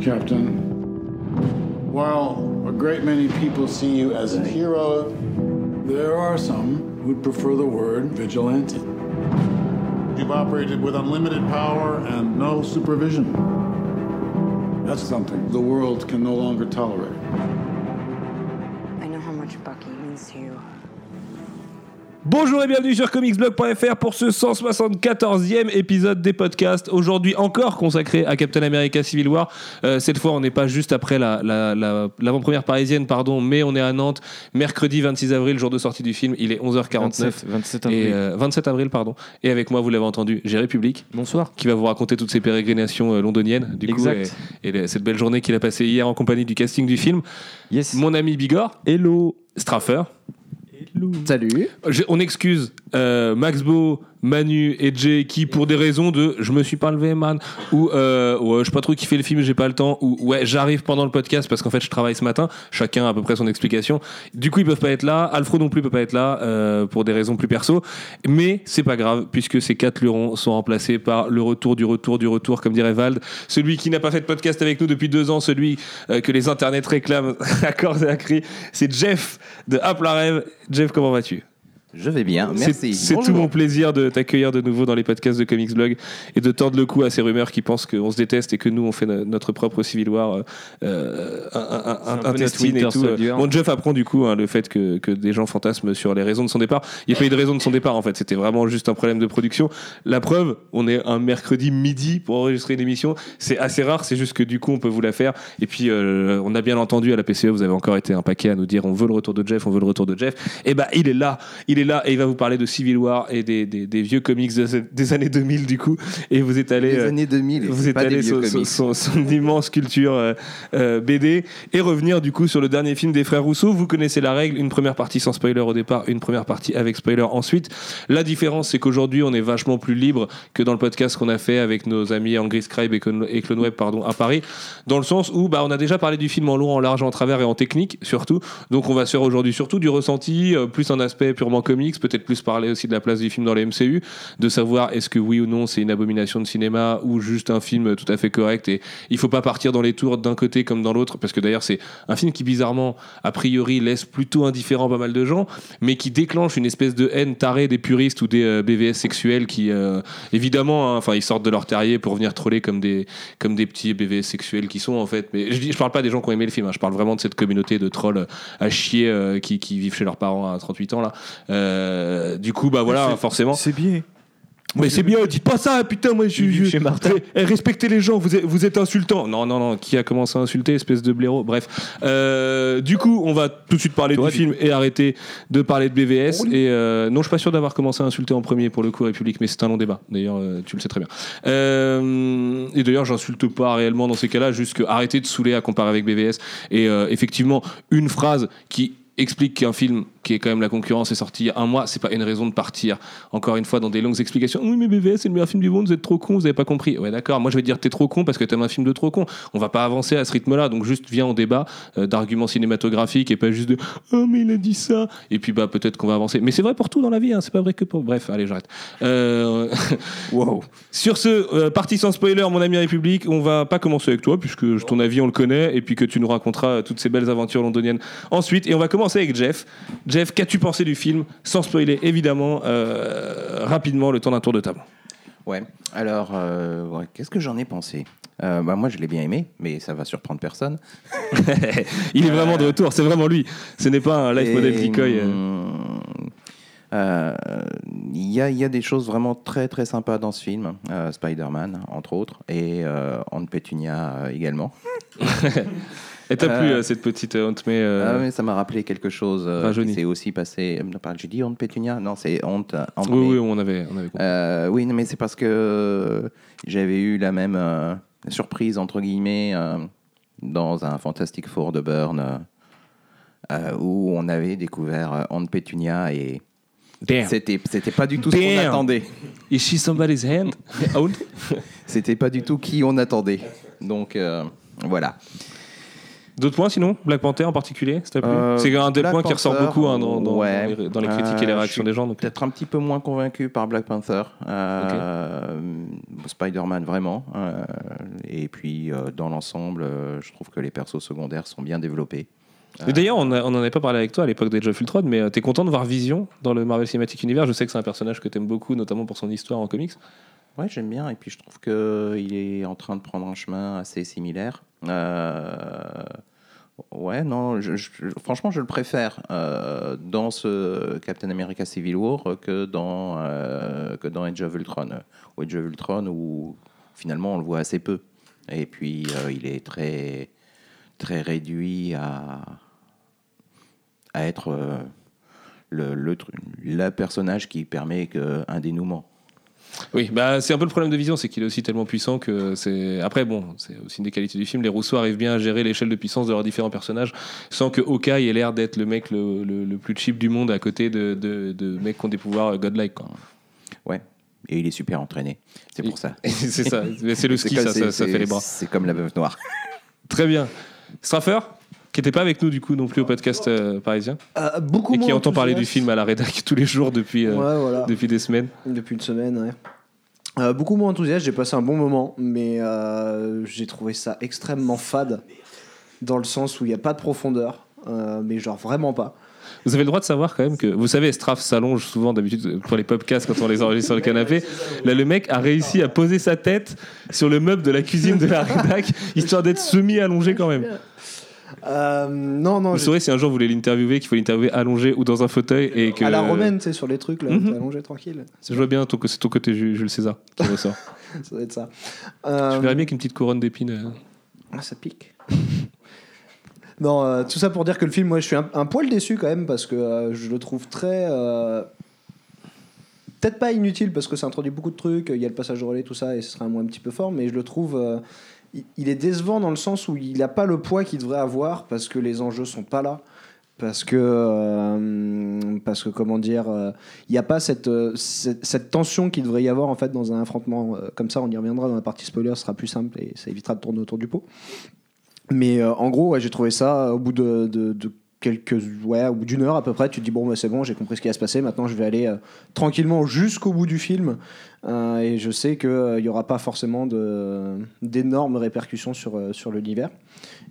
Captain. While a great many people see you as a hero, there are some who'd prefer the word vigilante. You've operated with unlimited power and no supervision. That's something the world can no longer tolerate. Bonjour et bienvenue sur comicsblog.fr pour ce 174e épisode des podcasts. Aujourd'hui encore consacré à Captain America Civil War. Euh, cette fois, on n'est pas juste après la- la- la- l'avant-première parisienne, pardon, mais on est à Nantes, mercredi 26 avril, jour de sortie du film. Il est 11h49. 27, 27 avril. Et, euh, 27 avril, pardon. Et avec moi, vous l'avez entendu, j'ai République, Bonsoir. qui va vous raconter toutes ses pérégrinations euh, londoniennes, du coup, Exact. et, et le- cette belle journée qu'il a passée hier en compagnie du casting du film. Yes. Mon ami Bigor. Hello. Straffer. Salut. Je- on excuse euh, Max Beau, Manu et Jay qui, pour des raisons de je me suis pas levé, man, ou euh, ouais, je sais pas trop qui fait le film, j'ai pas le temps, ou ouais, j'arrive pendant le podcast parce qu'en fait je travaille ce matin. Chacun a à peu près son explication. Du coup, ils peuvent pas être là. Alfro non plus peut pas être là euh, pour des raisons plus perso. Mais c'est pas grave puisque ces quatre lurons sont remplacés par le retour du retour du retour, comme dirait Vald. Celui qui n'a pas fait de podcast avec nous depuis deux ans, celui euh, que les internets réclament à corps et à cri, c'est Jeff de App la Rêve. Jeff, comment vas-tu? Je vais bien, c'est- merci. C'est tout mon plaisir de t'accueillir de nouveau dans les podcasts de Comics Blog et de tordre le cou à ces rumeurs qui pensent qu'on se déteste et que nous on fait no- notre propre Civil War euh, euh, un- intestine et tout. Bon, Jeff apprend du coup hein, le fait que, que des gens fantasment sur les raisons de son départ. Il n'y a pas eu de raison de son départ en fait, c'était vraiment juste un problème de production. La preuve, on est un mercredi midi pour enregistrer une émission. C'est assez rare, c'est juste que du coup on peut vous la faire. Et puis euh, on a bien entendu à la PCE, vous avez encore été un paquet à nous dire on veut le retour de Jeff, on veut le retour de Jeff. Et bah il est là, il est là et il va vous parler de Civil War et des, des, des vieux comics des, des années 2000 du coup. Et vous êtes allé. Les euh, années 2000, vous des comics. sur- son, son immense culture euh, euh, BD et revenir du coup sur le dernier film des frères Rousseau. Vous connaissez la règle, une première partie sans spoiler au départ, une première partie avec spoiler ensuite. La différence, c'est qu'aujourd'hui, on est vachement plus libre que dans le podcast qu'on a fait avec nos amis Angry Scribe et Clone et Clone Web pardon, à Paris, dans le sens où bah, on a déjà parlé du film en long, en large, en travers et en technique surtout. Donc on va se faire aujourd'hui surtout du ressenti, plus un aspect purement comics, peut-être plus parler aussi de la place du film dans les MCU, de savoir est-ce que oui ou non c'est une abomination de cinéma ou juste un film tout à fait correct. Et il faut pas partir dans les tours d'un côté comme dans l'autre parce que d'ailleurs c'est un film qui bizarrement a priori laisse plutôt indifférent pas mal de gens mais qui déclenche une espèce de haine tarée des puristes ou des euh, BVS sexuels qui euh, évidemment hein, enfin ils sortent de leur terrier pour venir troller comme des comme des petits BVS sexuels qui sont en fait. Mais je, je parle pas des gens qui ont aimé le film hein, je parle vraiment de cette communauté de trolls à chier euh, qui, qui vivent chez leurs parents à 38 ans là Euh, du coup bah voilà forcément C'est bien. mais c'est bien, dites pas ça, putain, moi je suis. Martin. Eh, respectez les gens, vous êtes, vous êtes insultant. Non, non, non, qui a commencé à insulter, espèce de blaireau Bref. Euh, du coup, on va tout de suite parler Toi, du film et arrêter de parler de BVS. Et euh, non, je suis pas sûr d'avoir commencé à insulter en premier pour le coup République, mais c'est un long débat. D'ailleurs, euh, tu le sais très bien. Et d'ailleurs, j'insulte pas réellement dans ces cas-là, juste que arrêtez de saouler à comparer avec BVS. Et effectivement, une phrase qui explique qu'un film qui est quand même la concurrence est sorti il y a un mois, c'est pas une raison de partir encore une fois dans des longues explications. Oui, mais BVS c'est le meilleur film du monde, vous êtes trop con, vous avez pas compris. Ouais, d'accord. Moi je vais te dire t'es trop con parce que t'aimes un film de trop con. On va pas avancer à ce rythme-là, donc juste viens en débat euh, d'arguments cinématographiques et pas juste de oh mais il a dit ça. Et puis bah peut-être qu'on va avancer. Mais c'est vrai pour tout dans la vie, hein, c'est pas vrai que pour. Bref, allez j'arrête. Euh... Wow. Sur ce, euh, partie sans spoiler, mon ami République, on va pas commencer avec toi, puisque ton avis on le connaît, et puis que tu nous raconteras toutes ces belles aventures londoniennes ensuite. Et on va commencer avec Jeff. Jeff, qu'as-tu pensé du film Sans spoiler, évidemment, euh, rapidement, le temps d'un tour de table. Ouais. Alors, euh, ouais, qu'est-ce que j'en ai pensé? Euh, bah, Moi, je l'ai bien aimé, mais ça va surprendre personne. Il est vraiment de retour, c'est vraiment lui. Ce n'est pas un life Et, model Decoy. euh, Il y, y a des choses vraiment très très sympas dans ce film. Spider-Man, entre autres, et Aunt Petunia également. Et t'as euh, plu euh, cette petite euh, honte, mais. euh, Ah, mais ça m'a rappelé quelque chose. s'est aussi passé. J'ai dit Aunt Petunia Non, c'est. Aunt Oui, May. oui, on avait, on avait compris. Euh, oui, mais c'est parce que j'avais eu la même surprise, entre guillemets, dans un Fantastic Four de Burn, où on avait découvert Aunt Petunia et c'était c'était pas du tout ce qu'on attendait. Is she somebody's hand? Honte? C'était pas du tout qui on attendait. Donc, voilà. D'autres points sinon? Black Panther en particulier Euh, C'est un des Black points qui ressort beaucoup hein, dans, dans- ouais. dans les, dans les critiques et les Euh, réactions des gens. Peut-être un petit peu moins convaincu par Black Panther. Euh, Spider-Man, vraiment. Euh, et puis, euh, dans l'ensemble, euh, je trouve que les persos secondaires sont bien développés. D'ailleurs, on n'en avait pas parlé avec toi à l'époque d'Age of Ultron, mais euh, t'es content de voir Vision dans le Marvel Cinematic Universe? Je sais que c'est un personnage que t'aimes beaucoup, notamment pour son histoire en comics. Ouais, j'aime bien. Et puis, je trouve qu'il est en train de prendre un chemin assez similaire. Euh, ouais, non, franchement, je le préfère euh, dans ce Captain America Civil War que dans, euh, que dans Age of Ultron. Ou Age of Ultron, où finalement, on le voit assez peu. Et puis, euh, il est très, très réduit à, à être euh, le, le, le personnage qui permet un dénouement. Oui, bah, c'est un peu le problème de Vision, c'est qu'il est aussi tellement puissant que c'est. Après, bon, c'est aussi une des qualités du film. Les Rousseau arrivent bien à gérer l'échelle de puissance de leurs différents personnages sans que Hawkeye ait l'air d'être le mec le, le- le plus cheap du monde à côté de, de, de mecs qui ont des pouvoirs godlike. Quoi. Ouais. Et il est super entraîné. C'est pour ça. c'est ça, c'est le ski, ça, ça, ça fait les bras. C'est comme la veuve noire. Très bien. Straffer, qui n'était pas avec nous du coup non plus au podcast euh, parisien, Euh, beaucoup et qui entend parler du film à la rédac tous les jours depuis, euh, Ouais, voilà. depuis des semaines. Depuis une semaine, ouais. Euh, beaucoup moins enthousiaste, j'ai passé un bon moment, mais euh, j'ai trouvé ça extrêmement fade, dans le sens où il n'y a pas de profondeur, euh, mais genre vraiment pas. Vous avez le droit de savoir quand même que, vous savez, Straff s'allonge souvent d'habitude pour les podcasts quand on les enregistre sur le canapé. Là, le mec a réussi à poser sa tête sur le meuble de la cuisine de la rédac, histoire d'être semi-allongé quand même. Euh, non, non, Vous saurez si un jour vous voulez l'interviewer, qu'il faut l'interviewer allongé ou dans un fauteuil et que. à la romaine, tu sais, sur les trucs, là, Mhm. t'es allongé tranquille. Je vois bien, c'est ton côté Ju- Jules César qui ressort. Ça doit être ça. Je Euh, verrais bien qu'une petite couronne d'épines. euh. Ah, ça pique. non, euh, tout ça pour dire que le film, moi, je suis un, un poil déçu quand même parce que je le trouve très. Peut-être pas inutile parce que ça introduit beaucoup de trucs, il y a le passage relais, tout ça, et ce serait un mot un petit peu fort, mais je le trouve. euh, il- est décevant dans le sens où il n'a pas le poids qu'il devrait avoir parce que les enjeux sont pas là. Parce que, euh, parce que comment dire, euh, il n'y a pas cette, euh, cette, cette tension qu'il devrait y avoir en fait dans un affrontement comme ça. On y reviendra dans la partie spoiler, ce sera plus simple et ça évitera de tourner autour du pot. Mais en gros, ouais, j'ai trouvé ça au bout de, de- quelques, ouais, au bout d'une heure à peu près. Tu te dis bon, bah, c'est bon, j'ai compris ce qui va se passer. Maintenant, je vais aller tranquillement jusqu'au bout du film et je sais qu'il n'y aura pas forcément d'énormes répercussions sur, euh, sur l'univers.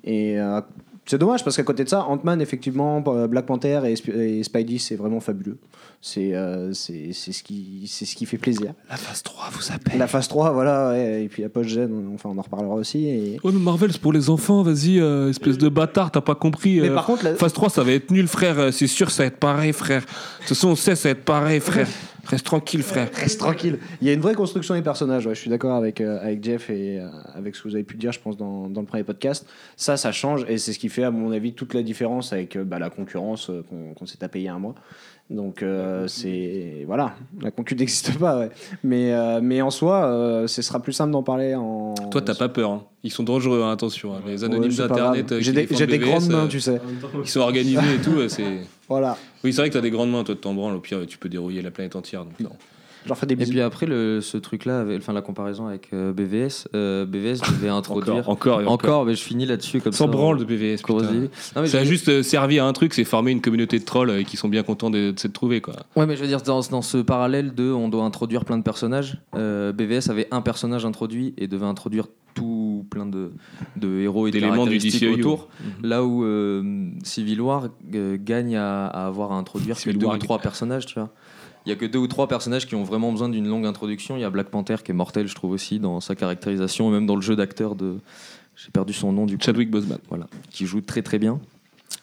Et euh, c'est dommage parce qu'à côté de ça, Ant-Man, effectivement, euh, Black Panther et, Sp- et Spidey, c'est vraiment fabuleux. C'est euh, c'est c'est ce, qui- c'est ce qui fait plaisir. La phase 3 vous appelle. La phase 3, voilà, ouais, et puis la post-gen, on- enfin, on en reparlera aussi. Et... Oh, mais Marvel, c'est pour les enfants, vas-y, euh, espèce de bâtard, t'as pas compris. Mais euh, par contre, la- Phase 3, ça va être nul, frère. euh, C'est sûr, ça va être pareil, frère. De toute façon, on sait, ça va être pareil, frère. Reste tranquille, frère. Reste tranquille. Il y a une vraie construction des personnages. je suis d'accord avec, euh, avec Jeff et euh, avec ce que vous avez pu dire, je pense, dans, dans le premier podcast. Ça, ça change et c'est ce qui fait, à mon avis, toute la différence avec euh, bah, la concurrence qu'on qu'on s'est tapé il y a un mois. Donc, euh, c'est. Voilà, la concu n'existe pas, ouais. Mais, euh, mais en soi, euh, ce sera plus simple d'en parler en. Toi, t'as pas peur. hein. Ils sont dangereux, hein, attention. hein. Les anonymes Ouais, d'Internet. J'ai qui des, des grandes mains, tu sais. Qui sont organisés et tout. c'est... Voilà. Oui, c'est vrai que t'as des grandes mains, toi, de t'en branles. Au pire, tu peux dérouiller la planète entière. Donc, non. Je leur fais des Et puis après, le, ce truc-là, enfin la comparaison avec euh, BVS, euh, BVS devait introduire. Encore, encore, et encore. Encore, mais je finis là-dessus comme Sans ça. branle en- de BVS. Non, mais Ça a juste euh, servi à un truc, c'est former une communauté de trolls euh, qui sont bien contents de, de s'être trouvés. Quoi. Ouais, mais je veux dire, dans, dans ce parallèle de on doit introduire plein de personnages, euh, BVS avait un personnage introduit et devait introduire tout plein de, de héros et D'éléments du DCU. autour. Là où euh, Civil War euh, gagne à, à avoir à introduire que deux ou trois personnages, tu vois. Il y a que deux ou trois personnages qui ont vraiment besoin d'une longue introduction. Il y a Black Panther qui est mortel, je trouve aussi, dans sa caractérisation et même dans le jeu d'acteur de. J'ai perdu son nom du coup. Chadwick Boseman. Voilà, qui joue très très bien.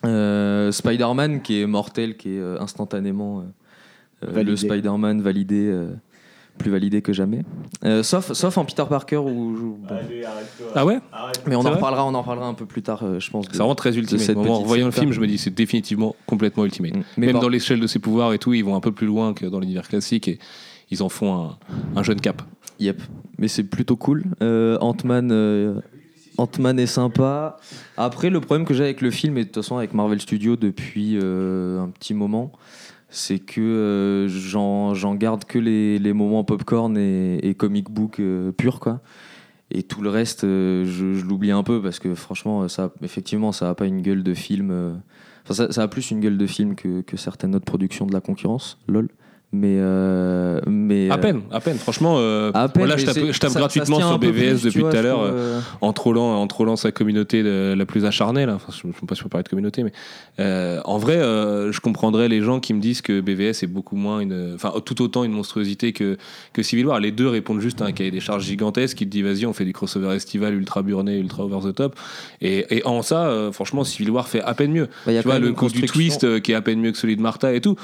Euh, Spider-Man qui est mortel, qui est euh, instantanément euh, le Spider-Man validé, plus validé que jamais. Euh, sauf, sauf en Peter Parker où, bon. Ah ouais mais on en reparlera, on en reparlera un peu plus tard, euh, je pense. C'est vraiment très ultimate. en voyant le film, je me dis c'est définitivement complètement ultimate. Mm. Mais Même dans l'échelle de ses pouvoirs et tout, ils vont un peu plus loin que dans l'univers classique et ils en font un, un jeune cap. Yep, mais c'est plutôt cool. Euh, Ant-Man, euh, Ant-Man est sympa. Après, le problème que j'ai avec le film, et de toute façon avec Marvel Studios depuis euh, un petit moment, c'est que euh, j'en garde que les, moments popcorn et, comic book euh, pur, quoi. Et tout le reste, euh, je, je l'oublie un peu parce que franchement, ça, effectivement, ça a pas une gueule de film. euh, Enfin, ça, ça a plus une gueule de film que, que certaines autres productions de la concurrence, lol. Mais, euh, mais À euh, peine, à peine. Franchement, euh, à peine, voilà, je tape, je ça- gratuitement sur BVS depuis tout à l'heure. euh, euh, en trollant, en trollant sa communauté de- la plus acharnée. Là. Enfin, je ne sais pas si on parler de communauté, mais euh, en vrai, euh, je comprendrais les gens qui me disent que BVS est beaucoup moins une, enfin, tout autant une monstruosité que, que Civil War. Les deux répondent juste à un cahier des charges gigantesque qui te dit vas-y, on fait du crossover estival ultra burné, ultra over the top. Et, et en ça, euh, franchement, Civil War fait à peine mieux. bah, tu vois, le coup du twist qui est à peine mieux que celui de Martha et tout.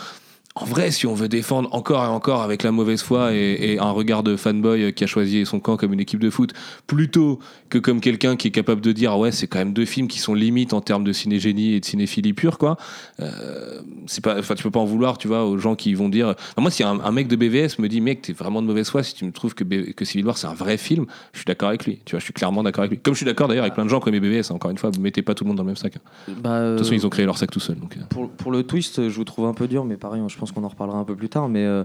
En vrai, si on veut défendre encore et encore avec la mauvaise foi et, et un regard de fanboy qui a choisi son camp comme une équipe de foot, plutôt que comme quelqu'un qui est capable de dire ouais, c'est quand même deux films qui sont limites en termes de cinégénie et de cinéphilie pure, quoi. Euh, c'est pas, enfin, tu peux pas en vouloir, tu vois, aux gens qui vont dire. Moi, si un, un mec de BVS me dit mec, t'es vraiment de mauvaise foi si tu me trouves que, B- que Civil War c'est un vrai film, je suis d'accord avec lui. Tu vois, je suis clairement d'accord avec lui. Comme je suis d'accord d'ailleurs avec plein de gens qui aiment BVS. hein, encore une fois, vous mettez pas tout le monde dans le même sac. hein. bah, De toute façon, euh, ils ont créé leur sac tout seuls. Donc, euh. Pour, pour le twist, je vous trouve un peu dur, mais pareil, je pense qu'on en reparlera un peu plus tard. Mais euh,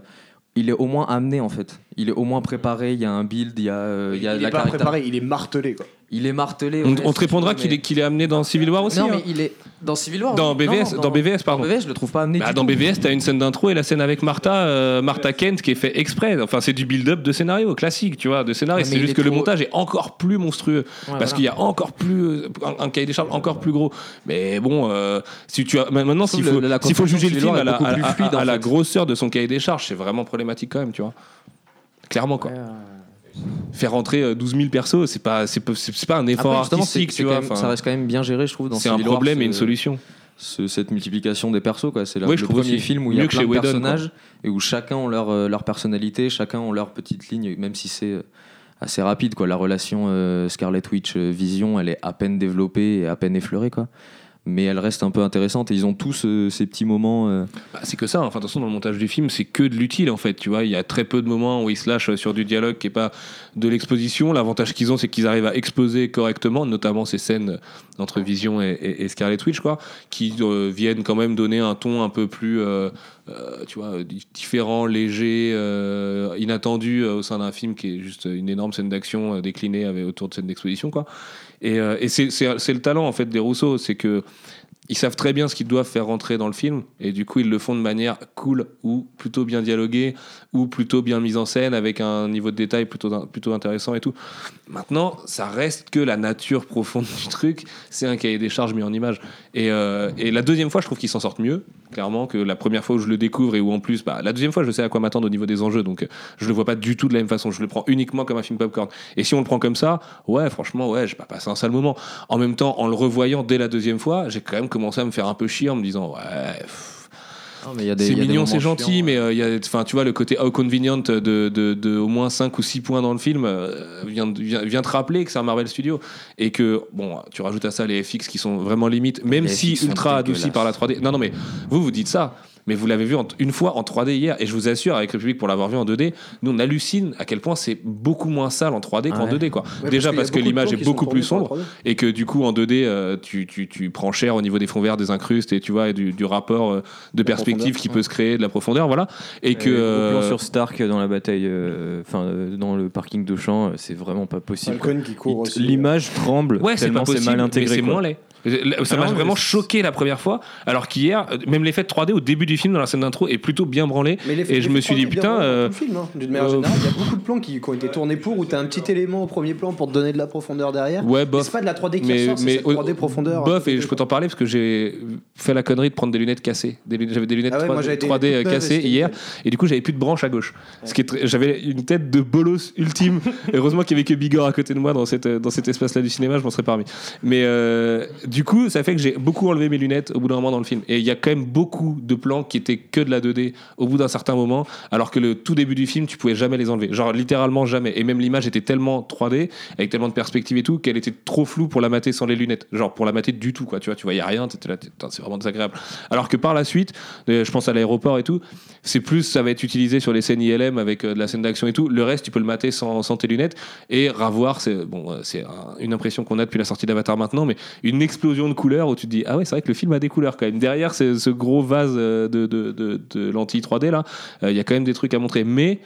il est au moins amené en fait. Il est au moins préparé. Il y a un build, il y a, euh, il y a il de la est pas préparé, il est martelé quoi. Il est martelé. On, te répondra qu'il est, qu'il est amené dans Civil War aussi. Non, hein. mais il est dans Civil War. Dans oui. BVS, non, dans BVS, pardon. Dans BVS, je le trouve pas amené. Bah, dans tout. BVS, t'as une scène d'intro et la scène avec Martha, euh, Martha Kent qui est fait exprès. Enfin, c'est du build-up de scénario classique, tu vois, de scénario. C'est juste que le montage est encore plus monstrueux Ouais, parce voilà. qu'il y a encore plus euh, un, un cahier des charges encore plus gros. Mais bon, euh, si tu as maintenant, s'il faut, la juger le film à la, à- la grosseur de son cahier des charges, c'est vraiment problématique quand même, tu vois. Clairement quoi. Faire rentrer euh, 12 000 persos, c'est pas, c'est pas, un effort Après, artistique, tu vois. même- ça reste quand même bien géré, je trouve. dans c'est un problème et une solution. ce- cette multiplication des persos quoi c'est la- Ouais, le premier aussi. film où il y a plein de Whedon, personnages et où chacun ont leur, euh, leur personnalité chacun ont leur petite ligne même si c'est euh, assez rapide quoi la relation euh, Scarlet Witch euh, Vision elle est à peine développée et à peine effleurée quoi mais elle reste un peu intéressante et ils ont tous euh, ces petits moments euh, Bah, c'est que ça, enfin, de toute façon, dans le montage du film, c'est que de l'utile en fait. Tu vois, il y a très peu de moments où ils se lâchent sur du dialogue qui est pas de l'exposition. L'avantage qu'ils ont, c'est qu'ils arrivent à exposer correctement, notamment ces scènes entre Vision et, et- et Scarlet Witch, quoi, qui euh, viennent quand même donner un ton un peu plus, euh, euh, tu vois, di- différent, léger, euh, inattendu euh, au sein d'un film qui est juste une énorme scène d'action euh, déclinée avec, autour de scènes d'exposition, quoi. Et, euh, et c'est le talent en fait des Rousseau, c'est que ils savent très bien ce qu'ils doivent faire rentrer dans le film et du coup ils le font de manière cool ou plutôt bien dialoguée ou plutôt bien mise en scène avec un niveau de détail plutôt, plutôt intéressant et tout. Maintenant, ça reste que la nature profonde du truc, c'est un cahier des charges mis en image. Et, euh, et la deuxième fois, je trouve qu'ils s'en sortent mieux, clairement, que la première fois où je le découvre et où en plus, bah, la deuxième fois, je sais à quoi m'attendre au niveau des enjeux, donc je le vois pas du tout de la même façon. Je le prends uniquement comme un film popcorn. Et si on le prend comme ça, ouais, franchement, ouais, j'ai pas passé un sale moment. En même temps, en le revoyant dès la deuxième fois, j'ai quand même commencé à me faire un peu chier en me disant, ouais. c'est mignon, c'est gentil, mais euh, il y a, enfin, tu vois, le côté how convenient de, de, de au moins 5 ou 6 points dans le film euh, vient, vient, vient te rappeler que c'est un Marvel Studio et que, bon, tu rajoutes à ça les FX qui sont vraiment limites, même Les si ultra adoucis par la 3D. Non, non, mais vous, vous dites ça. Mais vous l'avez vu en- une fois en 3D hier, et je vous assure, avec le public pour l'avoir vu en 2D, nous on hallucine à quel point c'est beaucoup moins sale en 3D qu'en Ah ouais. 2D. Quoi. Ouais, Déjà parce que l'image est beaucoup plus sombre, la 3D. et que du coup en 2D euh, tu, tu, tu prends cher au niveau des fonds verts, des incrustes et tu vois et du, du rapport euh, de perspective qui peut se créer, de la profondeur, voilà. Et que Euh, plan sur Stark dans la bataille, euh, enfin euh, dans le parking de champ, euh, c'est vraiment pas possible. L'image tremble ouais, c'est mal mais intégré. c'est moins laid. Ça Ah m'a vraiment choqué la première fois, alors qu'hier, euh, même l'effet de 3D au début du film dans la scène d'intro est plutôt bien branlé. Mais Et je me suis dit, 3D putain, euh, film, hein. D'une manière euh, générale, il y a beaucoup de plans qui, qui ont été tournés pour où tu as un petit élément au premier plan pour te donner de la profondeur derrière. Ouais, bof. C'est pas de la 3D qui mais, ressort, c'est mais cette 3D profondeur. bof et je peux t'en parler parce que j'ai fait la connerie de prendre des lunettes cassées Des lunettes- j'avais des lunettes Ah ouais, moi, 3D, j'ai été 3D toute neuve, cassées hier et du coup j'avais plus de branche à gauche ce qui est très- j'avais une tête de bolos ultime heureusement qu'il y avait que Bigor à côté de moi dans, cette, dans cet espace là du cinéma je m'en serais pas remis mais euh, du coup ça fait que j'ai beaucoup enlevé mes lunettes au bout d'un moment dans le film. Et il y a quand même beaucoup de plans qui étaient que de la 2D au bout d'un certain moment alors que le tout début du film tu pouvais jamais les enlever. Genre littéralement jamais. Et même l'image était tellement 3D avec tellement de perspectives et tout qu'elle était trop floue pour la mater sans les lunettes. Genre pour la mater du tout quoi. Tu vois tu voyais rien c'est vraiment désagréable. Alors que par la suite euh, je pense à l'aéroport et tout c'est plus ça va être utilisé sur les scènes ILM avec euh, de la scène d'action et tout. Le reste tu peux le mater sans, sans tes lunettes. Et ravoir c'est bon euh, c'est un- une impression qu'on a depuis la sortie d'Avatar maintenant mais une explosion de couleurs où tu te dis ah ouais c'est vrai que le film a des couleurs quand même derrière ce, gros vase euh, de, de, de, de lentilles 3D là euh, il y a quand même des trucs à montrer mais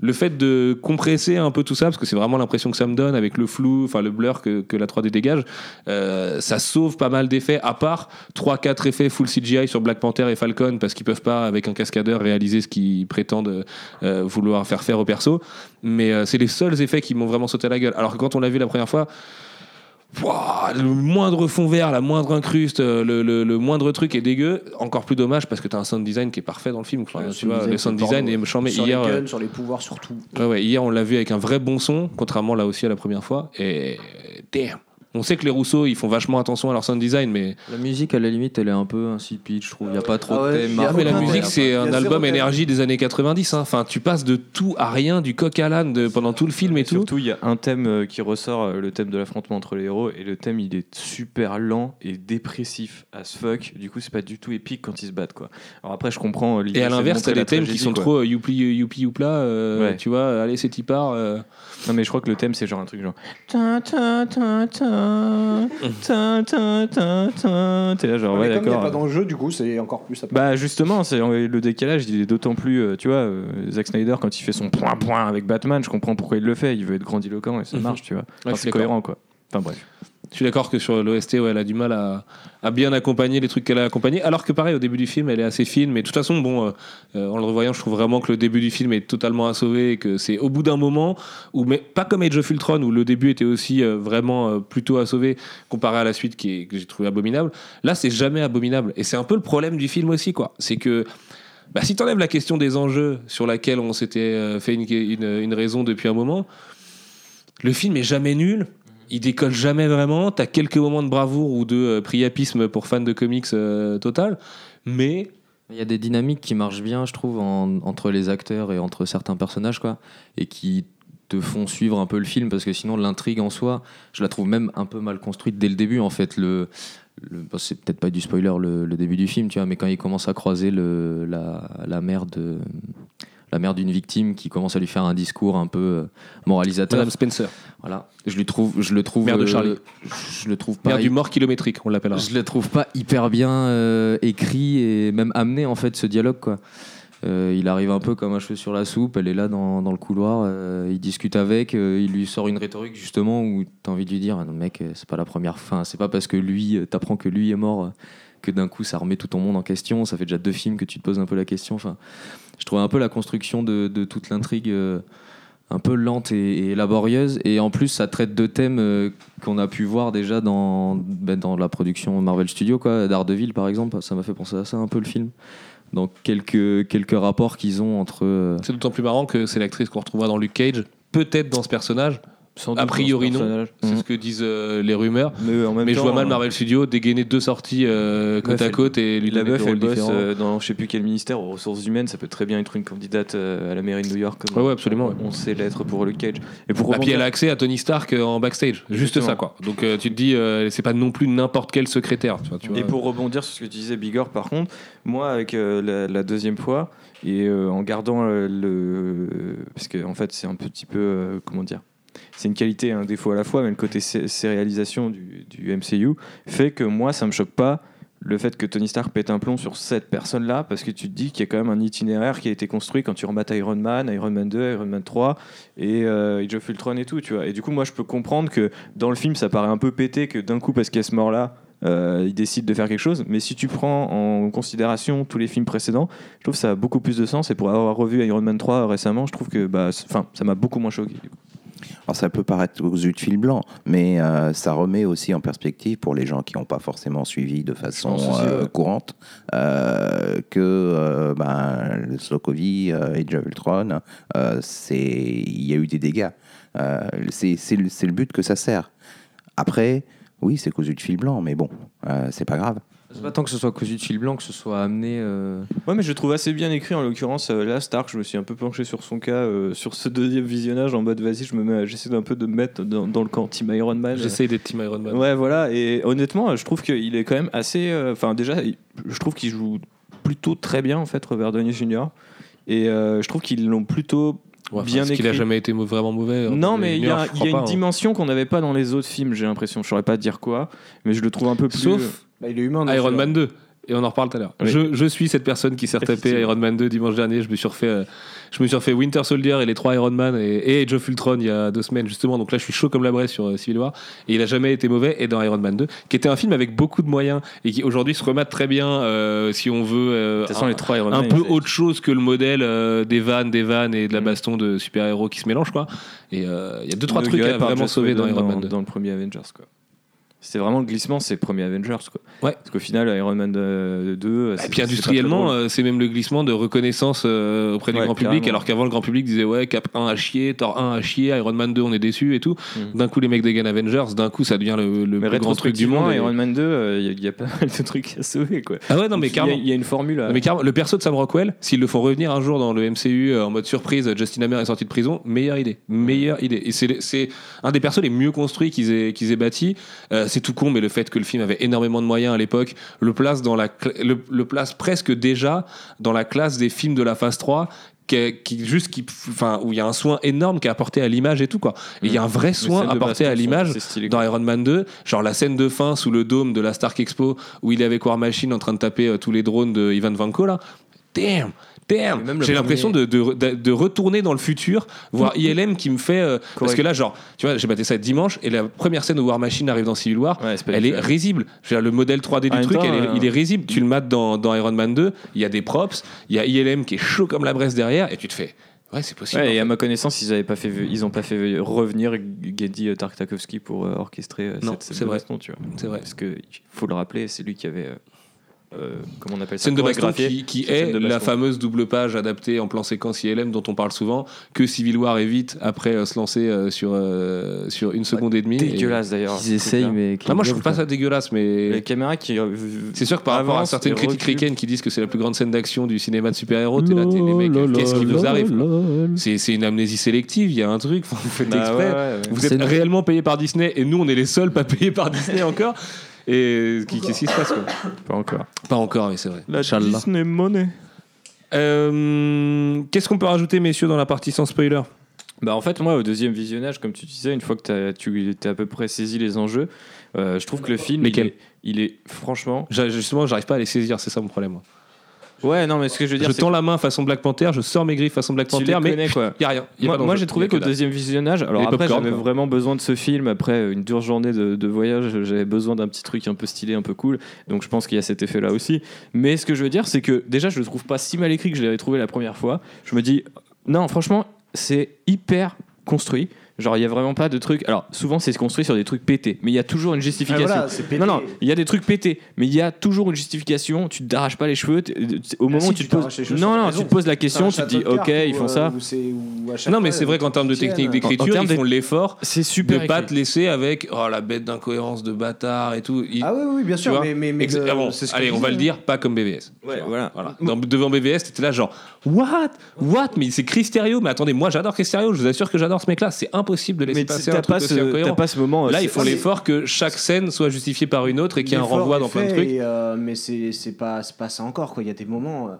le fait de compresser un peu tout ça, parce que c'est vraiment l'impression que ça me donne avec le flou, enfin le blur que, la 3D dégage, euh, ça sauve pas mal d'effets, à part 3-4 effets full CGI sur Black Panther et Falcon, parce qu'ils peuvent pas, avec un cascadeur, réaliser ce qu'ils prétendent vouloir faire faire au perso. Mais c'est les seuls effets qui m'ont vraiment sauté à la gueule. Alors que quand on l'a vu la première fois, Le moindre fond vert, la moindre incruste, euh, le, le- le moindre truc est dégueu. Encore plus dommage parce que t'as un sound design qui est parfait dans le film. Ouais, tu le vois, sound le design, sound est sur hier, les euh, guns, sur les pouvoirs surtout. ouais, ouais, hier, on l'a vu avec un vrai bon son, contrairement là aussi à la première fois. Et damn. On sait que les Rousseau, ils font vachement attention à leur sound design, mais, La musique, à la limite, elle est un peu insipide, je trouve. Il n'y a pas trop Ah ouais, de thèmes. mais la musique, c'est un album énergie des années 90. hein. Enfin, tu passes de tout à rien, du coq à l'âne de- pendant tout le film et tout. Surtout, il y a un thème euh, qui ressort, euh, le thème de l'affrontement entre les héros, et le thème il est super lent et dépressif as fuck. Du coup, c'est pas du tout épique quand ils se battent quoi. Alors après, je comprends euh, l'idée. Et à l'inverse, t'as des thèmes qui sont quoi. trop euh, youpi youpi youpla. euh, Ouais. Tu vois, allez, c'est part. euh. Non, mais je crois que le thème c'est genre un truc genre. T'es là genre ouais comme il n'y a d'accord. pas d'enjeu, du coup, c'est encore plus. Bah justement, c'est le décalage, il est d'autant plus, euh, tu vois, euh, Zack Snyder quand il fait son point point avec Batman, je comprends pourquoi il le fait, il veut être grandiloquent et ça Mhm. marche, tu vois. C'est d'accord. cohérent quoi. Enfin bref. Je suis d'accord que sur l'OST, elle a du mal à, bien accompagner les trucs qu'elle a accompagnés. Alors que pareil, au début du film, elle est assez fine. Mais de toute façon, bon, euh, euh, en le revoyant, je trouve vraiment que le début du film est totalement à sauver et que c'est au bout d'un moment où, mais pas comme Age of Ultron où le début était aussi euh, vraiment plutôt à sauver comparé à la suite qui est, que j'ai trouvé abominable. Là, c'est jamais abominable. Et c'est un peu le problème du film aussi, quoi. C'est que bah, si t'enlèves la question des enjeux sur laquelle on s'était fait une, une- une raison depuis un moment, le film est jamais nul. Il décolle jamais vraiment. T'as quelques moments de bravoure ou de euh, priapisme pour fans de comics euh, total. Mais Il y a des dynamiques qui marchent bien, je trouve, en- entre les acteurs et entre certains personnages, quoi, et qui te font suivre un peu le film, parce que sinon l'intrigue en soi, je la trouve même un peu mal construite dès le début, en fait. Le, c'est peut-être pas du spoiler le, début du film, tu vois, mais quand il commence à croiser le, la, la de la mère d'une victime qui commence à lui faire un discours un peu euh, moralisateur. Madame Spencer, Voilà, je lui trouve, je le trouve, Mère de euh, Charlie. je le trouve pas mère du mort kilométrique, on l'appellera. je le trouve pas hyper bien euh, écrit et même amené en fait ce dialogue quoi. Euh, il arrive un peu comme un cheveu sur la soupe, elle est là dans, dans le couloir, euh, il discute avec, euh, il lui sort une rhétorique justement où t'as envie de lui dire, Ah non, mec, euh, c'est pas la première fin, c'est pas parce que lui, euh, t'apprends que lui est mort euh, que d'un coup ça remet tout ton monde en question, ça fait déjà deux films que tu te poses un peu la question. Enfin, je trouve un peu la construction de, de toute l'intrigue euh, un peu lente et, et laborieuse, et en plus ça traite de thèmes euh, qu'on a pu voir déjà dans, ben, dans la production Marvel Studios, quoi, Daredevil par exemple, ça m'a fait penser à ça un peu le film. Donc quelques, quelques rapports qu'ils ont entre... euh, C'est d'autant plus marrant que c'est l'actrice qu'on retrouvera dans Luke Cage, peut-être dans ce personnage. Sans A doute, priori, non. C'est Mhm. ce que disent euh, les rumeurs. Mais en même Mais je vois mal euh, Marvel Studios dégainer deux sorties euh, côte à côte et lui La donner meuf, elle bosse euh, dans je sais plus quel ministère, aux ressources humaines. Ça peut très bien être une candidate euh, à la mairie de New York. Comme Ouais, ouais, absolument, ouais. On sait l'être pour Luke Cage. Et pour Ah, puis elle a accès à Tony Stark en backstage. Juste Exactement. ça, quoi. Donc euh, tu te dis, euh, c'est pas non plus n'importe quel secrétaire. tu vois, tu vois. Et pour rebondir sur ce que tu disais, Bigor, par contre, moi, avec euh, la, la deuxième fois, et euh, en gardant euh, le. Parce que, en fait, c'est un petit peu. euh, comment dire C'est une qualité et un défaut à la fois, mais le côté sé- sérialisation du, du MCU fait que moi, ça me choque pas le fait que Tony Stark pète un plomb sur cette personne-là, parce que tu te dis qu'il y a quand même un itinéraire qui a été construit quand tu remates Iron Man, Iron Man 2, Iron Man 3 et euh, Age of Ultron et tout, tu vois. Et du coup, moi, je peux comprendre que dans le film, ça paraît un peu pété que d'un coup, parce qu'il y a ce mort-là, euh, il décide de faire quelque chose. Mais si tu prends en considération tous les films précédents, je trouve que ça a beaucoup plus de sens. Et pour avoir revu Iron Man 3 récemment, je trouve que bah, ça m'a beaucoup moins choqué. Alors ça peut paraître yeux de fil blanc, mais euh, ça remet aussi en perspective pour les gens qui n'ont pas forcément suivi de façon euh, courante euh, que ben, le Sokovie et c'est il y a eu des dégâts. C'est le, le but que ça sert. Après, oui, c'est yeux de fil blanc, mais bon, c'est pas grave. C'est pas tant que ce soit cossu de fil blanc, que ce soit amené... euh, Ouais, mais je le trouve assez bien écrit en l'occurrence. euh, là, Stark, je me suis un peu penché sur son cas, euh, sur ce deuxième visionnage en mode vas-y, je me mets, j'essaie d'un peu de me mettre dans, dans le camp Team Iron Man. J'essaye d'être Team Iron Man. Ouais, voilà. Et honnêtement, je trouve qu'il est quand même assez. euh, Enfin, déjà, je trouve qu'il joue plutôt très bien en fait, Robert Downey Jr. Et euh, je trouve qu'ils l'ont plutôt Ouais, bien est-ce qu'il a jamais été vraiment mauvais. Non, euh, mais il y a, y une hein. dimension qu'on n'avait pas dans les autres films, j'ai l'impression. Je saurais pas dire quoi, mais je le trouve un peu plus. Sauf Bah, il est humain. dans Iron. Man 2. Et on en reparle tout à l'heure. Oui. Je, je suis cette personne qui s'est retapé Effectivement. Iron Man 2 dimanche dernier. Je me suis refait, euh, je me suis refait Winter Soldier et les trois Iron Man et, et Age of Ultron il y a deux semaines justement. Donc là, je suis chaud comme la braise sur euh, Civil War. Et il a jamais été mauvais. Et dans Iron Man 2, qui était un film avec beaucoup de moyens et qui aujourd'hui se remate très bien euh, si on veut. euh, De toute façon, un- les trois Iron un Man, peu autre chose que le modèle euh, des vannes, des vannes et de la Mm. baston de super-héros qui se mélangent quoi. Et euh, il y a deux trois trucs à vraiment sauver dans Whedon Iron Man 2. dans le premier Avengers quoi. C'était vraiment le glissement, c'est premier Avengers quoi. Ouais. Parce qu'au final, Iron Man euh, 2. Et puis industriellement, euh, c'est même le glissement de reconnaissance euh, auprès du Ouais, grand public, alors qu'avant le grand public disait ouais Cap 1 a chier, Thor 1 a chier, Iron Man 2 on est déçu et tout. Mm. D'un coup les mecs dégainent Avengers, d'un coup ça devient le, le plus grand truc du monde. et- Iron Man 2, il y, a pas mal de trucs à sauver quoi. Ah ouais non mais Il y a- carrément. Il y a une formule. à- Non, mais carrément, le perso de Sam Rockwell, s'ils le font revenir un jour dans le MCU euh, en mode surprise, Justin Hammer est sorti de prison, meilleure idée. Meilleure idée. Et c'est, c'est un des persos les mieux construits qu'ils aient, qu'ils aient bâti. C'est tout con, mais le fait que le film avait énormément de moyens à l'époque le place, dans la, le, le place presque déjà dans la classe des films de la phase 3 qui, qui juste qui enfin où il y a un soin énorme qui est apporté à l'image et tout quoi il y a un vrai Les soin apporté à l'image dans. Iron Man 2, genre la scène de fin sous le dôme de la Stark Expo où il est avec War Machine en train de taper euh, tous les drones de Ivan Vanko là. Damn, damn. J'ai l'impression de, retourner dans le futur, voir ILM qui me fait. euh, parce que là, genre, tu vois, j'ai battu ça dimanche et la première scène où War Machine arrive dans Civil War, Ouais, elle est risible. Je veux dire, le modèle 3D du truc, temps, elle est- euh, il est risible. Tu le mates dans, dans Iron Man 2, il y a des props, il y a ILM qui est chaud comme la braise derrière et tu te fais. Ouais, c'est possible. Ouais, et à ma connaissance, ils avaient pas fait, ils ont pas fait revenir Gedi Tartakovsky pour euh, orchestrer euh, Non, cette scène c'est vrai. baston, tu vois. C'est vrai. Parce que faut le rappeler, c'est lui qui avait, euh, euh, comment on appelle ça, Scène de chorégraphié qui, qui est la fameuse double page adaptée en plan séquence ILM dont on parle souvent, que Civil War évite après euh, se lancer euh, sur, euh, sur une seconde et demie. Et- dégueulasse d'ailleurs. Ils essayent, mais. Ah, moi je trouve pas ça dégueulasse, mais. Les caméras qui. C'est sûr que par rapport à certaines critiques ricaines qui disent que c'est la plus grande scène d'action du cinéma de super-héros, t'es là, t'es les mecs, qu'est-ce qui vous arrive C'est c'est une amnésie sélective, il y a un truc, vous faites Bah exprès. Vous êtes réellement payé par Disney et nous on est les seuls pas payés par Disney encore. Et qui- qu'est-ce qui se passe quoi Pas encore. Pas encore, mais c'est vrai. La Inch'Allah. Disney Money. Euh, Qu'est-ce qu'on peut rajouter, messieurs, dans la partie sans spoiler? Bah en fait moi au deuxième visionnage comme tu disais une fois que t'as- tu t'es à peu près saisi les enjeux euh, je trouve que le film il est, il est franchement Justement, j'arrive pas à les saisir, c'est ça mon problème. moi. Ouais non mais ce que je veux dire Je tends la main façon Black Panther, je sors mes griffes façon Black Panther, mais connais, quoi. y a rien. y a moi, moi, j'ai trouvé qu'au deuxième visionnage alors après j'avais vraiment besoin de ce film. Après une dure journée de, de voyage j'avais besoin d'un petit truc un peu stylé un peu cool. Donc je pense qu'il y a cet effet là aussi. Mais ce que je veux dire c'est que déjà je le trouve pas si mal écrit que je l'avais trouvé la première fois. Je me dis non franchement c'est hyper construit Genre, il y a vraiment pas de trucs. Alors, souvent, c'est construit sur des trucs pétés, mais il y a toujours une justification. Ah, voilà, c'est pété. non, non, il y a des trucs pétés, mais il y a toujours une justification. Tu te t'arraches pas les cheveux. t- t- Au moment Ah, si, où tu tu te poses. Non, non, raison. tu te poses la question, tu un te dis, ok, ils font euh, ça. chaque Non, mais c'est vrai les qu'en termes de technique d'écriture, En termes ils font de- l'effort C'est de pas écrit. te laisser avec oh la bête d'incohérence de bâtard et tout. Il- Ah oui, oui, bien sûr, vois mais, mais, mais Exa- de- ah bon, ce allez, on va le dire, pas comme BVS. Ouais, voilà. voilà. Dans- devant BVS, t'étais là genre what, what, mais c'est Cristerio. Mais attendez, moi j'adore Cristerio. Je vous assure que j'adore ce mec-là. C'est impossible de laisser Mais passer t'as un truc pas, aussi ce, incohérent. t'as pas ce moment. Là, ils font l'effort que chaque scène soit justifiée par une autre et qu'il y ait un renvoi dans plein de trucs. et, euh, mais c'est c'est pas, pas ça encore, quoi. Il y a des moments. euh,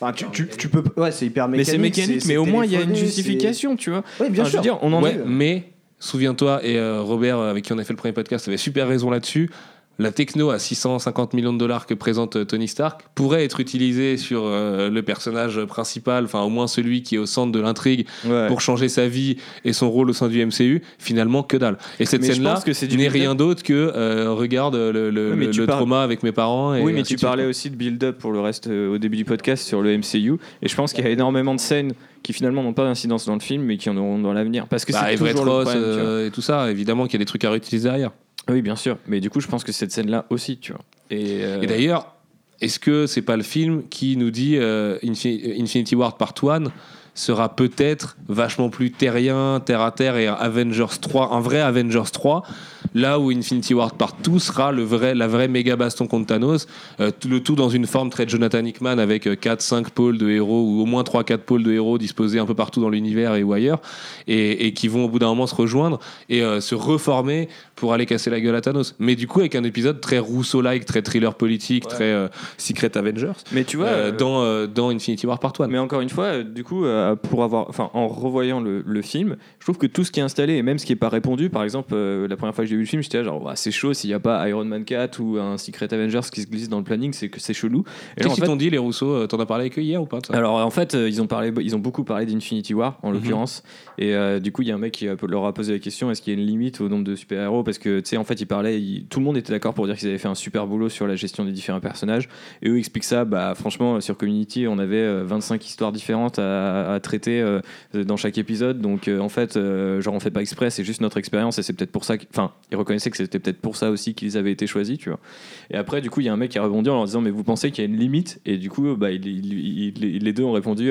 Enfin, tu, tu, tu peux. Ouais, c'est hyper Mais mécanique. c'est mécanique, mais au moins il y a une justification, tu vois. c'est- Oui, bien Enfin, je veux dire, on en Ouais, est. mais souviens-toi, et euh, Robert, avec qui on a fait le premier podcast, avait super raison là-dessus. La techno à 650 millions de dollars que présente euh, Tony Stark pourrait être utilisée sur euh, le personnage principal, enfin au moins celui qui est au centre de l'intrigue, Ouais. pour changer sa vie et son rôle au sein du MCU. Finalement, que dalle. Et cette scène-là n'est rien d'autre que euh, regarde le, parles- trauma avec mes parents. Et Oui, mais tu parlais aussi de build-up pour le reste euh, au début du podcast sur le MCU. Et je pense qu'il y a énormément de scènes qui finalement n'ont pas d'incidence dans le film, mais qui en auront dans l'avenir. Parce que Bah, c'est toujours le problème. et tout ça, évidemment qu'il y a des trucs à réutiliser derrière. Oui, bien sûr. Mais du coup, je pense que cette scène-là aussi, tu vois. Et, euh, d'ailleurs, est-ce que c'est pas le film qui nous dit euh, Infi- Infinity War Part 1 sera peut-être vachement plus terrien, terre à terre et Avengers 3, un vrai Avengers 3, là où Infinity War Part 2 sera le vrai, la vraie méga baston contre Thanos, euh, le tout dans une forme très Jonathan Hickman avec 4-5 pôles de héros ou au moins 3-4 pôles de héros disposés un peu partout dans l'univers et ou ailleurs et, et qui vont au bout d'un moment se rejoindre et euh, se reformer pour aller casser la gueule à Thanos. Mais du coup avec un épisode très Rousseau-like, très thriller politique, très euh, Secret Avengers mais tu vois, euh, euh, dans, euh, dans Infinity War Part 1. Mais encore une fois, euh, du coup, euh, pour avoir, enfin, en revoyant le, le film, je trouve que tout ce qui est installé et même ce qui n'est pas répondu, par exemple, euh, la première fois que j'ai vu le film, j'étais là, genre, c'est chaud s'il n'y a pas Iron Man 4 ou un Secret Avengers qui se glisse dans le planning, c'est que c'est chelou. Qu'est-ce qu'ils t'ont dit, les Rousseau euh, T'en as parlé avec eux hier ou pas ça alors en fait, ils ont parlé, ils ont beaucoup parlé d'Infinity War en Mhm. l'occurrence, et euh, du coup il y a un mec qui leur a posé la question est-ce qu'il y a une limite au nombre de super héros Parce que tu sais en fait ils parlaient, ils- tout le monde était d'accord pour dire qu'ils avaient fait un super boulot sur la gestion des différents personnages, et eux expliquent ça. Bah franchement sur Community on avait euh, 25 histoires différentes à, à traiter euh, dans chaque épisode, donc euh, en fait euh, genre on fait pas exprès, c'est juste notre expérience et c'est peut-être pour ça, enfin ils reconnaissaient que c'était peut-être pour ça aussi qu'ils avaient été choisis, tu vois. Et après, du coup, il y a un mec qui a rebondi en leur disant Mais vous pensez qu'il y a une limite? Et du coup, bah, les deux ont répondu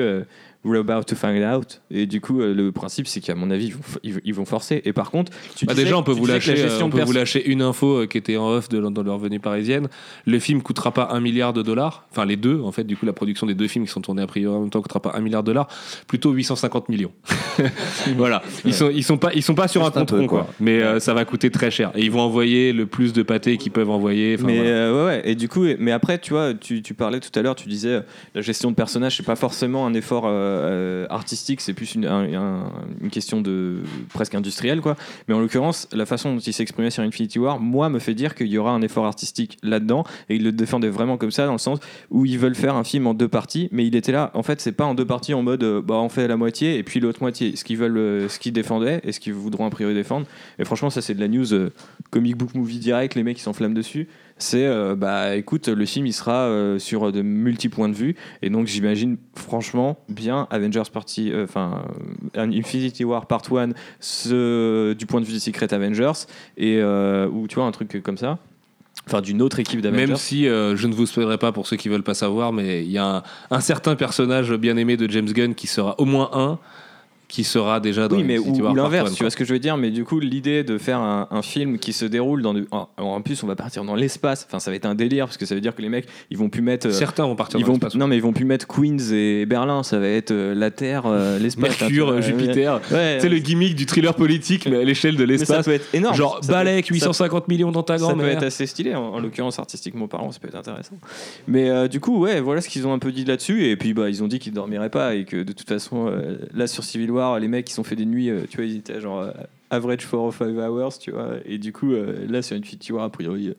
We're about to find out. Et du coup, euh, le principe, c'est qu'à mon avis, ils vont, ils- ils vont forcer. Et par contre, tu Bah disais- déjà, on peut, tu vous lâcher, la euh, gestion on peut vous lâcher une info euh, qui était en off de, dans leur venue parisienne. Le film coûtera pas un milliard de dollars. Enfin, les deux, en fait, du coup, la production des deux films qui sont tournés a priori en même temps coûtera pas un milliard de dollars. Plutôt 850 millions. voilà. Ils sont, ils sont pas, ils sont pas sur un Juste un compte rond, quoi. quoi. Mais euh, ça va coûter très cher. Et ils vont envoyer le plus de pâtés qu'ils peuvent envoyer. Enfin, mais voilà. euh, ouais, ouais, et du coup, mais après, tu vois, tu, tu parlais tout à l'heure, tu disais la gestion de personnage, c'est pas forcément un effort euh, artistique, c'est plus une, un- un- une question de presque industrielle, quoi. Mais en l'occurrence, la façon dont il s'exprimait sur Infinity War, moi, me fait dire qu'il y aura un effort artistique là-dedans, et il le défendait vraiment comme ça, dans le sens où ils veulent faire un film en deux parties, mais il était là, en fait, c'est pas en deux parties en mode, euh, bah, on fait la moitié et puis l'autre moitié, ce qu'ils veulent, euh, ce qu'ils défendaient et ce qu'ils voudront a priori défendre. Et franchement, ça, c'est de la news comic book movie direct, les mecs qui s'enflamment dessus c'est euh, bah écoute le film il sera euh, sur de multi points de vue. Et donc j'imagine franchement bien Avengers Party euh, enfin Infinity War Part 1 ce, du point de vue des Secret Avengers. Et ou tu vois un truc comme ça. Enfin d'une autre équipe d'Avengers. Même si je ne vous spoilerai pas pour ceux qui veulent pas savoir, mais il y a un certain personnage bien aimé de James Gunn qui sera au moins un qui sera déjà dans oui, mais ou, ou l'inverse, tu vois ce que je veux dire. Mais du coup, l'idée de faire un, un film qui se déroule dans. du- en, en plus, on va partir dans l'espace. Enfin, ça va être un délire parce que ça veut dire que les mecs, ils vont plus mettre. euh, Certains vont partir ils dans vont, l'espace. non, mais ils vont plus mettre Queens et Berlin. Ça va être euh, la Terre, euh, l'espace. Mercure, euh, Jupiter. Ouais, C'est le gimmick du thriller politique, mais à l'échelle de mais ça l'espace. peut être énorme. Genre Balek, être- ça- 850 millions dans ta Ça peut être assez stylé, en, en l'occurrence artistiquement parlant, ça peut être intéressant. Mais euh, du coup, ouais, voilà ce qu'ils ont un peu dit là-dessus. Et puis, bah, ils ont dit qu'ils dormiraient pas et que de toute façon, euh, là sur Civil War, les mecs, ils ont fait des nuits, euh, tu vois, ils étaient genre euh, average 4 or 5 hours, tu vois. Et du coup, euh, là sur Infinity War, a priori,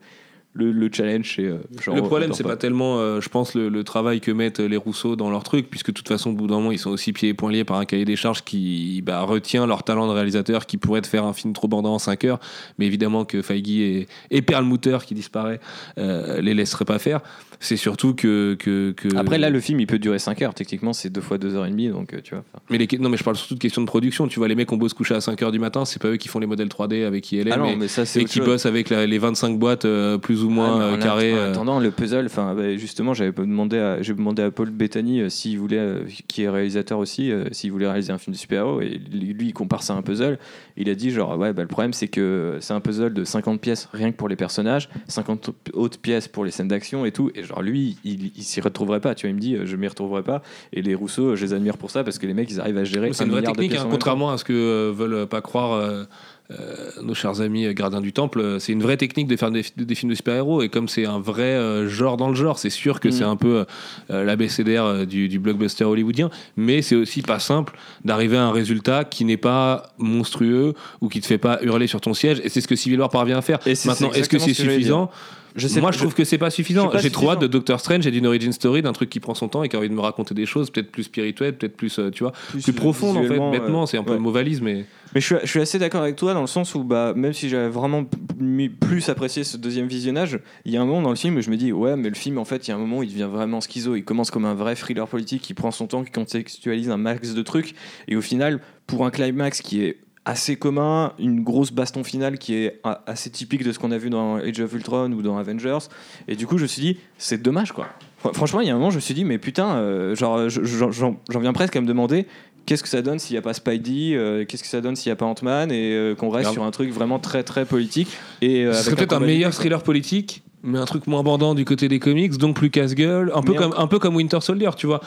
le, le challenge, c'est euh, genre. Le problème, c'est pas tellement, euh, je pense, le, le travail que mettent les Rousseau dans leur truc, puisque de toute façon, au bout d'un moment, ils sont aussi pieds et poings liés par un cahier des charges qui bah, retient leur talent de réalisateur, qui pourrait te faire un film trop bandant en 5 heures, mais évidemment que Feige et, et Perlmutter, qui disparaît, euh, les laisseraient pas faire. C'est surtout que, que, que- Après, là, le film, il peut durer 5 heures. Techniquement, c'est 2 fois 2 heures et demie, donc euh, tu vois. Mais les, non, mais je parle surtout de questions de production. Tu vois, les mecs ont beau se coucher à 5 heures du matin, c'est pas eux qui font les modèles 3D avec ILM, Ah non, mais, mais ça, c'est et qui bossent avec la- les 25 boîtes euh, plus ou moins Ah, mais euh, en carrées. En euh. attendant, le puzzle, enfin, bah, justement, j'avais demandé à, j'ai demandé à Paul Bettany euh, s'il voulait, euh, qui est réalisateur aussi, euh, s'il voulait réaliser un film de super-héros. Et lui, lui, il compare ça à un puzzle. Il a dit, genre, ouais, bah, le problème, c'est que c'est un puzzle de 50 pièces rien que pour les personnages, 50 autres pièces pour les scènes d'action et tout. Et genre, lui, il, il s'y retrouverait pas. Tu vois, il me dit, euh, je m'y retrouverai pas. Et les Rousseau, euh, je les admire pour ça parce que les mecs, ils arrivent à gérer. C'est un une vraie technique, hein, contrairement à ce que euh, veulent pas croire euh, euh, nos chers amis gardiens du temple. C'est une vraie technique de faire des, des films de super-héros. Et comme c'est un vrai euh, genre dans le genre, c'est sûr que Mm. c'est un peu euh, euh, du, du blockbuster hollywoodien. Mais c'est aussi pas simple d'arriver à un résultat qui n'est pas monstrueux ou qui te fait pas hurler sur ton siège. Et c'est ce que Civil War parvient à faire. Et Maintenant, est-ce que c'est ce suffisant? Je sais Moi, je trouve que c'est pas suffisant. J'ai trop hâte de Doctor Strange et d'une origin story, d'un truc qui prend son temps et qui a envie de me raconter des choses, peut-être plus spirituelles, peut-être plus, euh, tu vois, plus, profondes en fait. Bêtement, euh, c'est un peu ouais. le mot valise, mais Mais je suis, je suis assez d'accord avec toi dans le sens où, bah, même si j'avais vraiment plus apprécié ce deuxième visionnage, il y a un moment dans le film où je me dis, ouais, mais le film, en fait, il y a un moment où il devient vraiment schizo. Il commence comme un vrai thriller politique qui prend son temps, qui contextualise un max de trucs. Et au final, pour un climax qui est assez commun, une grosse baston finale qui est assez typique de ce qu'on a vu dans Age of Ultron ou dans Avengers. Et du coup, je me suis dit, c'est dommage, quoi. Fr- Franchement, il y a un moment, je me suis dit, mais putain, euh, genre, je- je- j'en viens presque à me demander qu'est-ce que ça donne s'il n'y a pas Spidey, euh, qu'est-ce que ça donne s'il n'y a pas Ant-Man, et euh, qu'on reste sur un truc vraiment très très politique. Et, ce serait peut-être un meilleur thriller politique mais un truc moins bandant du côté des comics, donc plus casse-gueule, un peu Mais comme un peu comme Winter Soldier, tu vois.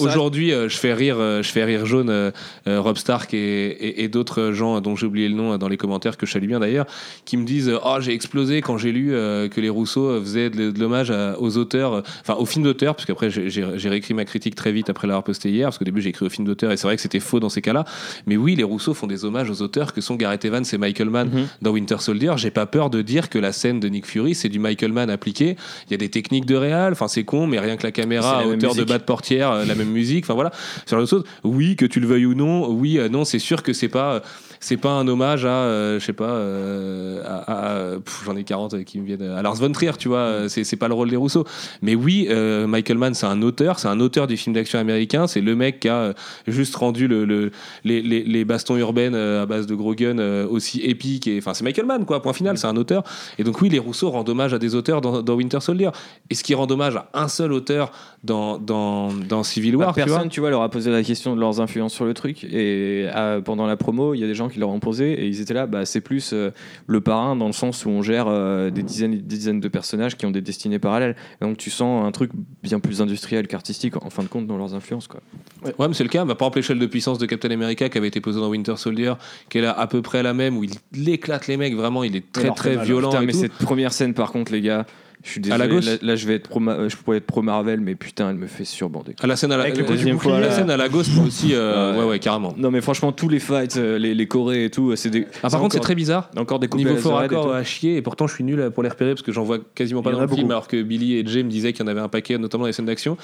Aujourd'hui, euh, je fais rire, euh, je fais rire jaune, euh, Rob Stark et, et- et d'autres gens dont j'ai oublié le nom dans les commentaires que je salue bien d'ailleurs, qui me disent oh j'ai explosé quand j'ai lu euh, que les Rousseau faisaient de, de l'hommage aux auteurs, enfin aux films d'auteurs, parce qu'après j'ai- réécrit ma critique très vite après l'avoir posté hier, parce qu'au début j'ai écrit aux films d'auteurs et c'est vrai que c'était faux dans ces cas-là. Mais oui, les Rousseau font des hommages aux auteurs que sont Gareth Evans et Michael Mann Mhm. dans Winter Soldier. J'ai pas peur de dire que la scène de Nick Fury c'est du Michael Mann appliqué. Il y a des techniques de réal, enfin c'est con, mais rien que la caméra à hauteur de bas de portière, euh, la même musique, enfin voilà. Sur l'autre chose, oui, que tu le veuilles ou non, oui, euh, non, c'est sûr que c'est pas, c'est pas un hommage à, euh, je sais pas, euh, à, j'en ai 40 qui me viennent, à Lars von Trier, tu vois, euh, c'est, c'est pas le rôle des Rousseau. Mais oui, euh, Michael Mann, c'est un auteur, c'est un auteur du film d'action américain, c'est le mec qui a euh, juste rendu le, le- les, les, les bastons urbaines euh, à base de gros guns euh, aussi épiques, et enfin c'est Michael Mann, quoi, point final, c'est un auteur. Et donc oui, les Rousseau rendent hommage à des auteurs dans, dans Winter Soldier. Et ce qui rend hommage à un seul auteur dans, dans, dans Civil Bah, War, tu vois. personne, tu vois, leur a posé la question de leurs influences sur le truc. Et euh, pendant la promo, il y a des gens qui leur ont posé et ils étaient là. Bah, c'est plus euh, le parrain dans le sens où on gère euh, des dizaines et des dizaines de personnages qui ont des destinées parallèles. Et donc tu sens un truc bien plus industriel qu'artistique en fin de compte dans leurs influences. Quoi. Ouais, mais c'est le cas. Bah, par exemple, l'échelle de puissance de Captain America qui avait été posée dans Winter Soldier, qui est là à peu près la même, où il éclate les mecs, vraiment, il est très très violent. Putain, et mais tout. cette première scène, par contre, les gars, je suis À la désolé. gauche là, là, je vais être pro, je pourrais être pro Marvel, mais putain, elle me fait surbander. À la scène à la, Avec le la- deuxième la fois, là. scène à la gauche, moi aussi, euh, Ouais. ouais, ouais, carrément. Non, mais franchement, tous les fights, euh, les, les chorés et tout, c'est des. Ah, par contre, c'est très bizarre. Encore des Niveau fort accord à chier, et pourtant je suis nul à- pour les repérer parce que j'en vois quasiment pas dans le film, alors que Billy et Jay me disaient qu'il y en avait un paquet, notamment dans les scènes d'action.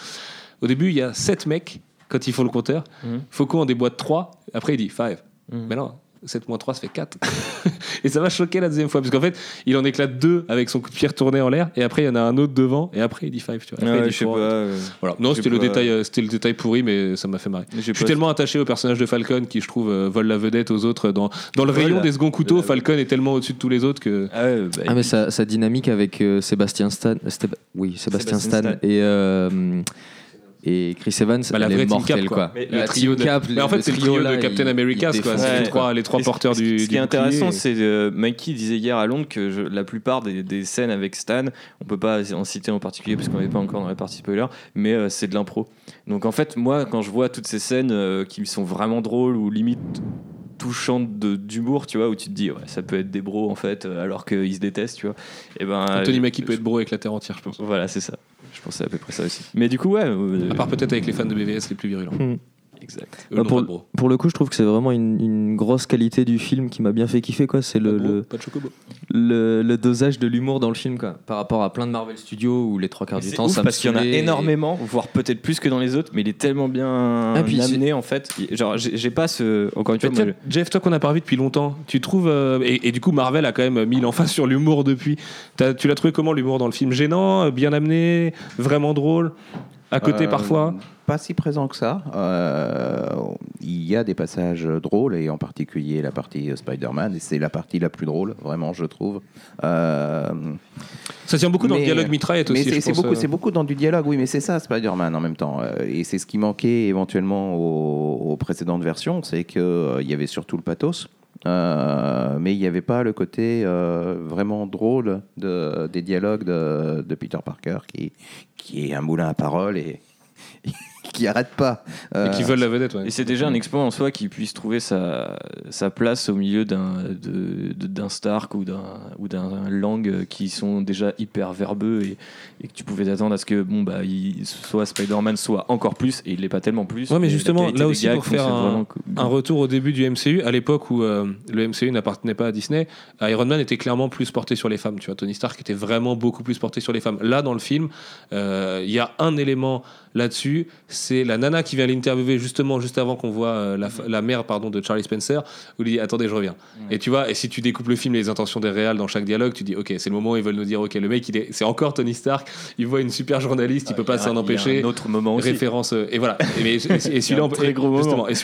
Au début, il y a 7 mecs quand ils font le compteur. Mhm. Faucon en déboîte 3, après il dit 5. Mhm. Mais non, 7 moins 3, ça fait 4. et ça m'a choqué la deuxième fois, parce qu'en fait, il en éclate 2 avec son coup de pierre tourné en l'air, et après il y en a un autre devant, et après il dit 5. Tu vois. Après, il Ouais, dit je sais four. pas. euh, Voilà. Non, c'était le, détail, euh, c'était le détail pourri, mais ça m'a fait marrer. j'ai Je suis pas- tellement attaché au personnage de Falcon qui, je trouve, euh, vole la vedette aux autres. Dans, dans le rayon des seconds couteaux, la- Falcon est tellement au-dessus de tous les autres que. Ah, ouais, bah, Ah mais sa, sa dynamique avec euh, Sébastien Stan, euh, Stéba- oui Sébastien, Sébastien Stan, Stan. et euh, et Chris Evans, Bah, la elle est team mortelle cap, quoi. quoi. Mais le La trio de... cap, mais en fait, c'est le trio de Captain America, quoi. C'est les trois, les porteurs ce- du. Ce qui est intéressant, c'est euh, Mikey disait hier à Londres que je- la plupart des, des scènes avec Stan, on peut pas en citer en particulier parce qu'on n'est pas encore dans la partie spoiler, mais euh, c'est de l'impro. Donc en fait, moi, quand je vois toutes ces scènes euh, qui sont vraiment drôles ou limite touchantes de- d'humour, tu vois, où tu te dis, ouais, ça peut être des bros en fait, euh, alors qu'ils se détestent, tu vois. Et ben, Anthony Mackie peut être bro avec la terre entière, je pense. Voilà, c'est ça. Je pensais à peu près ça aussi. Mais du coup, ouais. euh, À part peut-être avec les fans de BVS les plus virulents. Exact. Eux Bah, pour, le coup, je trouve que c'est vraiment une, une grosse qualité du film qui m'a bien fait kiffer quoi. C'est Pas le, le, pas de chocobo. le, le dosage de l'humour dans le film quoi. Par rapport à plein de Marvel Studios où les trois quarts du C'est temps ouf ça me parce qu'il y en a énormément, voire peut-être plus que dans les autres, mais il est tellement bien Ah, puis amené en fait. Genre, j'ai j'ai pas ce. Encore une fois, Mais moi, tiens, Jeff, toi qu'on n'a pas revu depuis longtemps, tu trouves. euh, et, et du coup, Marvel a quand même mis l'emphase sur l'humour depuis. T'as- tu l'as trouvé comment l'humour dans le film? Gênant, euh, bien amené, vraiment drôle À côté Euh, parfois? Pas si présent que ça. Euh, il y a des passages drôles, et en particulier la partie euh, Spider-Man, et c'est la partie la plus drôle, vraiment, je trouve. Euh, Ça tient beaucoup dans le mais- dialogue mitraillette mais aussi. c'est je c'est beaucoup, euh. c'est beaucoup dans du dialogue, oui, mais c'est ça Spider-Man en même temps. Et c'est ce qui manquait éventuellement aux, aux précédentes versions, c'est qu'il il y avait surtout le pathos. euh, mais il n'y avait pas le côté euh, vraiment drôle de, des dialogues de, de Peter Parker, qui, qui est un moulin à paroles et qui arrête pas. Et Euh, qui veulent la vedette, ouais. Et c'est déjà un exploit en soi qui puisse trouver sa, sa place au milieu d'un d'un Stark ou d'un ou d'un Lang qui sont déjà hyper verbeux et, et que tu pouvais t'attendre à ce que bon bah il, soit Spider-Man soit encore plus et il l'est pas tellement plus. Ouais, mais justement, là aussi, pour faire un- retour au début du MCU, à l'époque où euh, le MCU n'appartenait pas à Disney, Iron Man était clairement plus porté sur les femmes. Tu vois, Tony Stark était vraiment beaucoup plus porté sur les femmes. Là, dans le film, euh, il y a un élément là-dessus, c'est la nana qui vient l'interviewer justement juste avant qu'on voit euh, la, fa- la mère pardon de Charlie Spencer, où il dit attendez je reviens. Et tu vois, et si tu découpes le film et les intentions des réals dans chaque dialogue, tu dis ok c'est le moment où ils veulent nous dire ok le mec il est, c'est encore Tony Stark, il voit une super journaliste, il peut pas s'en empêcher. Un autre moment aussi. référence euh, et voilà. Et, et- et celui-là on peut et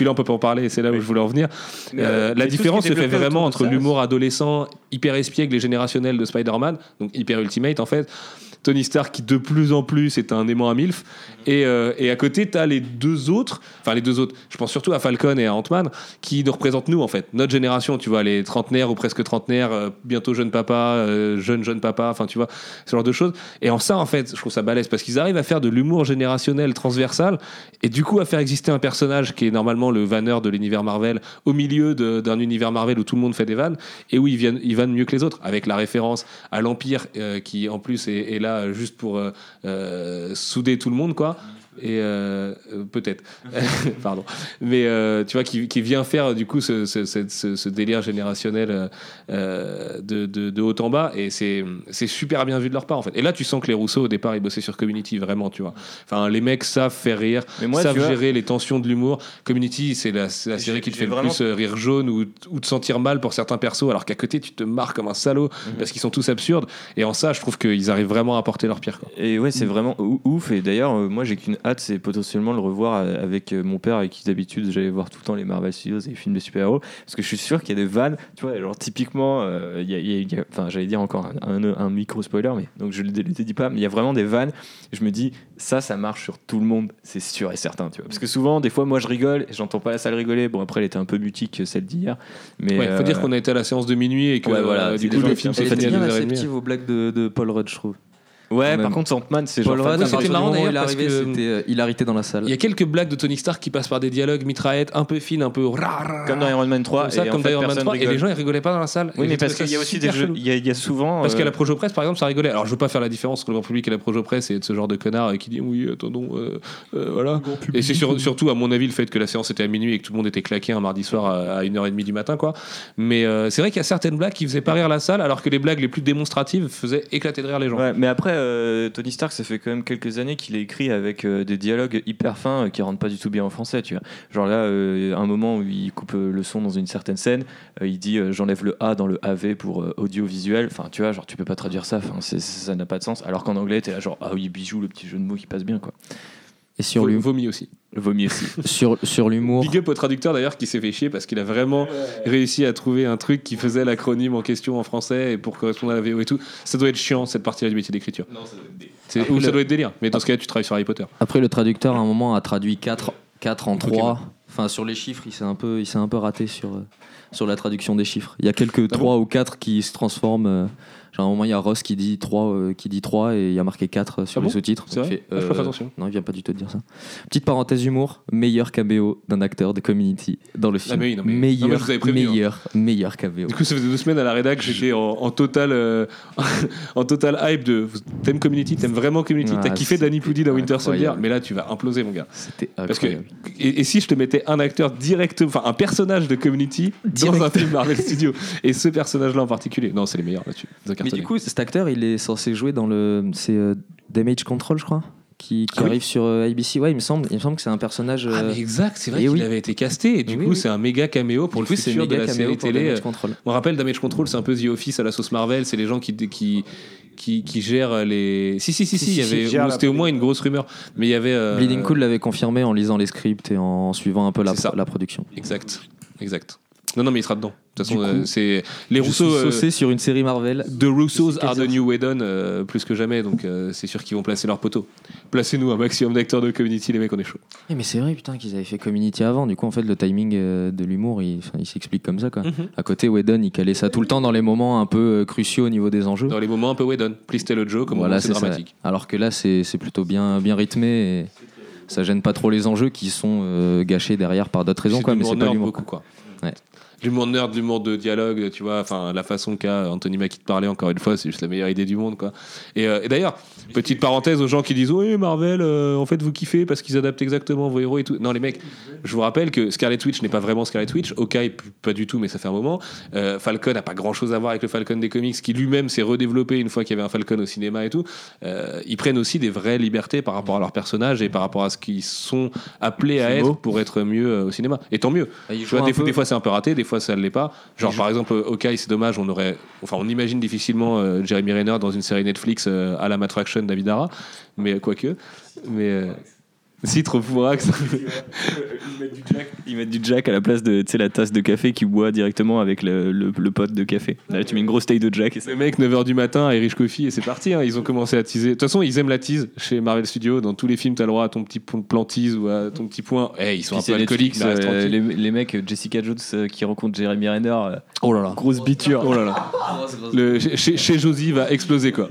on pas en parler et c'est là où je voulais en venir. Euh, la différence se fait vraiment entre l'humour adolescent hyper espiègle et générationnel de Spider-Man donc hyper ultimate en fait. Tony Stark qui de plus en plus est un aimant à milf et, euh, et à côté t'as les deux autres, enfin les deux autres, je pense surtout à Falcon et à Ant-Man, qui nous représentent nous en fait, notre génération, tu vois, les trentenaires ou presque trentenaires, euh, bientôt jeune papa, euh, jeune jeune papa, enfin tu vois, ce genre de choses. Et en ça, en fait, je trouve ça balèze parce qu'ils arrivent à faire de l'humour générationnel transversal et du coup à faire exister un personnage qui est normalement le vanneur de l'univers Marvel au milieu d'un univers Marvel où tout le monde fait des vannes et où ils viennent, ils vannent mieux que les autres, avec la référence à l'Empire euh, qui en plus est, là juste pour euh, euh, souder tout le monde, quoi. Et euh, euh, peut-être, pardon, mais euh, tu vois, qui, qui vient faire du coup ce, ce, ce- ce- ce délire générationnel euh, de, de, de haut en bas, et c'est c'est super bien vu de leur part en fait. Et là, tu sens que les Rousseau au départ, ils bossaient sur Community vraiment, tu vois. Enfin, les mecs savent faire rire, Mais moi, savent vois- gérer les tensions de l'humour. Community, c'est la, série qui te fait le vraiment- plus rire jaune ou, ou te sentir mal pour certains persos, alors qu'à côté, tu te marres comme un salaud Mhm. parce qu'ils sont tous absurdes. Et en ça, je trouve qu'ils arrivent vraiment à porter leur pire. Quoi. Et ouais, c'est vraiment ou- ouf. Et d'ailleurs, moi, j'ai qu'une hâte, c'est potentiellement le revoir euh, avec euh, mon père, avec qui d'habitude j'allais voir tout le temps les Marvel Studios et les films de super-héros. Parce que je suis sûr qu'il y a des vannes, tu vois, genre typiquement, euh, il y a- il y a- il y a- enfin, j'allais dire encore un, un- un micro spoiler, mais donc je ne le dis pas, mais il y a vraiment des vannes. Je me dis, ça, ça marche sur tout le monde, c'est sûr et certain, tu vois. Parce que souvent, des fois, moi, je rigole et j'entends pas la salle rigoler. Bon, après, elle était un peu mutique celle d'hier, mais Ouais, faut euh, dire qu'on a été à la séance de minuit et que Ouais, voilà, c'est du coup, le film sont s'est un peu fini à bien 2h30. réceptif aux blagues de, de Paul Rudd, je trouve. Ouais, par contre, Ant-Man, c'est genre. Paul Rudd, de c'était marrant d'ailleurs, parce que- c'était euh, hilarité dans la salle. Il y a quelques blagues de Tony Stark qui passent par des dialogues mitraillettes un peu fines, un peu. Comme dans Iron Man 3, Comme ça, et en comme fait, dans Iron Man personne 3, et rigole. les gens ils rigolaient pas dans la salle. Oui, Et mais parce qu'il y a aussi des jeux. Il y, y a souvent. Parce euh, qu'à la Projo Presse, par exemple, ça rigolait. Alors, je veux pas faire la différence entre le grand public et la Projo Presse et être ce genre de connard euh, qui dit oui, attendons, euh, euh, voilà. Et c'est sur- surtout, à mon avis, le fait que la séance était à minuit et que tout le monde était claqué un mardi soir à, à 1h30 du matin, quoi. Mais euh, c'est vrai qu'il y a certaines blagues qui faisaient pas rire la salle, alors que les blagues les plus démonstratives faisaient éclater de rire les gens. Mais après, euh, Tony Stark, ça fait quand même quelques années qu'il est écrit avec euh, des dialogues hyper fins euh, qui rentrent pas du tout bien en français, tu vois. Genre là, un moment où il coupe le son dans une certaine scène, il dit j'enlève le A dans le AV pour audiovisuel. Enfin, tu vois, genre tu peux pas traduire ça, ça n'a pas de sens. Alors qu'en anglais, t'es là genre ah oui, bijou, le petit jeu de mots qui passe bien, quoi. Et sur l'humour, vomi aussi. Le vomi aussi. sur, sur l'humour, Big up au traducteur d'ailleurs qui s'est fait chier parce qu'il a vraiment réussi à trouver un truc qui faisait l'acronyme en question en français et pour correspondre à la VO et tout. Ça doit être chiant cette partie-là du métier d'écriture. C'est- Ou Après, ça le- doit être délire. Mais dans ce cas-là, tu travailles sur Harry Potter. après le traducteur à un moment a traduit 4, 4 en Ok, 3. Enfin, sur les chiffres, il s'est un peu, il s'est un peu raté sur, euh, sur la traduction des chiffres. Il y a quelques Ah 3 ou 4 qui se transforment. euh, genre, à un moment, il y a Ross qui dit 3, euh, qui dit 3 et il y a marqué 4 sur Ah les sous-titres. C'est vrai fait, Ah, je fais pas attention. Non, il vient pas du tout de dire ça. Petite parenthèse humour, meilleur caméo d'un acteur de Community dans le film. Ah, mais oui, non, mais- meilleur, non, mais hein. meilleur, meilleur caméo. Du coup, ça faisait deux semaines à la rédac, j'étais en, en total, euh, en total hype de. T'aimes Community, t'aimes vraiment Community, Ah, t'as kiffé c'est Danny Pudi dans Winter Soldier, mais là tu vas imploser mon gars. C'était Parce que et, et si je te mettais un acteur direct, enfin un personnage de Community dans un film Marvel Studios et ce personnage-là en particulier, non c'est les meilleurs là-dessus. Mais du coup, cet acteur, il est censé jouer dans le. C'est euh, Damage Control, je crois, qui, qui Ah oui arrive sur euh, ABC. Ouais, il me semble, il me semble que c'est un personnage. Ah euh, mais exact, c'est vrai et qu'il oui. avait été casté et du Oui, coup c'est un méga caméo pour le coup, c'est futur de la caméo série pour télé. On rappelle Damage Control, c'est un peu The Office à la sauce Marvel, c'est les gens qui qui qui, les. Si si si si, c'était au moins une grosse rumeur, mais il y avait. euh, Bleeding Cool l'avait confirmé en lisant les scripts et en suivant un peu la production. Exact, exact. Non non mais il sera dedans. De toute façon, euh, c'est les Rousseau. euh, saucé sur une série Marvel. The Russos are the new Whedon euh, plus que jamais, donc c'est sûr qu'ils vont placer leur poteau. Placez-nous un maximum d'acteurs de Community, les mecs, on est chaud. Eh, mais c'est vrai, putain, qu'ils avaient fait Community avant. Du coup, en fait, le timing de l'humour, il, s'explique comme ça, quoi. À côté, Whedon, il calait ça tout le temps dans les moments un peu cruciaux au niveau des enjeux. Dans les moments un peu Whedon, please tell a joke, comme voilà, c'est ça. dramatique. Alors que là, c'est plutôt bien, bien rythmé et ça gêne pas trop les enjeux qui sont euh, gâchés derrière par d'autres raisons, quoi. Mais c'est pas l'humour. beaucoup, quoi. Ouais. L'humour nerd, l'humour de dialogue, tu vois, enfin la façon qu'a Anthony Mackie de parler, encore une fois, c'est juste la meilleure idée du monde, quoi. Et, euh, et d'ailleurs, petite parenthèse aux gens qui disent Oui, Marvel, euh, en fait, vous kiffez parce qu'ils adaptent exactement vos héros et tout. Non, les mecs, je vous rappelle que Scarlet Witch n'est pas vraiment Scarlet Witch, Hawkeye, pas du tout, mais ça fait un moment. Euh, Falcon n'a pas grand chose à voir avec le Falcon des comics, qui lui-même s'est redéveloppé une fois qu'il y avait un Falcon au cinéma et tout. Ils prennent aussi des vraies libertés par rapport à leurs personnages et par rapport à ce qu'ils sont appelés à être beau. pour être mieux au cinéma. Et tant mieux. Ah, il Tu vois, des, peu- des fois c'est un peu raté, des fois ça ne l'est pas. Genre par exemple, euh, Hawkeye, c'est dommage, on aurait, enfin on imagine difficilement euh, Jeremy Renner dans une série Netflix euh, à la Matraction David Ara, mais quoique. Mais Si, trop fourax. Ils mettent, du jack, ils mettent du jack à la place de tu sais, la tasse de café qu'ils boit directement avec le, le, le pot de café. Là, tu mets une grosse taille de jack et ça. Le mec, 9h du matin, Irish Coffee, et c'est parti. hein. Ils ont commencé à teaser. De toute façon, ils aiment la tease chez Marvel Studios. Dans tous les films, t'as le droit à ton petit point- plan tease ou à ton petit point. Eh, ils sont un peu alcooliques, Netflix, euh, tranquille. les, les mecs, euh, Jessica Jones euh, qui rencontre Jeremy Renner, euh, Oh là là. grosse biture. Oh là là. Le, chez, chez Josie va exploser, quoi.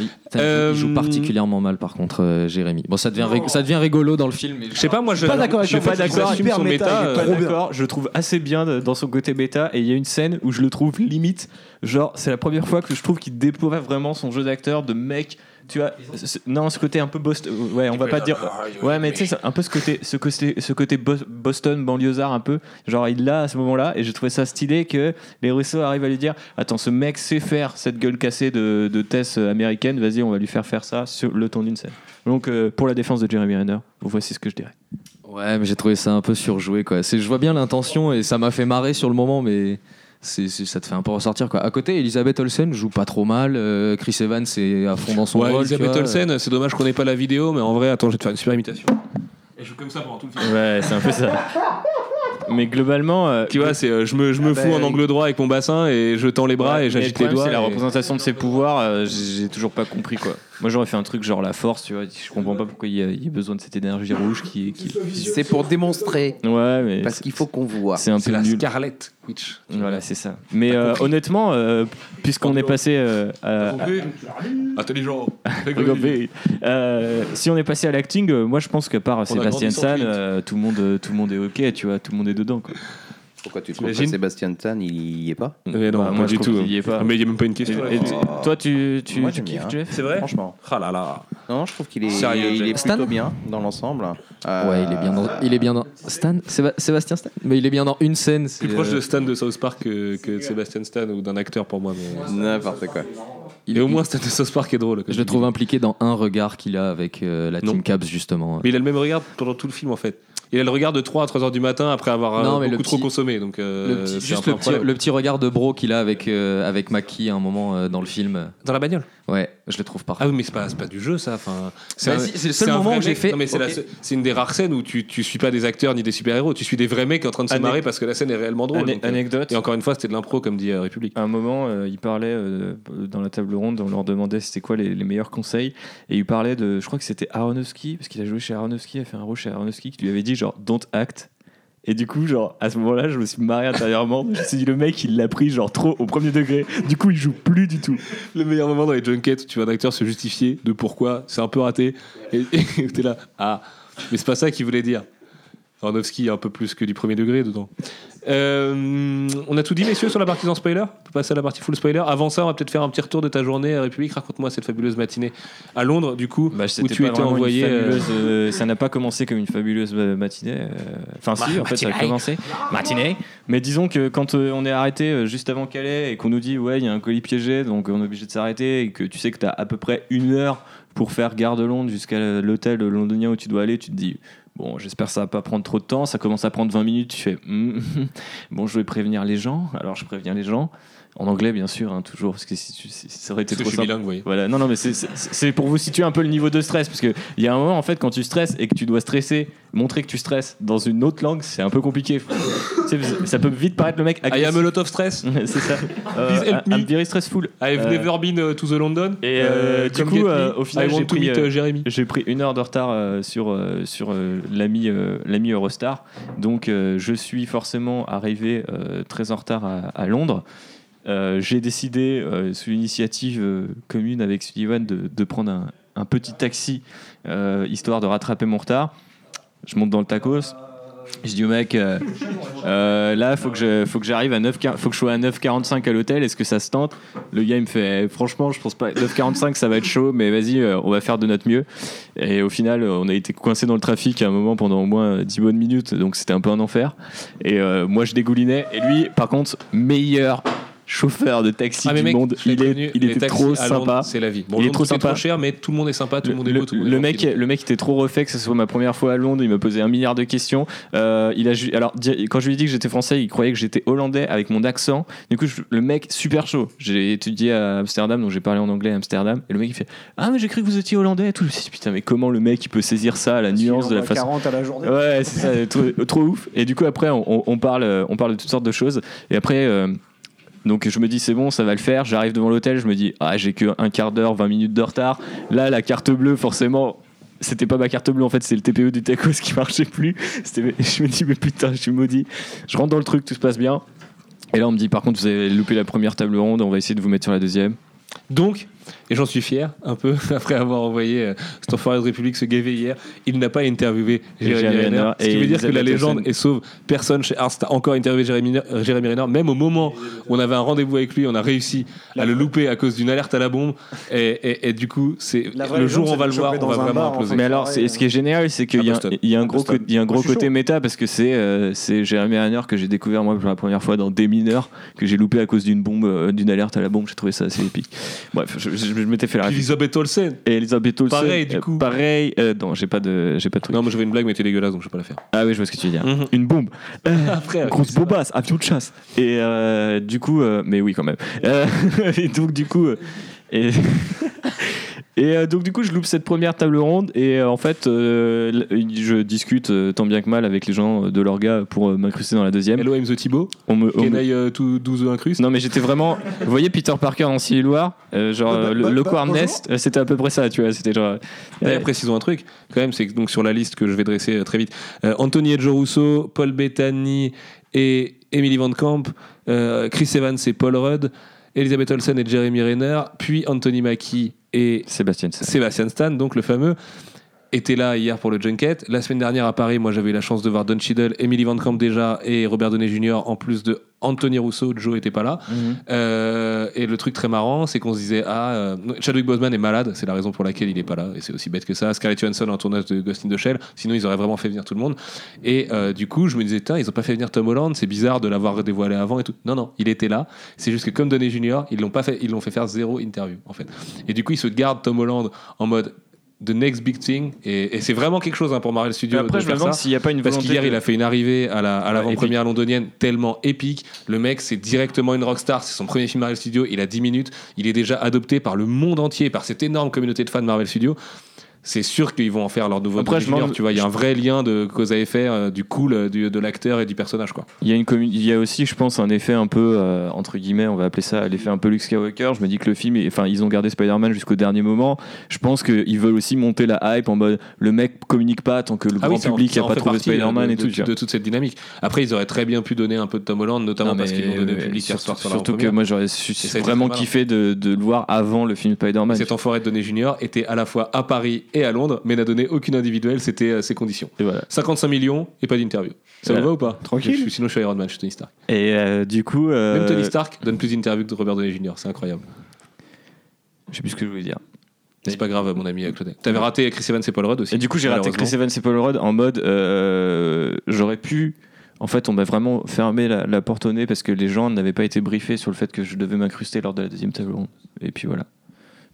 Il, joue particulièrement mal par contre, euh, Jérémy. Bon, ça devient, ça devient rigolo dans le film. Je sais pas, moi, je Pas d'accord avec je toi, suis pas d'accord. son méta, méta. euh, d'accord, je le trouve assez bien dans son côté bêta et il y a une scène où je le trouve limite genre c'est la première fois que je trouve qu'il déploie vraiment son jeu d'acteur de mec tu vois ce- non ce côté un peu Boston ouais on va pas dire ouais mais tu sais un peu ce côté ce côté ce côté Bos- Boston banlieusard un peu. Genre il l'a à ce moment-là et j'ai trouvé ça stylé que les Russo arrivent à lui dire attends ce mec sait faire cette gueule cassée de, de Tess américaine vas-y on va lui faire faire ça sur le ton d'une scène. Donc euh, pour la défense de Jeremy Renner voici ce que je dirais. Ouais, mais j'ai trouvé ça un peu surjoué quoi. C'est, je vois bien l'intention et ça m'a fait marrer sur le moment, mais c'est, ça te fait un peu ressortir quoi. À côté, Elisabeth Olsen joue pas trop mal. euh, Chris Evans est à fond dans son Ouais, rôle. Elisabeth vois. Olsen, c'est dommage qu'on ait pas la vidéo, mais en vrai, attends, je vais te faire une super imitation. Et je joue comme ça pendant tout le film. Ouais, c'est un peu ça. Mais globalement, euh, Tu vois, c'est euh, je me, je me bah, fous en angle droit avec mon bassin et je tends les bras ouais, et mais j'agite le les problème, doigts. C'est la et- représentation de ses pouvoirs, euh, j'ai j'ai toujours pas compris quoi. Moi j'aurais fait un truc genre la force, tu vois. Je comprends pas pourquoi il y a, il y a besoin de cette énergie rouge qui. qui... C'est pour démontrer. Ouais, mais. Parce qu'il faut qu'on voit. C'est un C'est peu la nul. Scarlet Witch. Voilà, c'est ça. Mais euh, honnêtement, euh, puisqu'on est passé euh, à, Intelligent. Euh, si on est passé à l'acting, euh, moi je pense que par Sébastien grandi sans euh, tout le monde, euh, tout le monde est ok, tu vois, tout le monde est dedans. Quoi. Pourquoi tu trouves que Sébastien Stan, il y est pas Mais non, Bah, pas moi, du tout. qu'il y est pas. Mais il y a même pas une question. Et tu- toi, tu, tu, Moi, tu j'aime kiffes, bien. Jeff C'est vrai Franchement. Ah là là. Non, je trouve qu'il est, Sérieux, il est Jack. Stan plutôt bien dans l'ensemble. Euh, Ouais, il est bien dans. Il est bien dans. Stan Séba- Sébastien Stan? Mais il est bien dans une scène. c'est, Plus proche euh, de Stan de South Park que, que de Sébastien Stan ou d'un acteur pour moi. Mais... N'importe quoi. il- Et au il- moins, Stan de South Park est drôle. comme Je le trouve impliqué dans un regard qu'il a avec euh, la Non. Team Caps justement. Mais il a le même regard pendant tout le film en fait. Il a le regard de 3 à 3 heures du matin après avoir euh, Non, beaucoup trop petit- consommé. Donc, euh, Le petit- juste le petit, problème. le petit regard de bro qu'il a avec, euh, avec Maki à un moment euh, dans le film. Dans la bagnole? Ouais, je le trouve parfait. Ah oui, mais c'est pas, c'est pas du jeu ça. Enfin, Bah si, c'est le seul moment où j'ai fait, Non, mais c'est une des rares scènes où tu, tu suis pas des acteurs ni des super-héros. Tu suis des vrais mecs en train de se Ane- marrer parce que la scène est réellement drôle. Donc, euh, anecdote. Et encore une fois, c'était de l'impro comme dit euh, République. À un moment, euh, il parlait euh, dans la table ronde, on leur demandait c'était quoi les, les meilleurs conseils, et il parlait de, je crois que c'était Aronofsky, parce qu'il a joué chez Aronofsky, il a fait un rôle chez Aronofsky, qui lui avait dit genre don't act. Et du coup, genre, à ce moment-là, je me suis marré intérieurement. Je me suis dit, le mec, il l'a pris, genre, trop au premier degré. Du coup, il joue plus du tout. Le meilleur moment dans les junkets où tu vois un acteur se justifier de pourquoi c'est un peu raté. Et t'es là, ah, mais c'est pas ça qu'il voulait dire. Aronofsky un peu plus que du premier degré dedans. Euh, on a tout dit, messieurs, sur la partie sans spoiler? On peut passer à la partie full spoiler. Avant ça, on va peut-être faire un petit retour de ta journée à République. Raconte-moi cette fabuleuse matinée à Londres, du coup, Bah, où tu étais envoyé. euh, fabuleuse, euh, ça n'a pas commencé comme une fabuleuse matinée. euh, Enfin, si, en fait, ça a commencé. Matinée. Mais disons que quand euh, on est arrêté euh, juste avant Calais et qu'on nous dit, ouais, il y a un colis piégé, donc on est obligé de s'arrêter, et que tu sais que tu as à peu près une heure pour faire gare de Londres jusqu'à l'hôtel londonien où tu dois aller, tu te dis. Bon, j'espère que ça va pas prendre trop de temps. Ça commence à prendre 20 minutes. Tu fais, Hmm, bon, je vais prévenir les gens. Alors, je préviens les gens. En anglais, bien sûr, hein, toujours, parce que si, tu- si- ça aurait été parce que trop je suis simple. bilingue. Voilà, non, non, mais c'est- pour vous situer un peu le niveau de stress, parce qu'il y a un moment, en fait, quand tu stresses et que tu dois stresser, montrer que tu stresses dans une autre langue, c'est un peu compliqué. Ça peut vite paraître le mec I am a lot of stress. c'est ça. Please help I'm very stressful. I've Euh, never been uh, to the London. et, euh, du come coup, euh, au final, j'ai to pris, euh, uh. J'ai pris une heure de retard euh, sur, euh, sur euh, l'ami euh, l'ami Eurostar. Donc, euh, je suis forcément arrivé euh, très en retard à, à Londres. Euh, J'ai décidé, euh, sous l'initiative euh, commune avec Sullivan, de, prendre un, petit taxi histoire de rattraper mon retard. Je monte dans le tacos. Je dis au mec, là, faut que faut que j'arrive à 9, faut que je sois à 9h45 à l'hôtel. Est-ce que ça se tente? Le gars me fait, eh, franchement, je pense pas. 9h45, ça va être chaud, mais vas-y, on va faire de notre mieux. Et au final, on a été coincé dans le trafic à un moment pendant au moins 10 bonnes minutes, donc c'était un peu un enfer. Et moi, je dégoulinais. Et lui, par contre, meilleur chauffeur de taxi Ah, du mec, monde. Il, est, il était taxis trop sympa. C'est la vie. Bon, Il est trop sympa. trop cher, mais tout le monde est sympa, tout le, monde est Le, beau, tout le mec, le mec était trop refait que ce soit ma première fois à Londres. Il m'a posé un milliard de questions. Euh, il a alors quand je lui ai dit que j'étais français, il croyait que j'étais hollandais avec mon accent. Du coup, je- le mec super chaud. J'ai étudié à Amsterdam, donc j'ai parlé en anglais à Amsterdam. Et le mec il fait ah mais j'ai cru que vous étiez hollandais et tout. Je me suis dit putain mais comment le mec il peut saisir ça, la nuance de la façon. 40 à la journée. Ouais, c'est ça, trop, trop ouf. Et du coup, après, on, parle, on parle de toutes sortes de choses. Et après, euh, donc je me dis, c'est bon, ça va le faire. J'arrive devant l'hôtel, je me dis, ah, j'ai que un quart d'heure, 20 minutes de retard. Là, la carte bleue, forcément. C'était pas ma carte bleue en fait, c'est le TPE du Tacos qui marchait plus. Je me dis, mais putain, je suis maudit. Je rentre dans le truc, tout se passe bien. Et là, on me dit, par contre, vous avez loupé la première table ronde, on va essayer de vous mettre sur la deuxième. Donc, et j'en suis fier, un peu, après avoir envoyé euh, cet enfoiré de République se gaver hier, il n'a pas interviewé Jérémy Renner. Renner Ce qui et veut dire que la légende est sauve. Personne chez Ars n'a encore interviewé Jérémy, euh, Jérémy Renner. Même au moment où on avait un rendez-vous avec lui, on a réussi à le louper à cause d'une alerte à la bombe. Et, et- et du coup, c'est le jour où on va le voir, on va vraiment imploser. Mais alors, ce qui est génial, c'est qu'il y, a un- a gros, y a un gros côté chaud. méta parce que c'est euh, c'est Jérémy Renner que j'ai découvert moi pour la première fois dans Des mineurs que j'ai loupé à cause d'une bombe, d'une alerte à la bombe. J'ai trouvé ça assez épique. Bref, je, je- je m'étais fait la. Elisabeth Olsen. Et Elisabeth Olsen. Pareil, du euh, coup. Pareil. euh, non, j'ai pas de, j'ai pas de truc. Non, moi j'avais une blague, mais t'es dégueulasse, donc je vais pas la faire. Ah oui, je vois ce que tu veux dire. Mhm. Une bombe. Euh, Après, grosse bombasse, avion de chasse. Et euh, du coup, euh, mais oui quand même. Euh, et donc du coup, euh, et, et euh, donc du coup, je loupe cette première table ronde et euh, en fait, euh, je discute tant bien que mal avec les gens de l'orga pour m'incruster dans la deuxième. Hello, I'm the Thibaut. On me, on me- tout 12 incrustes? Non mais j'étais vraiment. Vous voyez Peter Parker dans War, euh, genre Bah, bah, le, bah, le bah. Nest, c'était à peu près ça, tu vois. C'était genre. D'ailleurs, précisons un truc, quand même, c'est que donc sur la liste que je vais dresser très vite, Anthony Edjo Russo, Paul Bettany et Emily Van Camp, Chris Evans et Paul Rudd, Elisabeth Olsen et Jeremy Renner, puis Anthony Mackie et Sébastien. Stan. Sébastien Stan, donc le fameux, était là hier pour le Junket. La semaine dernière à Paris, moi j'avais eu la chance de voir Don Cheadle, Emily Van Camp déjà et Robert Downey Jr. en plus de Anthony Russo, Joe était pas là. Mhm. Euh, et le truc très marrant, c'est qu'on se disait ah euh, Chadwick Boseman est malade, c'est la raison pour laquelle il est pas là et c'est aussi bête que ça. Scarlett Johansson en tournage de Ghost in the Shell, sinon ils auraient vraiment fait venir tout le monde. Et euh, du coup, je me disais Tain, ils ont pas fait venir Tom Holland, c'est bizarre de l'avoir dévoilé avant et tout. Non non, il était là. C'est juste que comme Downey Jr, ils l'ont pas fait, ils l'ont fait faire zéro interview en fait. Et du coup, ils se gardent Tom Holland en mode the next big thing et, et c'est vraiment quelque chose hein, pour Marvel Studios. Après, de je me demande s'il n'y a pas une Parce qu'hier, de- il a fait une arrivée à la- à l'avant-première londonienne tellement épique. Le mec, c'est directement une rockstar. C'est son premier film Marvel Studios. Il a 10 minutes. Il est déjà adopté par le monde entier, par cette énorme communauté de fans de Marvel Studios. C'est sûr qu'ils vont en faire leur nouveau Après, je Jr., Tu vois, il y a un vrai lien de cause à effet euh, du cool euh, du- de l'acteur et du personnage. Quoi. Il y, a une commu- il y a aussi, je pense, un effet un peu, euh, entre guillemets, on va appeler ça l'effet un peu Luke Skywalker. Je me dis que le film, enfin, ils ont gardé Spider-Man jusqu'au dernier moment. Je pense qu'ils veulent aussi monter la hype en mode le mec communique pas tant que le Ah grand oui, public n'a pas trouvé Spider-Man et de, tout. de- toute cette dynamique. Après, ils auraient très bien pu donner un peu de Tom Holland, notamment Non, parce qu'ils l'ont donné au public hier soir sur la surtout que moi j'aurais vraiment kiffé de, de le voir avant le film Spider-Man. Cet enfoiré de Downey Jr. était à la fois à Paris et à Londres, mais n'a donné aucune individuelle, c'était euh, ses conditions. Et voilà. 55 millions et pas d'interview. Ça Voilà. vous va ou pas? Tranquille. Je suis- Sinon, je suis Iron Man, je suis Tony Stark. Et euh, du coup, euh, Même Tony Stark donne plus d'interviews que Robert Downey Jr. C'est incroyable. je sais plus ce que je voulais dire. C'est pas grave, mon ami Claude. T'avais raté Chris Evans et Paul Rudd aussi. Et du coup, j'ai raté. Chris Evans et Paul Rudd en mode euh, j'aurais pu. En fait, on m'a vraiment fermé la, la porte au nez parce que les gens n'avaient pas été briefés sur le fait que je devais m'incruster lors de la deuxième table ronde. Et puis voilà.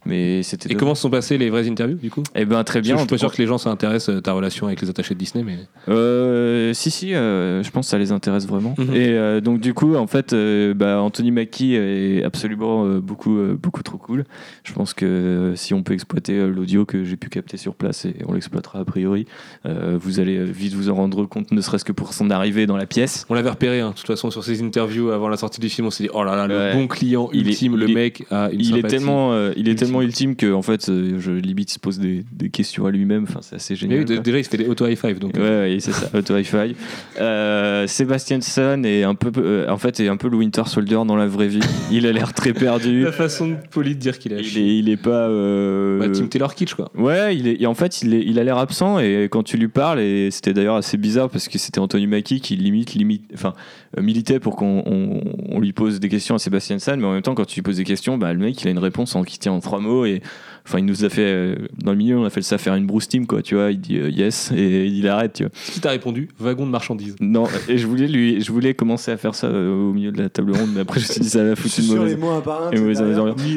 Mais c'était. Et comment se sont passées les vraies interviews du coup? Eh ben très Bien, je suis pas sûr que les gens s'intéressent à ta relation avec les attachés de Disney, mais Euh, si si, euh, je pense que ça les intéresse vraiment. Mhm. Et euh, donc du coup, en fait, euh, bah, Anthony Mackie est absolument euh, beaucoup euh, beaucoup trop cool. Je pense que euh, si on peut exploiter euh, l'audio que j'ai pu capter sur place et on l'exploitera a priori, euh, vous allez euh, vite vous en rendre compte, ne serait-ce que pour son arrivée dans la pièce. on l'avait repéré. hein. De toute façon, sur ses interviews avant la sortie du film, on s'est dit oh là là, le Ouais. bon client Il est- ultime, il le est- mec a une il est tellement, euh, il est ultime. Tellement ultime que en fait, euh, je limite se pose des, des questions à lui-même. Enfin, c'est assez Mais génial. oui, d- quoi. déjà, il se fait des auto high five. Donc, Ouais, ouais, c'est ça, auto hi-fi. Euh, Sébastien Stan est un peu, euh, en fait, est un peu le Winter Soldier dans la vraie vie. Il a l'air très perdu. la façon polie de dire qu'il est. à Il est, il est pas. euh, Bah, Tim Taylor Kitsch quoi. Ouais, il est, et en fait, il, est, il a l'air absent et quand tu lui parles, et c'était d'ailleurs assez bizarre parce que c'était Anthony Mackie qui limite, limite, enfin, euh, militait pour qu'on on, on lui pose des questions à Sébastien Stan, mais en même temps, quand tu lui poses des questions, bah, le mec, il a une réponse en, qui tient en trois mot et enfin il nous a fait euh, dans le milieu on a fait ça faire une brousse team quoi tu vois il dit euh, yes et il arrête tu vois qui t'a répondu Wagon de marchandises. non et je voulais lui je voulais commencer à faire ça euh, au milieu de la table ronde mais après je me suis dit ça va foutre une sur mauvaise les mots un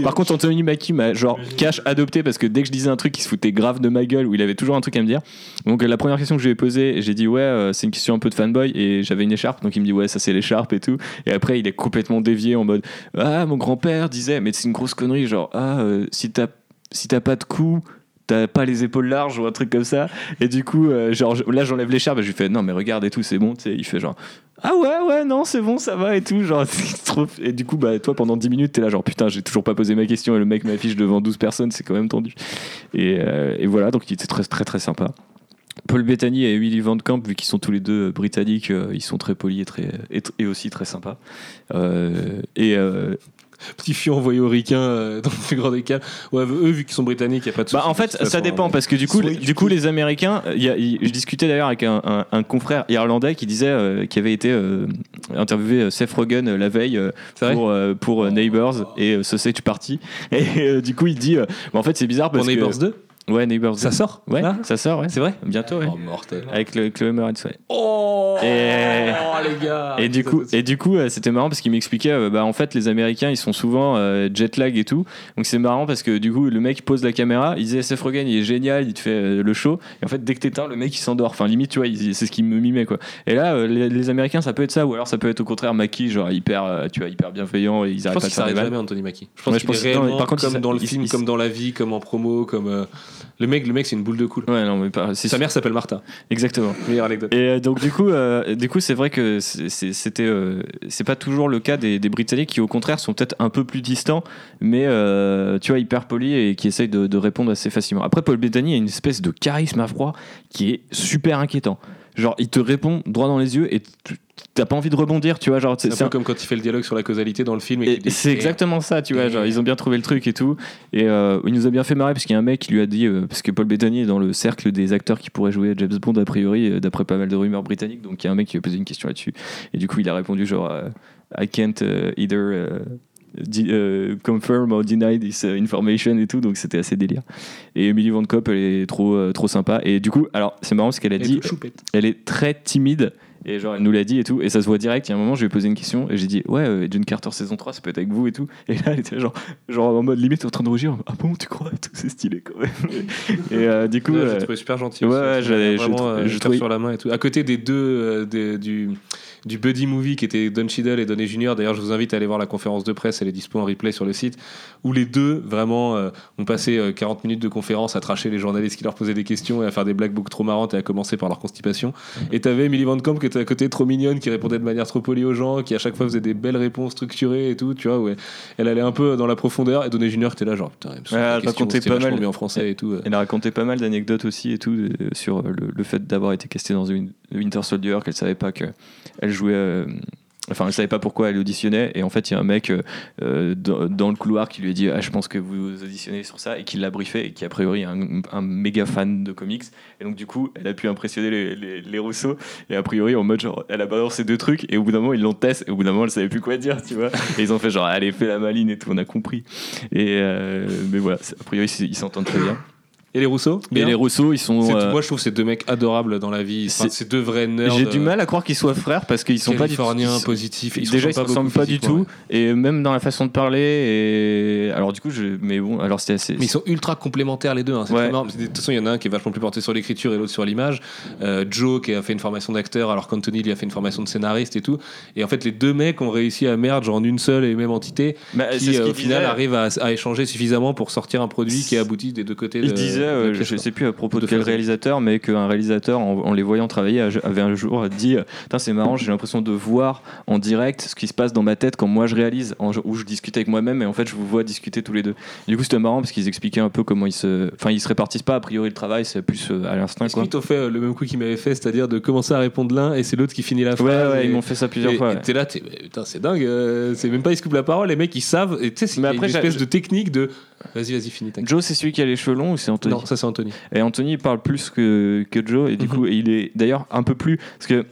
par contre, Anthony Mackie m'a genre cash adopté parce que dès que je disais un truc, il se foutait grave de ma gueule ou il avait toujours un truc à me dire. Donc la première question que je lui ai posée, j'ai dit ouais, euh, c'est une question un peu de fanboy et j'avais une écharpe, donc il me dit ouais, ça c'est l'écharpe et tout. Et après, il est complètement dévié en mode ah mon grand-père disait, mais c'est une grosse connerie, genre ah euh, si t'as si t'as pas de cou. T'as pas les épaules larges ou un truc comme ça. Et du coup, euh, genre, là, j'enlève l'écharpe et je lui fais non, mais regarde et tout, c'est bon. Il fait genre ah ouais, ouais, non, c'est bon, ça va et tout. Genre. Et du coup, bah, toi, pendant 10 minutes, t'es là, genre, putain, j'ai toujours pas posé ma question et le mec m'affiche devant 12 personnes, c'est quand même tendu. Et, euh, et voilà, donc il était très, très, très sympa. Paul Bettany et Willy Van Camp, vu qu'ils sont tous les deux euh, britanniques, ils sont très polis et, très, et, aussi très sympas. Et Petit fion envoyé aux ricains euh, dans le plus grand des cas. Ouais, eux, vu qu'ils sont britanniques, il n'y a pas de Bah, en fait, de ça façon, dépend hein. parce que du coup, du coup, coup- les Américains, il y a- je discutais d'ailleurs avec un, un- un confrère irlandais qui disait, euh, qui avait été euh, interviewé euh, Seth Rogen euh, la veille euh, pour, euh, pour euh, Neighbors et euh, Sausage Party. Et euh, du coup, il dit, euh, bah, en fait, c'est bizarre parce Pour Neighbors que 2 ouais, Neighbors, Ça sort ouais, Là ça sort, ouais, C'est vrai bientôt, ouais. Oh, mortel. Avec le Chloé Moretz, ouais. Oh, Et- les gars Et du coup, et du coup, euh, c'était marrant parce qu'il m'expliquait, euh, bah en fait, les Américains, ils sont souvent euh, jet lag et tout. Donc c'est marrant parce que du coup, le mec pose la caméra, il disait Seth Rogen, il est génial, il te fait euh, le show. Et en fait, dès que t'éteins, le mec il s'endort. Enfin, limite, tu vois, c'est ce qui me mimait quoi. Et là, euh, les, les Américains, ça peut être ça, ou alors ça peut être au contraire Mackie, genre hyper, euh, tu vois, hyper bienveillant et ils Je arrêtent pas qu'il de faire jamais, Anthony Mackie. Je pense Ouais, je pense- est réellement par contre, comme dans le il- film, il- comme dans la vie, comme en promo, comme... Le mec, le mec c'est une boule de cool. Ouais, non, mais pas. c'est Sa mère s'appelle Martha. Exactement. Meilleure anecdote. Et euh, donc du coup, euh, du coup, c'est vrai que c'était, euh, c'est pas toujours le cas des, des Britanniques qui, au contraire, sont peut-être un peu plus distants, mais tu vois, hyper polis et qui essayent de, de répondre assez facilement. Après, Paul Bettany a une espèce de charisme à froid qui est super inquiétant. Genre, il te répond droit dans les yeux et tu- t'as pas envie de rebondir, tu vois. Genre, C'est un un- peu comme quand il fait le dialogue sur la causalité dans le film. Et et c'est exactement ça, tu vois. Genre, ils ont bien trouvé le truc et tout. Et euh, il nous a bien fait marrer parce qu'il y a un mec qui lui a dit, euh, parce que Paul Bettany est dans le cercle des acteurs qui pourraient jouer James Bond a priori, euh, d'après pas mal de rumeurs britanniques. Donc il y a un mec qui lui a posé une question là-dessus. Et du coup, il a répondu genre, I can't either. Euh, confirm or deny this euh, information et tout donc c'était assez délire. Et Emily Van Kopp elle est trop euh, trop sympa. Et du coup alors c'est marrant ce qu'elle a Et dit elle est très timide. Et genre elle nous l'a dit et tout. Et ça se voit direct. Il y a un moment je lui ai posé une question et j'ai dit ouais euh, John Carter saison 3 ça peut être avec vous et tout. Et là elle était genre genre en mode limite en train de rougir. Ah bon tu crois? Et tout c'est stylé quand même. Et euh, du coup Ouais, euh, j'ai trouvé super gentil. ouais, aussi, ouais, j'avais- je vraiment euh, je cœur trouvais- sur la main et tout. À côté des deux euh, des- du du buddy movie qui était Don Cheadle et Donny Junior. D'ailleurs, je vous invite à aller voir la conférence de presse. Elle est dispo en replay sur le site. Où les deux vraiment euh, ont passé euh, 40 minutes de conférence à tracher les journalistes qui leur posaient des questions et à faire des blagues beaucoup trop marrantes et à commencer par leur constipation. Et t'avais Emily Van Camp qui était à côté trop mignonne, qui répondait de manière trop polie aux gens, qui à chaque fois faisait des belles réponses structurées et tout. Tu vois, ouais. Elle allait un peu dans la profondeur. Et Donny Junior qui était là genre putain. elle Ouais, racontait pas mal. en français et tout. euh. Elle a raconté pas mal d'anecdotes aussi et tout euh, sur euh, le, le fait d'avoir été castée dans une Winter Soldier, qu'elle savait pas que elle jouait. euh, Enfin, elle savait pas pourquoi elle auditionnait, et en fait, il y a un mec euh, euh, dans, le couloir qui lui a dit Ah, Je pense que vous auditionnez sur ça, et qui l'a briefé, et qui a priori est un, méga fan de comics. Et donc, du coup, elle a pu impressionner les, les, Rousseau, et a priori, en mode genre, elle a balancé deux trucs, et au bout d'un moment, ils l'ont testé, et au bout d'un moment, elle savait plus quoi dire, tu vois. Et ils ont fait genre Allez, fais la maline et tout, on a compris. Et euh, mais voilà, a priori, ils s'entendent très bien. Et les Rousseau Et les Rousseau, ils sont. Euh, Moi, je trouve ces deux mecs adorables dans la vie. Enfin, c'est- deux vrais nerds. J'ai du euh, mal à croire qu'ils soient frères parce qu'ils sont pas du tout. californiens, ils- positifs. Ils déjà, ils se ressemblent pas du tout. Et même dans la façon de parler. Et alors, du coup, je. Mais bon, alors c'était assez. Mais ils sont ultra complémentaires les deux. hein. C'est Ouais. De toute façon, il y en a un qui est vachement plus porté sur l'écriture et l'autre sur l'image. Euh, Joe qui a fait une formation d'acteur alors qu'Anthony lui a fait une formation de scénariste et tout. Et en fait, les deux mecs ont réussi à merge en une seule et même entité Bah, qui, ce euh, au final, disait. arrive à, à échanger suffisamment pour sortir un produit qui aboutit des deux côtés. Il de- disait, euh, pièce, je quoi. sais plus à propos de, De quel faire- réalisateur, mais qu'un réalisateur, en, en les voyant travailler, a- avait un jour dit euh, Putain, c'est marrant, j'ai l'impression de voir en direct ce qui se passe dans ma tête quand moi je réalise, en- où je discute avec moi-même, et en fait, je vous vois discuter tous les deux. Et du coup, c'était marrant parce qu'ils expliquaient un peu comment ils se. Enfin, ils se répartissent pas, a priori, le travail, c'est plus euh, à l'instinct, Est-ce qu'ils t'ont fait euh, le même coup qu'ils m'avaient fait, c'est-à-dire de commencer à répondre l'un et c'est l'autre qui finit la phrase Ouais, ouais, et- ils m'ont fait ça plusieurs et- fois. et ouais. T'es là, t'es, mais putain, c'est dingue. euh, c'est même pas ils se coupent la parole, les mecs ils savent. Et tu sais, c'est une espèce de technique de. Vas-y, vas-y, finis. Joe, c'est celui qui a les cheveux longs ou c'est Anthony Non, ça c'est Anthony. Et Anthony il parle plus que, que Joe et du Mhm. coup il est d'ailleurs un peu plus parce que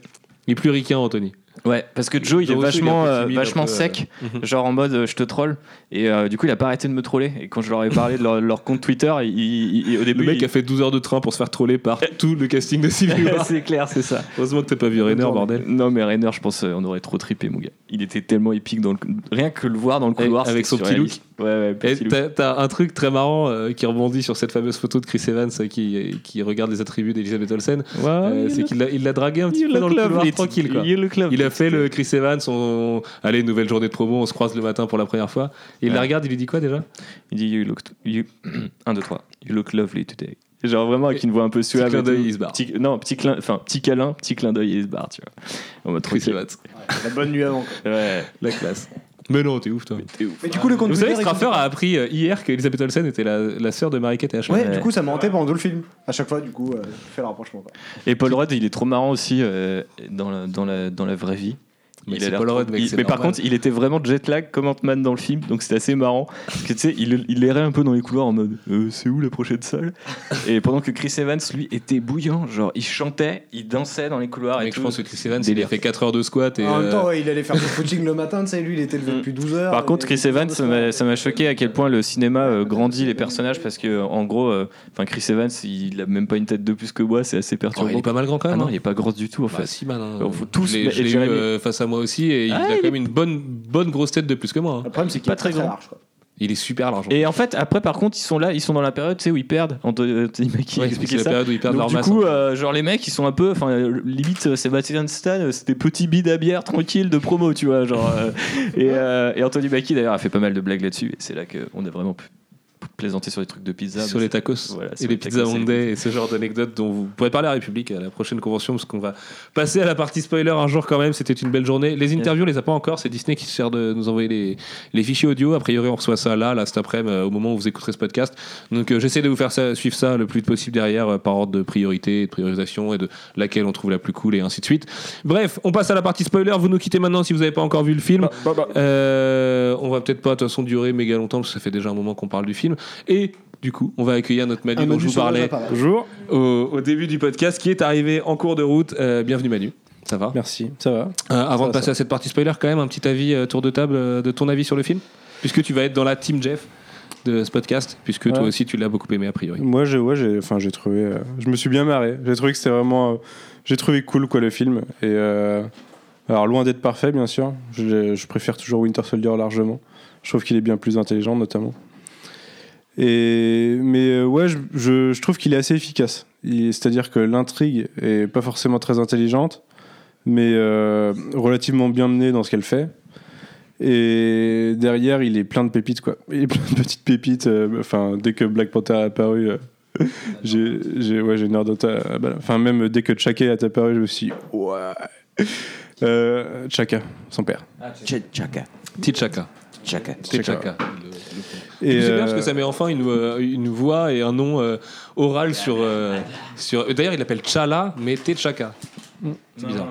Il est plus ricain, Anthony. Ouais, parce que Joe, il est il vachement, euh, timide, vachement sec, mhm. genre en mode euh, je te troll. Et euh, du coup, il a pas arrêté de me troller. Et quand je leur ai parlé de leur, leur compte Twitter, il, il- il- au début. Le mec a fait 12 heures de train pour se faire troller par tout le casting de Civil War. c'est clair, c'est ça. Heureusement que t'as pas vu Rainer, bordel. Non, mais Rainer, je pense, on aurait trop trippé, mon gars. Il était tellement épique dans le. Rien que le voir dans le couloir. avec son petit surréaliste. Ouais, ouais, look. t'as, un truc très marrant euh, qui rebondit sur cette fameuse photo de Chris Evans euh, qui, qui regarde les attributs d'Elisabeth Olsen. Ouais, c'est look- qu'il l'a, dragué un petit peu dans look le couloir tranquille. Look. Il a fait le Chris Evans, on... allez, nouvelle journée de promo, on se croise le matin pour la première fois. Et il la regarde, il lui dit quoi déjà? Il dit You look. You... 1, 2, 3. You look lovely today. Genre vraiment avec une voix un peu suave. clin et d'œil, il se barre. Petit- Non, petit, clin... enfin, petit câlin, petit clin d'œil et il se barre, tu vois. En mode Chris. Evans. La bonne nuit avant. quoi. Ouais. La classe. Mais non, t'es ouf toi. Mais du coup, le compte Vous savez que Twitter, il Straffer a appris euh, hier que Elisabeth Olsen était la, la sœur de Mary-Kate et Ashley. Ouais, Ouais. du coup, ça m'a hanté pendant tout le film. À chaque fois, du coup, euh, je fais le rapprochement. Quoi. Et Paul Rudd, il est trop marrant aussi euh, dans, la, dans, la, dans la vraie vie. Mais Il a Paul trop- Rudd, mec, il- c'est mais par contre, il était vraiment jet lag comme Ant-Man dans le film, donc c'était assez marrant. Parce que tu sais, il, il errait un peu dans les couloirs en mode Euh, c'est où la prochaine salle? Et pendant que Chris Evans, lui, était bouillant, genre il chantait, il dansait dans les couloirs et je tout. pense que Chris Evans, il a fait 4 heures de squat et. en même euh, temps, ouais, il allait faire du footing le matin, tu sais, lui, il était levé Mm. depuis 12 heures. Par contre, Chris Evans, ça m'a choqué à quel point le cinéma euh, grandit les personnages parce que en gros, euh, enfin Chris Evans, il a même pas une tête de plus que moi, c'est assez oh, perturbant. il est pas mal grand quand ah même. non, hein. il est pas gros du tout en fait. Bah, si mal. Alors, faut tous je l'ai, eu euh, face à moi aussi et il Ah, a il quand même une bonne, bonne grosse tête de plus que moi. hein. Le problème, c'est qu'il Pas est très, très très grand. large. Quoi. Il est super large. Et en fait, après, par contre, ils sont là, ils sont dans la période, tu sais, où ils perdent. Anthony Mackie Ouais, expliquait c'est la ça. période où ils perdent Donc, leur du masse. coup, hein. euh, genre les mecs, ils sont un peu, enfin, euh, limite euh, Sébastien Stan, euh, c'était petit bide à bière tranquille de promo, tu vois, genre. euh, et, euh, et Anthony Mackie d'ailleurs a fait pas mal de blagues là-dessus. Et c'est là qu'on a vraiment pu plaisanter sur les trucs de pizza. sur les tacos Voilà, et sur les les pizzas et Monday et ce genre d'anecdotes dont vous pourrez parler à la République à la prochaine convention parce qu'on va passer à la partie spoiler un jour quand même. C'était une belle journée. Les interviews on les a pas encore. C'est Disney qui se sert de nous envoyer les, les fichiers audio. A priori on reçoit ça là, là cet après-midi euh, au moment où vous écouterez ce podcast. Donc euh, j'essaie de vous faire ça, suivre ça le plus vite possible derrière euh, par ordre de priorité de priorisation et de laquelle on trouve la plus cool et ainsi de suite. Bref on passe à la partie spoiler. Vous nous quittez maintenant si vous n'avez pas encore vu le film. Euh, on va peut-être pas de toute façon durer méga longtemps parce que ça fait déjà un moment qu'on parle du film et du coup, on va accueillir notre Manu dont je vous parlais. Bonjour. au, au début du podcast qui est arrivé en cours de route. Euh, bienvenue Manu. Ça va? Merci, ça va. Euh, Avant va, de passer à cette partie spoiler, quand même, un petit avis euh, tour de table euh, de ton avis sur le film? Puisque tu vas être dans la team Jeff de ce podcast, puisque toi aussi tu l'as beaucoup aimé a priori. Moi, j'ai, ouais, j'ai, enfin, j'ai trouvé, euh, je me suis bien marré. J'ai trouvé que c'était vraiment, euh, j'ai trouvé cool quoi le film. Et euh, alors loin d'être parfait, bien sûr. Je, je préfère toujours Winter Soldier largement. Je trouve qu'il est bien plus intelligent, notamment. Et mais euh, ouais, je, je, je trouve qu'il est assez efficace. C'est-à-dire que l'intrigue est pas forcément très intelligente, mais euh, relativement bien menée dans ce qu'elle fait. Et derrière, il est plein de pépites, quoi. Il est plein de petites pépites. euh, Enfin, dès que Black Panther est apparu, euh, j'ai, j'ai, ouais, j'ai nerdoté. à- bah, Enfin, même dès que Chaka est apparu, je me suis dit, ouais. Euh, Chaka, son père. Chaka. T'Chaka. Chaka. T'Chaka. Et c'est bien euh, parce que ça met enfin une, euh, une voix et un nom euh, oral sur. euh, sur... D'ailleurs, il l'appelle Chala, mais T'Chaka. C'est bizarre.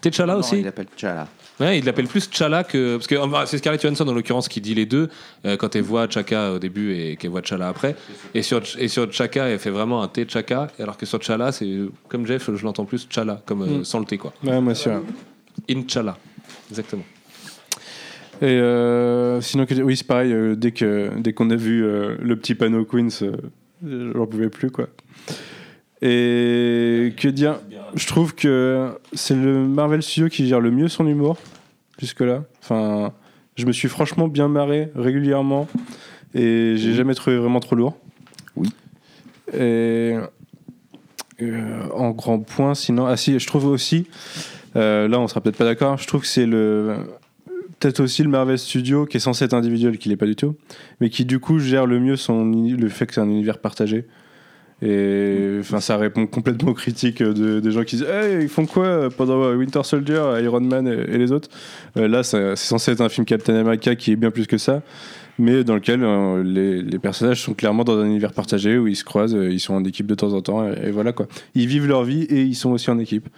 T'Chala aussi Il appelle Chala. Ouais, il l'appelle plus Chala que. Parce que euh, c'est Scarlett Johansson en l'occurrence qui dit les deux euh, quand elle voit Chaka au début et qu'elle voit Chala après. Et sur, et sur Chaka, elle fait vraiment un T Chaka, alors que sur Chala, c'est comme Jeff, je l'entends plus Chala, comme euh, Mm. sans le T quoi. Ouais, moi aussi. ouais. Inchala. Exactement. Et euh, sinon, oui, c'est pareil. euh, dès que dès qu'on a vu euh, le petit panneau Queens, j'en pouvais plus, quoi. Et que dire? Je trouve que c'est le Marvel Studio qui gère le mieux son humour jusque-là. Enfin, je me suis franchement bien marré régulièrement et j'ai jamais trouvé vraiment trop lourd. Oui. Et euh, en grand point, sinon, ah si, je trouve aussi, euh, là on sera peut-être pas d'accord, je trouve que c'est le peut-être aussi le Marvel Studio qui est censé être individuel, qui l'est pas du tout, mais qui du coup gère le mieux son le fait que c'est un univers partagé. Et enfin, ça répond complètement aux critiques de, des gens qui disent hey, ils font quoi pendant Winter Soldier, Iron Man et, les autres? Euh, Là, c'est censé être un film Captain America qui est bien plus que ça, mais dans lequel euh, les, personnages sont clairement dans un univers partagé où ils se croisent, euh, ils sont en équipe de temps en temps, et, voilà quoi. Ils vivent leur vie et ils sont aussi en équipe.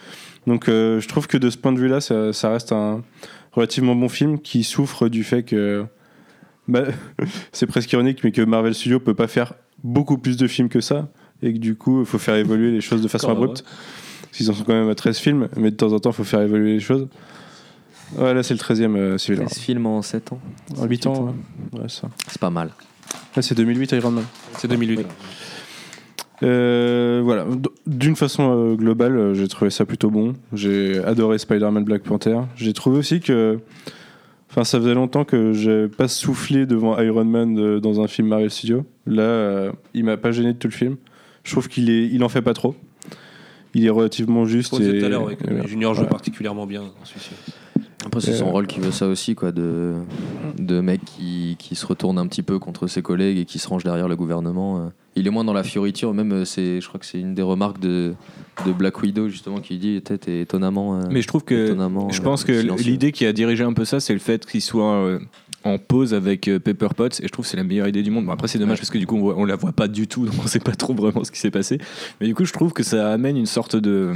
Donc, euh, je trouve que de ce point de vue-là, ça reste un relativement bon film qui souffre du fait que bah, c'est presque ironique, mais que Marvel Studios peut pas faire beaucoup plus de films que ça et que du coup, il faut faire évoluer les choses de façon abrupte. Ils en sont quand même à 13 films, mais de temps en temps, il faut faire évoluer les choses. Ouais, là, c'est le 13e euh, War. 13 films en 7 ans. En 8 ans, ouais. Ouais, ça. C'est pas mal. Là, c'est 2008 Iron Man. C'est 2008. Euh, voilà, d'une façon euh, globale, euh, j'ai trouvé ça plutôt bon. J'ai adoré Spider-Man Black Panther. J'ai trouvé aussi que. Enfin, ça faisait longtemps que j'ai pas soufflé devant Iron Man dans un film Marvel Studios. Là, euh, il m'a pas gêné de tout le film. Je trouve qu'il est, il en fait pas trop. Il est relativement juste. Je et- tout à l'heure, ouais, Junior joue ouais. particulièrement bien dans celui-ci. Après, c'est son Euh, rôle qui veut ça aussi, quoi, de, de mec qui, qui se retourne un petit peu contre ses collègues et qui se range derrière le gouvernement. euh. Il est moins dans la fioriture, même, euh, c'est, je crois que c'est une des remarques de, de Black Widow, justement, qui dit est étonnamment. Mais je trouve que je euh, pense que l'idée qui a dirigé un peu ça, c'est le fait qu'il soit euh, en pause avec Pepper Potts et je trouve que c'est la meilleure idée du monde. Bon, après c'est dommage parce que du coup on, voit- on la voit pas du tout, donc on sait pas trop vraiment ce qui s'est passé. Mais du coup je trouve que ça amène une sorte de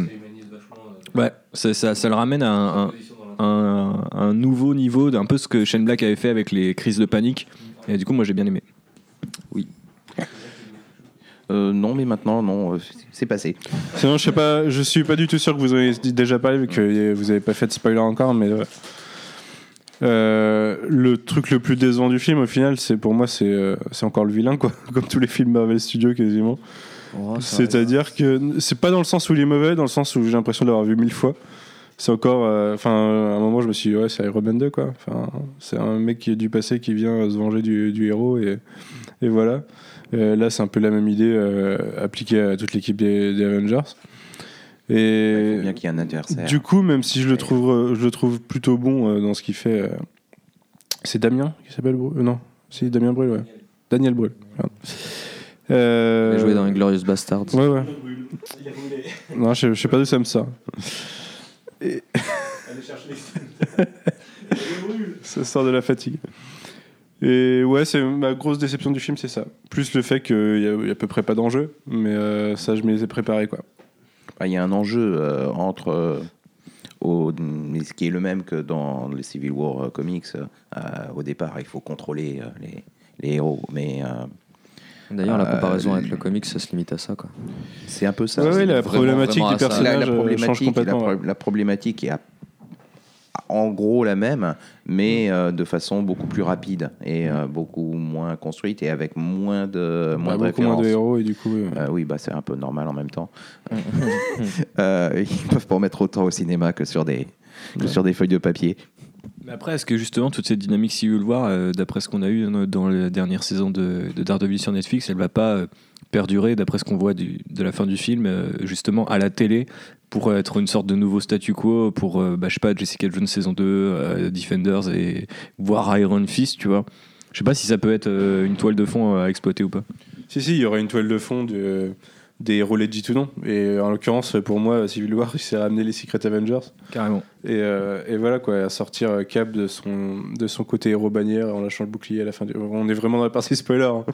ouais, ça, ça, ça le ramène à un, un- un- un nouveau niveau d'un peu ce que Shane Black avait fait avec les crises de panique. Et du coup moi j'ai bien aimé. Euh, non, mais maintenant, non, euh, c'est- passé. Sinon, je sais pas, je suis pas du tout sûr que vous avez déjà parlé vu que vous avez pas fait de spoiler encore, mais euh, le truc le plus décevant du film, au final, c'est pour moi, c'est euh, c'est encore le vilain, quoi, comme tous les films Marvel Studios quasiment. Oh, C'est-à-dire que c'est pas dans le sens où il est mauvais, dans le sens où j'ai l'impression de l'avoir vu mille fois. C'est encore, euh, enfin, à un moment, je me suis dit, ouais, c'est Iron Man 2, quoi. Enfin, c'est un mec qui est du passé qui vient se venger du, du héros et, et voilà. Euh, là, c'est un peu la même idée euh, appliquée à toute l'équipe des, des Avengers. Il Et faut bien qu'il y ait un adversaire. du coup, même si je le trouve, je le trouve plutôt bon dans ce qu'il fait, c'est Damien qui s'appelle Brûle Non, c'est Damien Brûle, ouais. Daniel Brûle. Euh, Il a joué dans Inglorious Bastards. Ouais, ouais. Non, je, je sais pas d'où ça me sort. Et- ça sort de la fatigue. Et ouais, c'est ma grosse déception du film, c'est ça. Plus le fait qu'il y, y a à peu près pas d'enjeu, mais euh, ça, je me les ai préparés, quoi. Ah, Il y a un enjeu euh, entre. euh, au- ce qui est le même que dans les Civil War euh, comics. euh, au départ, il faut contrôler euh, les, les héros. Mais euh, D'ailleurs, la Euh, comparaison avec le comics, ça se limite à ça. Quoi. c'est un peu ça. Ouais, la problématique du la, personnage la euh, change problématique, la, complètement. pro- ouais. la problématique est à- en gros la même, mais euh, de façon beaucoup plus rapide et euh, beaucoup moins construite et avec moins de, moins Bah, de beaucoup moins de héros, et du coup. euh, Euh, oui, bah, c'est un peu normal en même temps. Euh, ils peuvent pas en mettre autant au cinéma que sur des, que sur des feuilles de papier. Mais après, est-ce que justement toute cette dynamique Civil War, euh, d'après ce qu'on a eu dans- la dernière saison de, de Daredevil sur Netflix, elle va pas euh, perdurer, d'après ce qu'on voit du- de la fin du film, euh, justement à la télé, pour être une sorte de nouveau statu quo pour, euh, bah, je sais pas, Jessica Jones saison 2, euh, Defenders et voire Iron Fist, tu vois. Je sais pas si ça peut être une toile de fond à exploiter ou pas. Si, si, il y aurait une toile de fond de- des héros legit ou non. Et en l'occurrence, pour moi, Civil War, il s'est ramené les Secret Avengers. Carrément. Et, euh, et voilà, quoi, à sortir euh, Cap de son, de son côté héros bannière en lâchant le bouclier à la fin du. On est vraiment dans la partie spoiler. hein.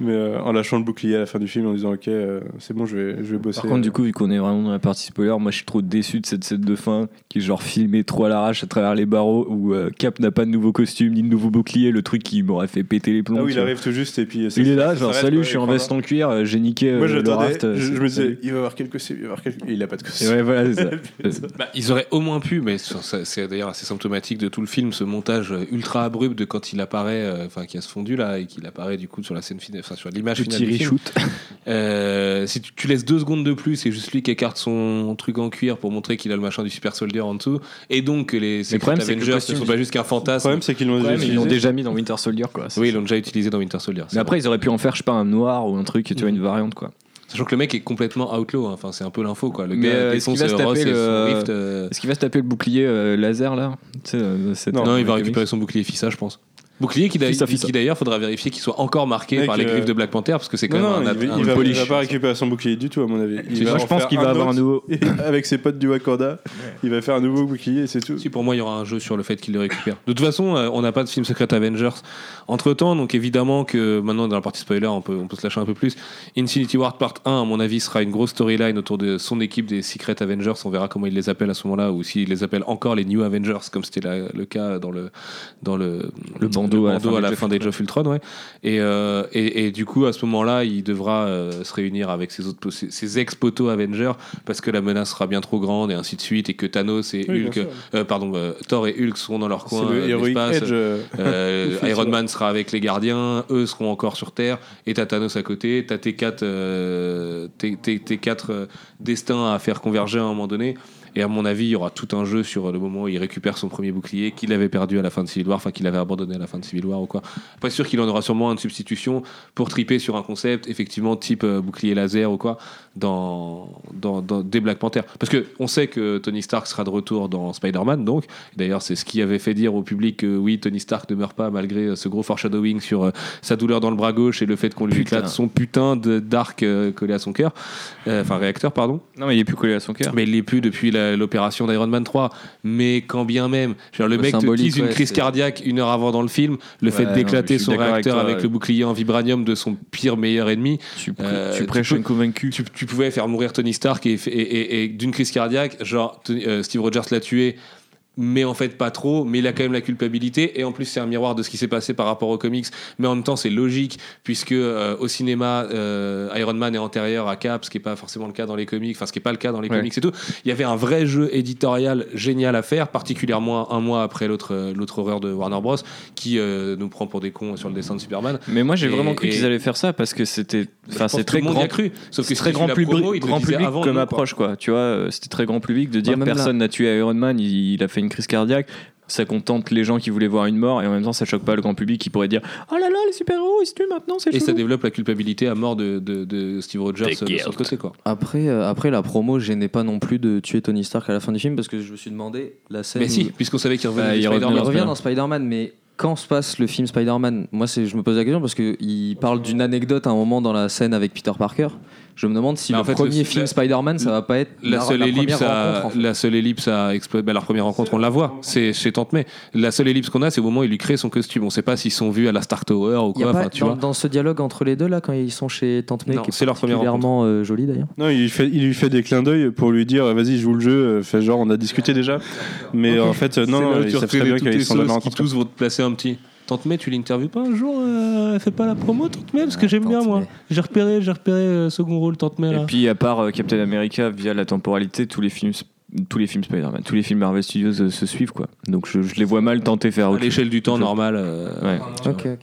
Mais euh, en lâchant le bouclier à la fin du film en disant, ok, euh, c'est bon, je vais, je vais bosser. Par contre, du coup, vu qu'on est vraiment dans la partie spoiler, moi je suis trop déçu de cette scène de fin qui est genre filmée trop à l'arrache à travers les barreaux où euh, Cap n'a pas de nouveau costume ni de nouveau bouclier, le truc qui m'aurait fait péter les plombs. Ah oui, il arrive tout juste et puis. ça- Il est là, genre salut, quoi, je suis en veste en cuir, j'ai niqué euh, Moi, le j'attendais, raft. je, me disais, il va avoir quelque costume, il va avoir quelque... et il a pas de costume. ouais, voilà, c'est ça. Bah, ils auraient au moins pu, mais c'est d'ailleurs assez symptomatique de tout le film, ce montage euh, ultra abrupt de quand il apparaît, euh, enfin qui a ce fondu là, et qu'il apparaît du coup sur la scène finale, enfin sur l'image finale Petit reshoot. Euh, si tu, tu laisses deux secondes de plus et juste lui qui écarte son truc en cuir pour montrer qu'il a le machin du super soldier en dessous, et donc que les Secret c'est le Avengers ne sont du- pas juste qu'un Le fantasme. problème, c'est qu'ils l'ont déjà mis dans Winter Soldier, quoi. Oui, ils l'ont déjà utilisé dans Winter Soldier. c'est Mais après, ils auraient pu en faire, je sais pas, un noir ou un truc, tu vois, une variante, quoi. Sachant que le mec est complètement outlaw, hein. enfin c'est un peu l'info quoi. Le Mais, gars défonce est-ce qu'il va se Ross taper et son le- Rift. euh, Est-ce qu'il va se taper le bouclier euh, laser, là? Tu sais, euh, cette- Non, dans il va récupérer son bouclier Fissa, je pense. Bouclier qui, d'ailleurs- qui faudra vérifier qu'il soit encore marqué Mec, par les euh, griffes de Black Panther parce que c'est quand Non, non, même un, il, va, un il va- polish. il va pas récupérer son bouclier du tout, à mon avis. Il va je pense qu'il va avoir un nouveau. avec ses potes du Wakanda, il va faire un nouveau bouclier et c'est tout. Si, pour moi, il y aura un jeu sur le fait qu'il le récupère. De toute façon, euh, on n'a pas de film Secret Avengers entre temps, donc évidemment que maintenant, dans la partie spoiler, on peut, on peut se lâcher un peu plus. Infinity War Part 1, à mon avis, sera une grosse storyline autour de son équipe des Secret Avengers. On verra comment il les appelle à ce moment-là, ou s'il les appelle encore les New Avengers, comme c'était le cas dans le, dans le, le à la bandeau fin à la d'Age fin of d'Age of Ultron, ouais. Et, euh, et, et du coup, à ce moment-là, il devra euh, se réunir avec ses autres, ses, ses ex-potos Avengers parce que la menace sera bien trop grande et ainsi de suite, et que Thanos et Oui, Hulk, euh, pardon, euh, Thor et Hulk seront dans leur coin le euh, euh, Euh, Iron. Man sera avec les gardiens, eux seront encore sur Terre, et t'as Thanos à côté, t'as tes quatre, euh, tes, tes- tes quatre euh, destins à faire converger à un moment donné. Et à mon avis, il y aura tout un jeu sur le moment où il récupère son premier bouclier qu'il avait perdu à la fin de Civil War, enfin qu'il avait abandonné à la fin de Civil War ou quoi. Pas sûr qu'il en aura sûrement un de substitution pour triper sur un concept, effectivement, type euh, bouclier laser ou quoi, dans, dans, dans- des Black Panther. Parce que on sait que Tony Stark sera de retour dans Spider-Man, donc. D'ailleurs, c'est ce qui avait fait dire au public que oui, Tony Stark ne meurt pas malgré euh, ce gros foreshadowing sur euh, sa douleur dans le bras gauche et le fait qu'on lui Putain. éclate son putain de d'arc euh, collé à son cœur. Euh, Enfin, réacteur, pardon. Non, mais il est plus collé à son cœur. Mais il l'est plus depuis l'opération d'Iron Man 3. Mais quand bien même, le Le mec te tease une ouais, crise cardiaque une heure avant dans le film, le fait d'éclater son avec réacteur toi, avec, ouais. le bouclier en vibranium de son pire meilleur ennemi, Tu, tu tu prêches peux- un convaincu. tu, tu pouvais faire mourir Tony Stark et, d'une crise cardiaque, genre euh, Steve Rogers l'a tué, mais en fait pas trop, mais il a quand même la culpabilité, et en plus c'est un miroir de ce qui s'est passé par rapport aux comics, mais en même temps c'est logique, puisque euh, au cinéma, euh, Iron Man est antérieur à Cap, ce qui n'est pas forcément le cas dans les comics, enfin ce qui n'est pas le cas dans les Ouais. comics et tout. Il y avait un vrai jeu éditorial génial à faire, particulièrement un mois après l'autre euh, l'autre horreur de Warner Bros, qui euh, nous prend pour des cons sur le dessin de Superman. Mais moi, j'ai vraiment cru qu'ils allaient faire ça parce que c'était. Enfin, c'est très grand. a cru, sauf que très grand public, promo, grand public avant comme nous, approche, quoi. Tu vois, c'était très grand public de dire même là- personne n'a tué Iron Man, il, il a fait une crise cardiaque. Ça contente les gens qui voulaient voir une mort et en même temps ça choque pas le grand public qui pourrait dire Oh là là, les super-héros ils se tuent maintenant, c'est Et ça développe la culpabilité à mort de, de, de Steve Rogers Des euh, de guerres. son côté quoi. Après, euh, après, la promo gênait pas non plus de tuer Tony Stark à la fin du film parce que je me suis demandé la scène. Mais si, où- puisqu'on savait qu'il revenait dans il Spider-Man. revenait il revient dans Spider-Man, mais quand se passe le film Spider-Man Moi, c'est, je me pose la question parce qu'il parle d'une anecdote à un moment dans la scène avec Peter Parker. Je me demande si Bah, le en fait, premier le- film Spider-Man, ça va pas être La seule, ellipse à, en fait. la seule ellipse à exploser, bah, la première rencontre, on la voit, c'est chez Tante May. La seule ellipse qu'on a, c'est au moment où il lui crée son costume. On sait pas s'ils sont vus à la Stark Tower ou Il y a quoi. pas, enfin, tu dans, vois. dans ce dialogue entre les deux là, quand ils sont chez Tante May, Non, qui est c'est leur première particulièrement euh, joli d'ailleurs. Non, il, fait, il lui fait des clins d'œil pour lui dire vas-y, joue le jeu, euh, fais genre, on a discuté déjà. Mais en fait, euh, non, non, refais très bien qu'ils sont tous vont te placer un petit. Tante May, tu l'interviews pas un jour euh, Fais pas la promo, Tante May, parce que Ah, j'aime bien moi. J'ai repéré, j'ai repéré euh, second rôle Tante May là. Et puis à part euh, Captain America via la temporalité, tous les films tous les films Spider-Man, tous les films Marvel Studios euh, se suivent quoi. Donc je, je les vois mal tenter faire à autre chose. l'échelle du temps normal. euh, Ouais. Ok, ok.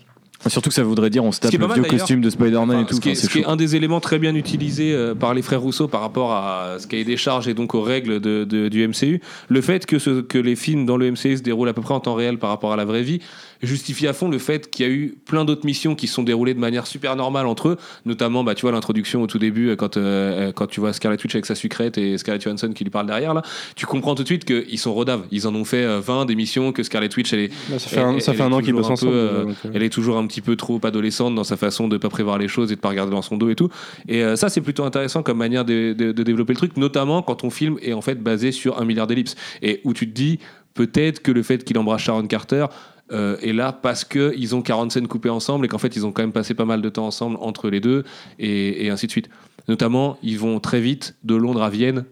Surtout que ça voudrait dire on se tape le mal, vieux costume de Spider-Man Enfin, et tout. ce qui est, Enfin, c'est ce qui est chaud. un des éléments très bien utilisés euh, par les frères Rousseau par rapport à ce cahier des charges et donc aux règles de- de- du MCU, le fait que, ce- que les films dans le MCU se déroulent à peu près en temps réel par rapport à la vraie vie justifie à fond le fait qu'il y a eu plein d'autres missions qui se sont déroulées de manière super normale entre eux, notamment bah, tu vois l'introduction au tout début euh, quand, euh, quand tu vois Scarlet Witch avec sa sucrète et Scarlett Johansson qui lui parle derrière là, tu comprends tout de suite qu'ils sont rodaves, ils en ont fait euh, 20 des missions que Scarlet Witch elle est Bah, ça fait un, ça elle fait un an qu'ils toujours bossent un ensemble. euh. elle est toujours un petit peu trop adolescente dans sa façon de pas prévoir les choses et de pas regarder dans son dos et tout. Et euh, ça, c'est plutôt intéressant comme manière de, de- de développer le truc, notamment quand ton film est en fait basé sur un milliard d'ellipses et où tu te dis peut-être que le fait qu'il embrasse Sharon Carter euh, est là parce que ils ont 40 scènes coupées ensemble et qu'en fait ils ont quand même passé pas mal de temps ensemble entre les deux et, et ainsi de suite. Notamment, ils vont très vite de Londres à Vienne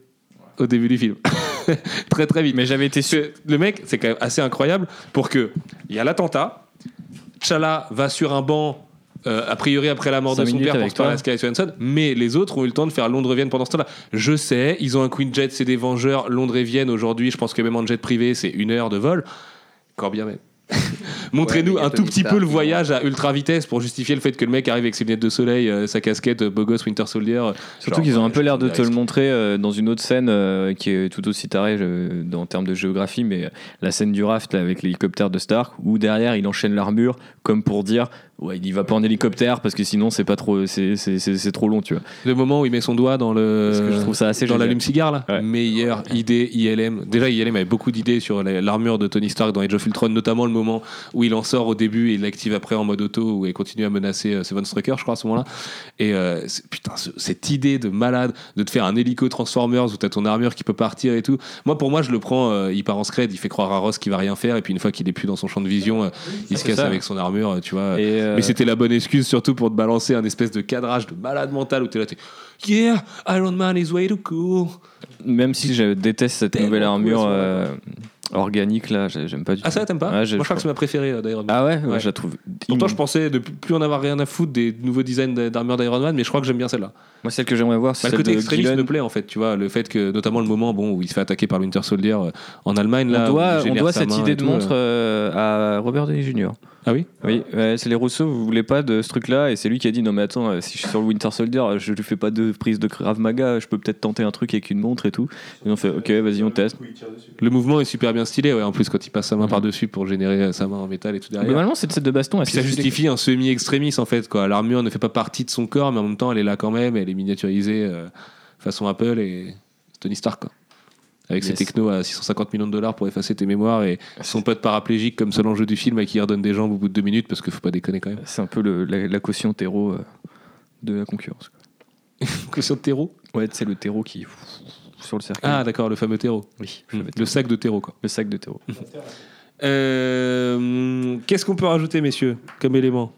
au début du film. très très vite. Mais j'avais été que le mec, c'est quand même assez incroyable pour que il y a l'attentat, T'Challa va sur un banc. euh, a priori après la mort de son père pour parler à Scarlett Johansson, mais les autres ont eu le temps de faire Londres-Vienne pendant ce temps-là. Je sais, ils ont un Queen Jet, c'est des Vengeurs, Londres et Vienne aujourd'hui, je pense que même en jet privé, c'est une heure de vol. Encore bien même. Montrez-nous Ouais, un tout petit peu le voyage à ultra vitesse pour justifier le fait que le mec arrive avec ses lunettes de soleil, euh, sa casquette, euh, beau gosse Winter Soldier. Surtout qu'ils ont un peu l'air de te le montrer euh, dans une autre scène euh, qui est tout aussi tarée dans- en termes de géographie, mais euh, la scène du raft là, avec l'hélicoptère de Stark, où derrière il enchaîne l'armure comme pour dire ouais il y va pas en hélicoptère parce que sinon c'est pas trop c'est, trop long tu vois. Le moment où il met son doigt dans le Parce que je trouve ça assez dans l'allume-cigare là. Ouais. Meilleure idée ILM. Déjà ILM avait beaucoup d'idées sur la- l'armure de Tony Stark dans Age of Ultron, notamment le moment où il en sort au début et il l'active après en mode auto où il continue à menacer euh, Seven Strucker, je crois à ce moment-là. Et euh, putain, ce- cette idée de malade de te faire un hélico Transformers où t'as ton armure qui peut partir et tout. Moi pour moi je le prends, euh, il part en scred, il fait croire à Ross qu'il va rien faire et puis une fois qu'il est plus dans son champ de vision, euh, il se casse ça. avec son armure, tu vois. Et, euh, Mais c'était la bonne excuse surtout pour te balancer un espèce de cadrage de malade mental où t'es là, t'es Yeah, Iron Man is way too cool. même si je déteste cette nouvelle armure organique là, j'ai- j'aime pas du tout. Ah, ça, t'aimes pas Ouais, Moi, je crois que c'est ma préférée euh, d'Iron Man. Ah ouais, ouais, Ouais. je la trouve. Pourtant, je pensais de plus en avoir rien à foutre des nouveaux designs d'armure d'Iron Man, mais je crois que j'aime bien celle-là. Moi, celle que j'aimerais voir, c'est Bah, le celle côté extrémiste me plaît en fait, tu vois, le fait que notamment le moment bon où il se fait attaquer par le Winter Soldier euh, en Allemagne là. on doit, on doit cette idée de montre euh. euh, à Robert Downey Jr. Ah oui? Oui, ouais, c'est les Rousseau, vous voulez pas de ce truc-là, et c'est lui qui a dit non mais attends, euh, si je suis sur le Winter Soldier, je lui fais pas de prise de Krav Maga, je peux peut-être tenter un truc avec une montre et tout. Et on fait ok, vas-y on teste. Le mouvement est super bien stylé, ouais. En plus, quand il passe sa main par dessus pour générer sa main en métal et tout derrière. Globalement, cette scène de baston, elle Puis ça justifie un semi-extrémiste en fait quoi. L'armure ne fait pas partie de son corps, mais en même temps elle est là quand même, elle est miniaturisée euh, façon Apple et Tony Stark quoi. Avec ses technos à 650 millions de dollars pour effacer tes mémoires et son pote paraplégique comme seul enjeu du film à qui il redonne des jambes au bout de deux minutes parce qu'il faut pas déconner quand même. C'est un peu le- la, la caution terreau euh, de la concurrence. quoi. De terreau? Ouais, c'est le terreau qui sur le cercle. Ah d'accord, le fameux terreau. oui, Hmm, Le sac de terreau quoi. le sac de terreau. Euh, Qu'est-ce qu'on peut rajouter messieurs comme élément?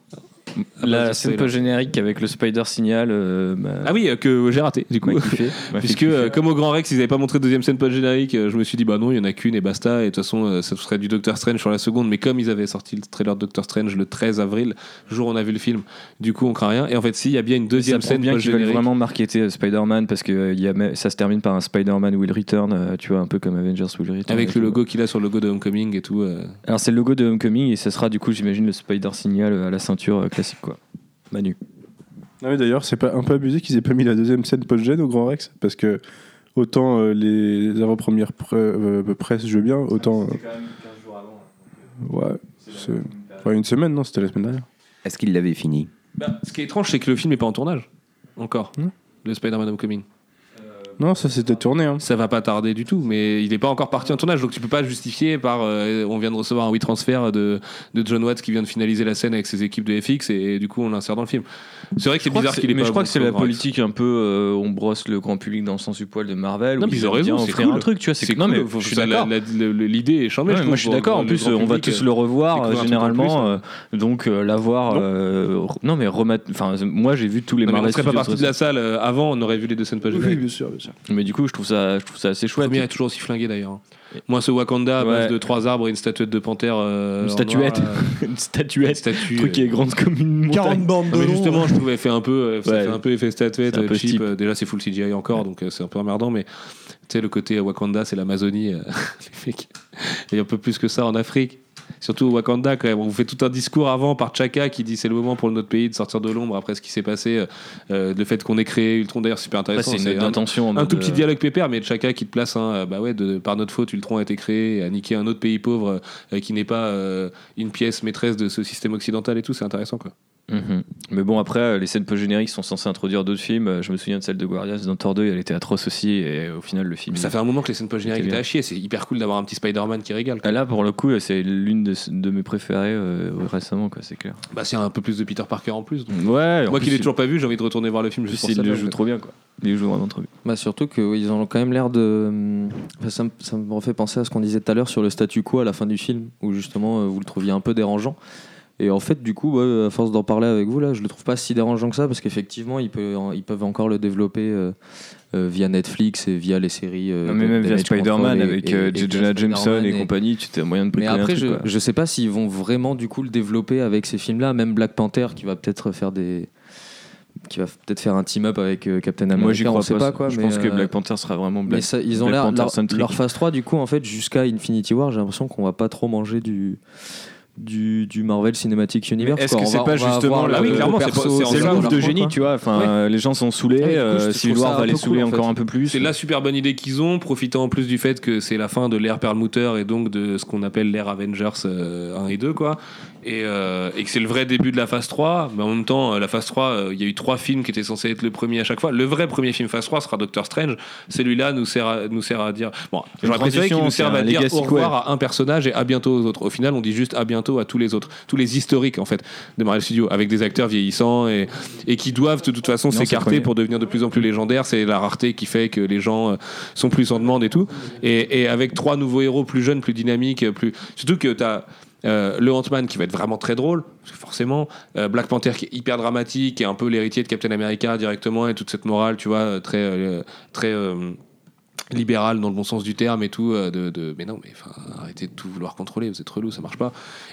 La scène post-générique avec le Spider Signal. euh, bah, Ah oui, euh, que j'ai raté du coup. kiffé, Puisque euh, comme au Grand Rex, ils n'avaient pas montré de deuxième scène post-générique, je me suis dit bah non, il y en a qu'une et basta. Et de toute façon, ça serait du Doctor Strange sur la seconde. Mais comme ils avaient sorti le trailer de Doctor Strange le 13 avril, jour où on a vu le film, du coup on craint rien. Et en fait, si, il y a bien une deuxième scène bien qu'ils veulent vraiment marketer Spider-Man parce que y a, ça se termine par un Spider-Man Will Return, tu vois, un peu comme Avengers Will Return. Avec le logo qu'il a sur le logo de Homecoming et tout. Alors c'est le logo de Homecoming et ça sera du coup, j'imagine, le Spider Signal à la ceinture euh, classique quoi. Manu. Ah oui, d'ailleurs, c'est pas un peu abusé qu'ils aient pas mis la deuxième scène post-gen au Grand Rex Parce que autant euh, les avant-premières pre- euh, presse, je veux bien, autant. Ouais, c'est- ouais, une semaine, non C'était la semaine dernière. Est-ce qu'il l'avait fini? Bah, ce qui est étrange, c'est que le film n'est pas en tournage. Encore. Hmm. Le Spider-Man Homecoming. Non, ça c'était tourné. Hein. Ça va pas tarder du tout, mais il n'est pas encore parti en tournage, donc tu peux pas justifier par euh, on vient de recevoir un oui transfert de, de John Watts qui vient de finaliser la scène avec ses équipes de FX et, du coup on l'insère dans le film. C'est vrai que c'est bizarre qu'il ait mais pas je crois que c'est la politique un peu euh, on brosse le grand public dans le sens du poil de Marvel Non, mais ils bien raison, c'est offrir cool. un truc tu vois c'est non mais je suis d'accord L'idée est je moi je suis d'accord. En plus, on va tous euh, le revoir généralement. euh, donc l'avoir. Non. mais remettre. Enfin, moi j'ai vu tous les mais on Marvel serait pas parti de la salle avant, on aurait vu les deux scènes pas Oui, bien sûr, Mais du coup, je trouve ça, je trouve ça assez Le chouette. premier est toujours aussi flingué d'ailleurs. Moi, ce Wakanda à base de trois arbres et une statuette de panthère. euh, Une en statuette. noir. Une Une statuette. statue. Un truc qui euh, est grande comme une montagne. 40 bandes Non, de mais long. justement, je trouvais fait un peu, euh, ça Ouais. fait un peu effet statuette, C'est un peu euh, cheap. euh, Déjà, c'est full CGI encore, donc euh, c'est un peu emmerdant, mais tu sais, le côté Wakanda, c'est l'Amazonie. euh, les mecs. Il y a un peu plus que ça en Afrique. Surtout au Wakanda, quand même. On vous fait tout un discours avant par Chaka qui dit c'est le moment pour notre pays de sortir de l'ombre après ce qui s'est passé. euh, euh, le fait qu'on ait créé Ultron, d'ailleurs, super Ouais, intéressant. c'est une un- intention. en un tout petit dialogue pépère, mais Chaka qui te place, hein, bah ouais, de, par notre faute, Ultron a été créé, et a niqué un autre pays pauvre euh, qui n'est pas euh, une pièce maîtresse de ce système occidental et tout, c'est intéressant quoi. Mhm. Mais bon, après, les scènes post-génériques sont censées introduire d'autres films. Je me souviens de celle de Guardians dans Thor 2, elle était atroce aussi. Et au final, le film. Ça fait un moment que les scènes post-génériques étaient à chier, c'est hyper cool d'avoir un petit Spider-Man qui régale. quoi. Ah, Là, pour le coup, c'est l'une de, de mes préférées euh, récemment, quoi, c'est clair. Bah, c'est un peu plus de Peter Parker en plus. donc. Ouais, en Moi qui l'ai toujours pas vu, j'ai envie de retourner voir le film juste pour il ça. le en joue trop bien, quoi. Il joue vraiment trop bien. Bah surtout qu'ils ont quand même l'air de. enfin, ça, me, ça me refait penser à ce qu'on disait tout à l'heure sur le statu quo à la fin du film, où justement euh, vous le trouviez un peu dérangeant. Et en fait, du coup, ouais, à force d'en parler avec vous, là, je le trouve pas si dérangeant que ça, parce qu'effectivement, ils, peuvent- ils peuvent encore le développer euh, euh, via Netflix et via les séries. euh, mais de- même via Spider-Man avec Jonah Jameson et, compagnie, tu t'as moyen de Mais un après, truc, je, quoi. je sais pas s'ils vont vraiment du coup le développer avec ces films-là. Même Black Panther qui va peut-être faire des, qui va peut-être faire un team-up avec Captain America. Moi, j'y on crois sait pas. pas quoi. je mais, pense que Black Panther sera vraiment mais Black. ça, ils ont l'air Panther leur, leur phase 3 du coup en fait jusqu'à Infinity War j'ai l'impression qu'on va pas trop manger du du, du Marvel Cinematic Universe Est-ce que c'est pas justement la- le- oui, le clairement, c'est le move de génie, quoi. tu vois. Enfin, Ouais. euh, les gens sont saoulés. Ouais, du coup, euh, je Civil War va les saouler cool, en encore fait. un peu plus. C'est la super bonne idée qu'ils ont, profitant en plus du fait que c'est la fin de l'ère Perlmutter et donc de ce qu'on appelle l'ère Avengers euh, 1 et 2, quoi. Et, euh, et que c'est le vrai début de la phase 3, mais en même temps, euh, la phase 3, euh, il y a eu trois films qui étaient censés être le premier à chaque fois. Le vrai premier film phase 3 sera Doctor Strange. Celui-là nous sert à, nous sert à dire. Bon, j'aurais préféré qu'il nous serve à dire au revoir à un personnage et à bientôt aux autres. Au final, on dit juste à bientôt à tous les autres, tous les historiques en fait de Marvel Studios, avec des acteurs vieillissants et, et qui doivent de toute façon s'écarter pour devenir de plus en plus légendaires. C'est la rareté qui fait que les gens sont plus en demande et tout. Et, et avec trois nouveaux héros plus jeunes, plus dynamiques, plus surtout que tu as le Ant-Man qui va être vraiment très drôle, parce que forcément, euh, Black Panther qui est hyper dramatique, et un peu l'héritier de Captain America directement, et toute cette morale, tu vois, euh, très, euh, très euh, libéral dans le bon sens du terme et tout euh, de, de- mais non mais enfin arrêtez de tout vouloir contrôler vous êtes relou ça marche pas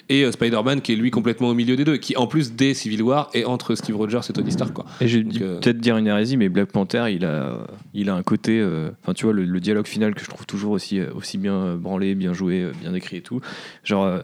et euh, Spider-Man qui est lui complètement au milieu des deux qui en plus des Civil War est entre Steve Rogers et Tony Stark quoi Et je vais euh, peut-être dire une hérésie, mais Black Panther, il a, il a un côté. euh, Enfin, tu vois, le, le dialogue final que je trouve toujours aussi, euh, aussi bien euh, branlé, bien joué, euh, bien écrit et tout. Genre, euh,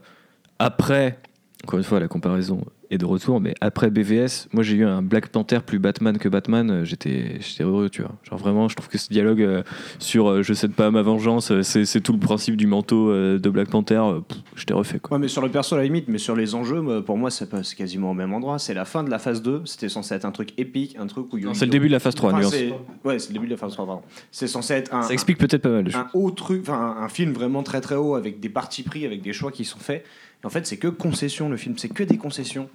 après, encore une fois, la comparaison est de retour, mais après BVS, moi j'ai eu un Black Panther plus Batman que Batman, euh, j'étais j'étais heureux, tu vois. Genre, vraiment, je trouve que ce dialogue euh, sur euh, je cède pas à ma vengeance, c'est tout le principe du manteau euh, de Black Panther, pff, j'étais refait, quoi. Ouais, mais sur le perso, à la limite, mais sur les enjeux, pour moi, c'est pas- c'est quasiment au même endroit. C'est la fin de la phase 2. C'était censé être un truc épique, un truc où. il y a- Non, c'est le début de la phase 3, Enfin, nuance. Ouais, c'est le début de la phase 3, pardon. C'est censé être un. Ça explique peut-être pas mal un haut truc, enfin un, un film vraiment très très haut avec des partis pris, avec des choix qui sont faits. Et en fait, c'est que concessions le film, c'est que des concessions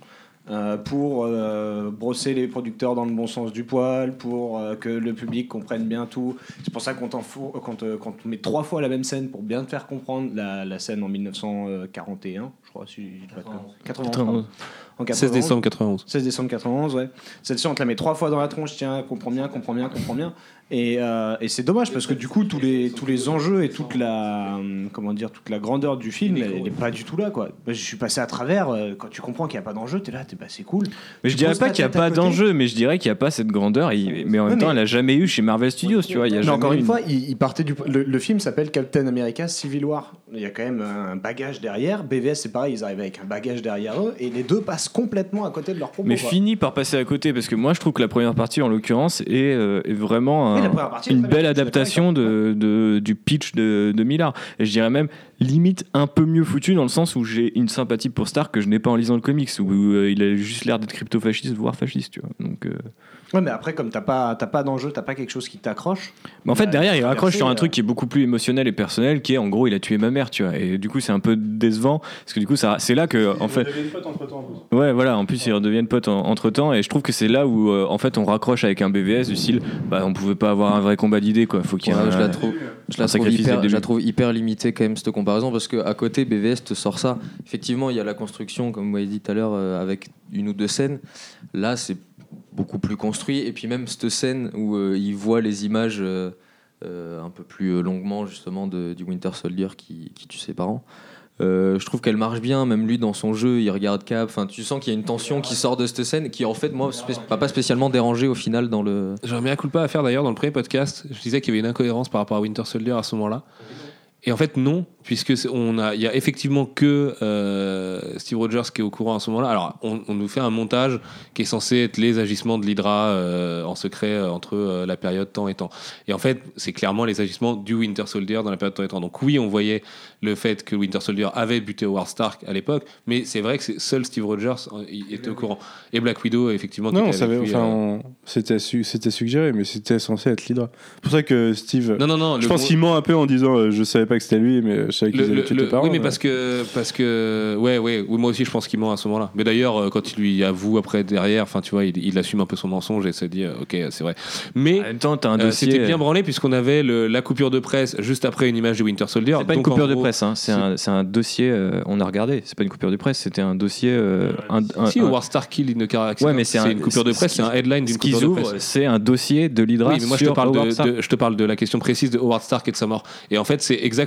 euh, pour euh, brosser les producteurs dans le bon sens du poil, pour euh, que le public comprenne bien tout. C'est pour ça qu'on t'en met trois fois la même scène pour bien te faire comprendre la, la scène en 1941, je crois, si je dis pas de conneries. 91, pardon. En 16 91. décembre 91 16 décembre 91, ouais. Celle-ci, on te la met trois fois dans la tronche, tiens, comprends bien, comprends bien, comprends bien. Et, euh, et c'est dommage parce que du coup, tous les, tous les enjeux et toute la, hum, comment dire, toute la grandeur du film, elle n'est pas du tout là, quoi. Moi, je suis passé à travers, euh, quand tu comprends qu'il n'y a pas d'enjeu, t'es là, t'es bah, c'est cool. Mais je Tu dirais poses pas qu'il n'y a pas d'enjeu, mais je dirais qu'il n'y a pas cette grandeur. et- mais en même temps, mais- elle a jamais eu chez Marvel Studios, tu vois. Il y a encore une fois, il, il partait du. Le, le film s'appelle Captain America Civil War. Il y a quand même un bagage derrière. BVS, c'est pareil, ils arrivent avec un bagage derrière eux, et les deux passent complètement à côté de leur propos. Mais quoi. fini par passer à côté, parce que moi je trouve que la première partie, en l'occurrence, est, euh, est vraiment un- la première partie est une belle adaptation de, de- du pitch de, de Millard. Et je dirais même limite un peu mieux foutu dans le sens où j'ai une sympathie pour Stark que je n'ai pas en lisant le comics, où euh, il a juste l'air d'être crypto-fasciste, voire fasciste, tu vois. Donc, euh, Ouais, mais après, comme t'as pas, t'as pas d'enjeu, t'as pas quelque chose qui t'accroche. Mais en fait, Bah, derrière, il raccroche sur un euh, truc qui est beaucoup plus émotionnel et personnel, qui est en gros, il a tué ma mère, tu vois. Et du coup, c'est un peu décevant, parce que du coup, ça, c'est là que, en fait. Ouais, voilà, en plus, ils redeviennent potes entre temps, et je trouve que c'est là où, euh, en fait, on raccroche avec un BVS du style, bah, on pouvait pas avoir un vrai combat d'idées, quoi. Faut qu'il y ait Ouais, un- je la trouve, je la un trouve sacrifice dès le hyper, je la début. trouve hyper limitée quand même cette comparaison parce qu'à côté BVS te sort ça. Effectivement, il y a la construction, comme vous m'avez dit tout à l'heure, euh, avec une ou deux scènes. Là, c'est beaucoup plus construit. Et puis même cette scène où euh, il voit les images euh, euh, un peu plus longuement justement de, du Winter Soldier qui, tue ses parents. Je trouve qu'elle marche bien, même lui dans son jeu, il regarde Cap. Enfin, tu sens qu'il y a une tension qui sort de cette scène, qui en fait moi m'a pas spécialement dérangé au final dans le. J'aurais mis un coup de pas à faire d'ailleurs dans le premier podcast. Je disais qu'il y avait une incohérence par rapport à Winter Soldier à ce moment-là. Et en fait, non, puisque on a, il y a effectivement que euh, Steve Rogers qui est au courant à ce moment-là. Alors, on, on nous fait un montage qui est censé être les agissements de l'Hydra euh, en secret euh, entre la période temps et temps. Et en fait, c'est clairement les agissements du Winter Soldier dans la période temps et temps. Donc oui, on voyait le fait que Winter Soldier avait buté Howard Stark à l'époque, mais c'est vrai que c'est- seul Steve Rogers il était au courant. Et Black Widow, effectivement, Non, enfin, c'était su- c'était suggéré, mais c'était censé être l'Hydra. C'est pour ça que Steve. Non, non, non. je pense bon- qu'il ment un peu en disant je savais pas que c'était lui, mais je savais qu'ils Le- avaient tué tes parents. oui, mais parce que, parce que, ouais, ouais, oui, moi aussi, je pense qu'il ment à ce moment-là. Mais d'ailleurs, euh, quand il lui avoue après derrière, enfin, tu vois, il, il assume un peu son mensonge et se dit, euh, ok, c'est vrai. Mais En même temps, t'as un euh, dossier. c'était bien branlé puisqu'on avait le- la coupure de presse juste après une image de Winter Soldier. C'est pas une coupure de presse, hein, c'est un, c'est un dossier. euh, on a regardé, c'est pas une coupure de presse, c'était un dossier. euh, un, un- Si, un- Howard Stark kill in the car accident. Ouais, mais c'est un- une coupure de presse, c'est un headline d'une ce qu'ils coupure de ouvrent, presse. c'est un dossier de l'Hydra Oui, mais moi je te parle de la question précise de Howard Stark et de sa mort. Et en fait, c'est exactement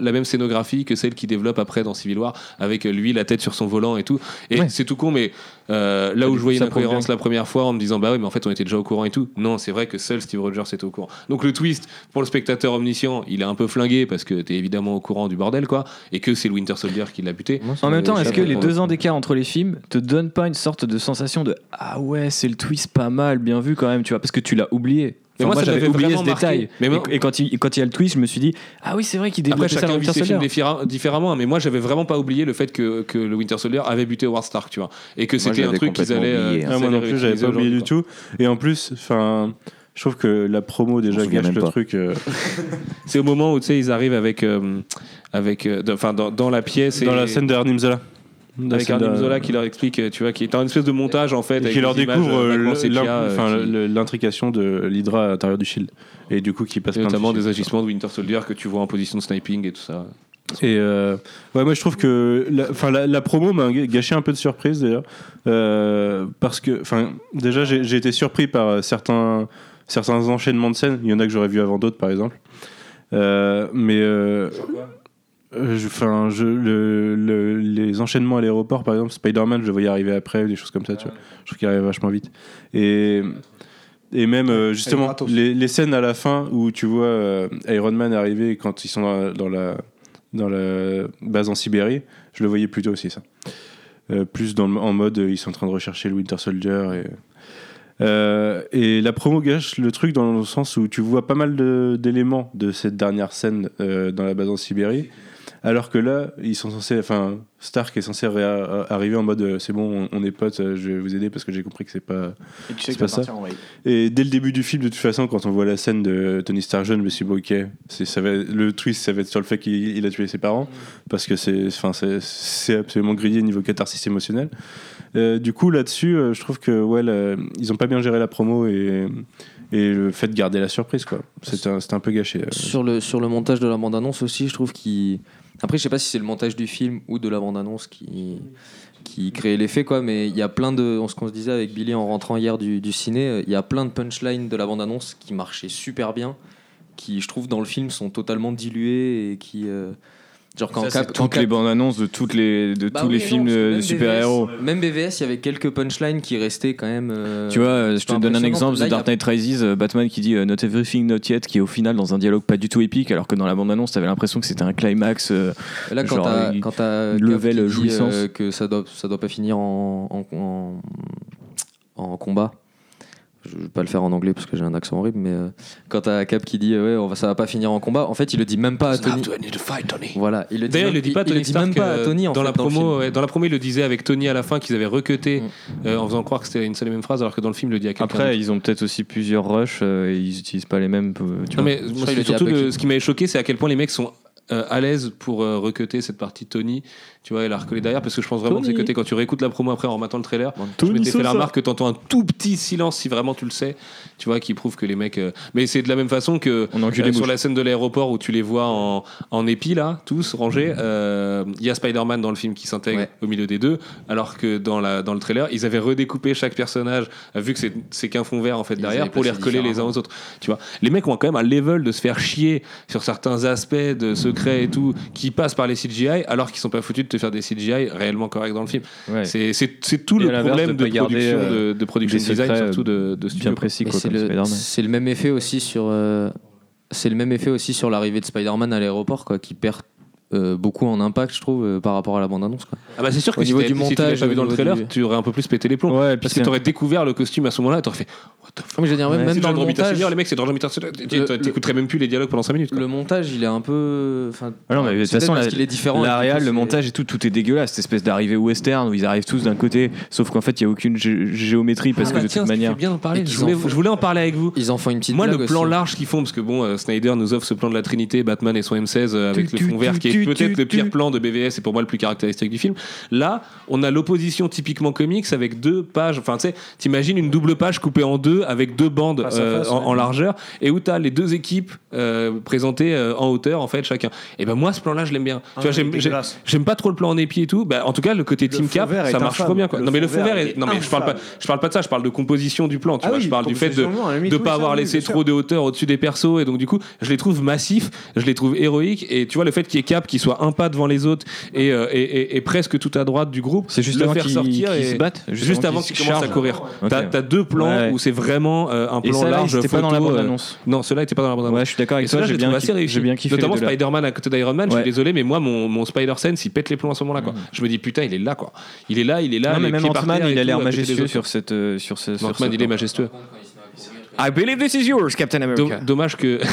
la même scénographie que celle qu'il développe après dans Civil War, avec euh, lui, la tête sur son volant et tout. Et Ouais. c'est tout con, mais euh, là où je voyais ça une prouve incohérence bien. la première fois en me disant, bah oui, mais en fait, on était déjà au courant et tout. Non, c'est vrai que seul Steve Rogers était au courant. Donc le twist, pour le spectateur omniscient, il est un peu flingué parce que t'es évidemment au courant du bordel, quoi, et que c'est le Winter Soldier qui l'a buté. En même temps, est-ce que les deux ans d'écart entre les films te donnent pas une sorte de sensation de ah ouais, c'est le twist pas mal, bien vu quand même, tu vois, parce que tu l'as oublié. Mais Enfin, moi, ça j'avais oublié ce détail. Mais Et- moi- et, quand, il, quand il y a le twist, je me suis dit ah oui, c'est vrai qu'il Après, développait ça chacun dans vit Winter films Soldier. différem- différemment, mais moi j'avais vraiment pas oublié le fait que, que le Winter Soldier avait buté Howard Stark, tu vois, et que c'était un truc qu'ils allaient. euh, oublié, hein. Ah, moi non plus, j'avais pas oublié du tout. Et en plus, enfin, je trouve que la promo déjà gâche le pas. truc. euh. C'est au moment où tu sais ils arrivent avec euh, avec euh, enfin dans, dans la pièce dans et- la scène de Arnim Zola. Avec de- Zola qui leur explique, euh, tu vois, qui est un espèce de montage en fait, Et avec qui leur découvre euh, euh, l'intrication de l'Hydra à l'intérieur du Shield. Et du coup, qui passe notamment des agissements de Winter Soldier que tu vois en position de sniping et tout ça. Et euh, ouais, moi je trouve que la, enfin, la, la promo m'a gâché un peu de surprise d'ailleurs. Euh, parce que, enfin, déjà j'ai été surpris par certains, certains enchaînements de scènes. Il y en a que j'aurais vu avant d'autres par exemple. Euh, mais enfin, je, le, le- les enchaînements à l'aéroport, par exemple, Spider-Man, je le voyais arriver après, des choses comme ça, tu vois. Je trouve qu'il arrive vachement vite. Et, et même, euh, justement, les, les scènes à la fin où tu vois euh, Iron Man arriver quand ils sont dans la, dans la, dans la base en Sibérie, je le voyais plutôt aussi, ça. Euh, plus dans, en mode, euh, ils sont en train de rechercher le Winter Soldier. Et, euh, et la promo gâche le truc dans le sens où tu vois pas mal de- d'éléments de, cette dernière scène euh, dans la base en Sibérie. Alors que là, ils sont censés, enfin, Stark est censé réa- arriver en mode euh, c'est bon, on, est potes, euh, je vais vous aider parce que j'ai compris que c'est pas. Et tu sais C'est que pas ça. Et dès le début du film, de toute façon, quand on voit la scène de Tony Stark jeune, je me suis dit, bon, ok, c'est, ça va, le twist, ça va être sur le fait qu'il il a tué ses parents, parce que c'est, enfin, c'est, c'est absolument grillé niveau catharsis émotionnel. Euh, du coup, là-dessus, euh, je trouve que ouais, ils ont pas bien géré la promo et, et le fait de garder la surprise, quoi. C'était un, un peu gâché. euh. Sur le, sur le montage de la bande-annonce aussi, je trouve qu'il. Après, je sais pas si c'est le montage du film ou de la bande-annonce qui, qui crée l'effet, quoi, mais il y a plein de. Qu'on se disait avec Billy en rentrant hier du, du ciné, euh, il y a plein de punchlines de la bande-annonce qui marchaient super bien, qui, je trouve, dans le film sont totalement diluées et qui. euh, genre quand Ça, Cap- toutes Cap- les bandes annonces de toutes les de Bah tous oui, les films de, super-héros. Même BVS, il y avait quelques punchlines qui restaient quand même. euh, Tu vois, euh, je te donne un exemple de a- Dark Knight Rises, euh, Batman qui dit Not everything, not yet, qui est au final dans un dialogue pas du tout épique, alors que dans la bande-annonce, t'avais l'impression que c'était un climax. euh, Là, quand t'as quand t'as level dit, jouissance. euh, que ça doit ça doit pas finir en en, en, en combat. Je vais pas le faire en anglais parce que j'ai un accent horrible, mais euh, quand t'as Cap qui dit euh, ouais, on va, ça va pas finir en combat, en fait, il le dit même pas à Tony. Voilà, il le dit, D'ailleurs, même, il le dit pas à il Tony le dit Stark. même pas à euh, Tony en dans, fait, la dans promo, ouais, dans la promo, il le disait avec Tony à la fin qu'ils avaient recuté Mm. euh, en faisant croire que c'était une seule et même phrase, alors que dans le film, il le dit à quelqu'un. Après, ils ont peut-être aussi plusieurs rushs euh, et ils utilisent pas les mêmes. Tu Non, vois. mais moi, surtout le- ce qui m'avait choqué, c'est à quel point les mecs sont euh, à l'aise pour euh, recuter cette partie de Tony, tu vois, et la recoller derrière, parce que je pense vraiment que c'est cuté quand tu réécoutes la promo après en remettant le trailer. je m'étais fait la remarque que t'entends un tout petit silence si vraiment tu le sais, tu vois, qui prouve que les mecs. euh, Mais c'est de la même façon que On encule les euh, sur mouches. la scène de l'aéroport où tu les vois en, en épi là, tous rangés. euh, Il y a Spider-Man dans le film qui s'intègre Ouais. au milieu des deux, alors que dans, la, dans le trailer, ils avaient redécoupé chaque personnage, euh, vu que c'est- c'est qu'un fond vert en fait Ils derrière, avaient pour les placé recoller les uns différemment. aux autres. Tu vois, les mecs ont quand même un level de se faire chier sur certains aspects de secrets et tout, qui passent par les CGI, alors qu'ils sont pas foutus de te faire des CGI réellement corrects dans le film. Ouais. C'est- C'est c'est tout Et le problème de de, production, euh, de, de production des design, surtout de, de bien studio. précis, quoi, c'est le, Spider-Man. c'est le même effet aussi sur euh, c'est le même effet aussi sur l'arrivée de Spider-Man à l'aéroport quoi qui perd euh, beaucoup en impact je trouve euh, par rapport à la bande annonce quoi. Ah bah c'est sûr que Au si niveau t'avais- du si tu l'avais montage, pas vu au dans le niveau trailer, du- tu aurais un peu plus pété les plombs. Ouais, puis Parce c'est- que t'aurais découvert le costume à ce moment-là, t'aurais fait What the fuck? Mais je veux dire même, C'est même dans le Romita montage Senior, les mecs, c'est John Romita Senior. Le- T'écouterais même plus les dialogues pendant 5 minutes. quoi. le montage il est un peu enfin Ah non, mais de toute c'est façon, peut-être parce la, qu'il est différent la et réal, le c'est- montage et tout, tout est dégueulasse. Cette espèce d'arrivée western où ils arrivent tous d'un côté, sauf qu'en fait, il n'y a aucune gé- géométrie parce que de toute manière. bien d'en parler. Et Je voulais, en font- je voulais en parler avec vous. ils en font une petite Moi, le blague plan aussi. large qu'ils font, parce que bon, euh, Snyder nous offre ce plan de la Trinité, Batman et son M16 euh, avec Tu, le tu, fond vert, tu, qui est tu, peut-être le pire plan de BVS et pour moi le plus caractéristique du film. Là, on a l'opposition typiquement comics avec deux pages. Enfin, tu sais, t'imagines une double page coupée en deux avec deux bandes euh, en, ouais. en largeur et où t'as les deux équipes euh, présentées euh, en hauteur en fait chacun. Et ben moi, ce plan-là, je l'aime bien. tu vois, j'aime, pas trop le plan en épi et tout. Bah, en tout cas, le côté Le Team Cap, ça marche trop bien. Quoi. Non mais le fond vert, est- non mais je parle pas, je parle pas de ça. Je parle de composition du plan. Tu Ah vois, oui, je parle du fait de oui, pas avoir laissé trop de hauteur au-dessus des persos et donc du coup je les trouve massifs je les trouve héroïques et tu vois le fait qu'il y ait Cap qui soit un pas devant les autres et, euh, et, et- et presque tout à droite du groupe C'est juste le avant faire sortir et se battent, juste avant qu'ils commencent à courir t'as deux plans Ouais. où c'est vraiment euh, un plan large c'était pas dans la euh, bande-annonce. non cela était pas dans la bande Ouais, je suis d'accord et avec toi, cela j'ai bien, j'ai bien kiffé. notamment. Spider-Man à côté d'Iron Man je suis désolé mais moi mon, mon Spider-Sense il pète les plombs à ce moment-là quoi je me dis putain il est là quoi il est là il est là Non, mais même Ant-Man, il a l'air majestueux sur cette. sur ce- Ant-Man il est majestueux I believe this is yours, Captain America. dommage que.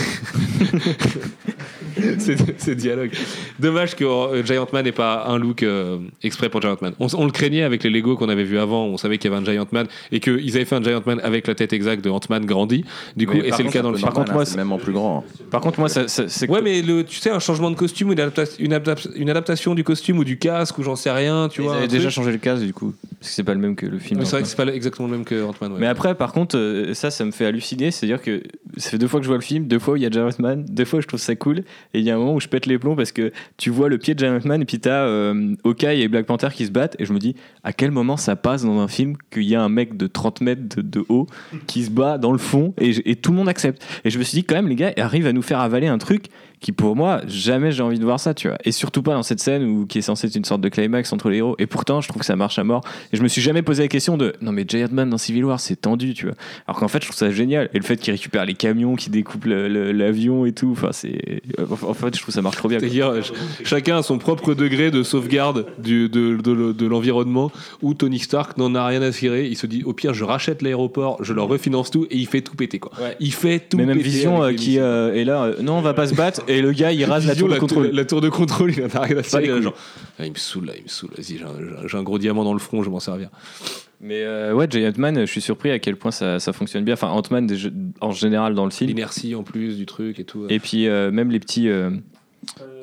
c'est c'est dialogue. Dommage que euh, Giant Man n'ait pas un look euh, exprès pour Giant Man. On, le craignait avec les Lego qu'on avait vu avant, on savait qu'il y avait un Giant Man et qu'ils avaient fait un Giant Man avec la tête exacte de Ant-Man grandi. Du coup, Mais et c'est le cas dans le film. Par contre, moi, hein, c'est même en plus grand. Par contre, moi, c'est. Ouais, mais le, tu sais, un changement de costume ou une, adapta- une, adap- une adaptation du costume ou du casque ou j'en sais rien, tu Ils vois. avaient déjà changé le casque, du coup. Parce que c'est pas le même que le film. C'est vrai que c'est pas exactement le même que Ant-Man. ouais. Mais après, par contre, euh, ça, ça me fait halluciner. C'est-à-dire que ça fait deux fois que je vois le film, deux fois où il y a Giant Man, deux fois je trouve ça cool, et il y a un moment où je pète les plombs parce que tu vois le pied de Giant Man et puis t'as euh, Hawkeye et Black Panther qui se battent, et je me dis à quel moment ça passe dans un film qu'il y a un mec de 30 mètres de, haut qui se bat dans le fond et, et tout le monde accepte. Et je me suis dit quand même les gars arrivent à nous faire avaler un truc qui pour moi jamais j'ai envie de voir ça tu vois et surtout pas dans cette scène où qui est censée être une sorte de climax entre les héros et pourtant je trouve que ça marche à mort et je me suis jamais posé la question de non mais Giant Man dans Civil War c'est tendu tu vois alors qu'en fait je trouve ça génial et le fait qu'il récupère les camions qu'il découpe l'avion et tout enfin c'est en fait je trouve ça marche trop bien. C'est-à-dire, ch- chacun a son propre degré de sauvegarde du, de, de- de l'environnement où Tony Stark n'en a rien à cirer. Il se dit, au pire, je rachète l'aéroport, je leur refinance tout et il fait tout péter. Quoi. Ouais. Il fait tout mais même péter Vision avec euh, les qui euh, est là euh, non on va pas se battre et le gars il rase la tour de contrôle La, tour de contrôle, il en a rien à cirer. les il genre, Ah, me saoule là, il me saoule. Vas-y, j'ai un, gros diamant dans le front, je vais m'en servir. Mais euh, ouais, Giant Man, je suis surpris à quel point ça, ça fonctionne bien. Enfin, Ant-Man en général dans le film. L'inertie en plus du truc et tout. Et puis euh, même les petits. euh,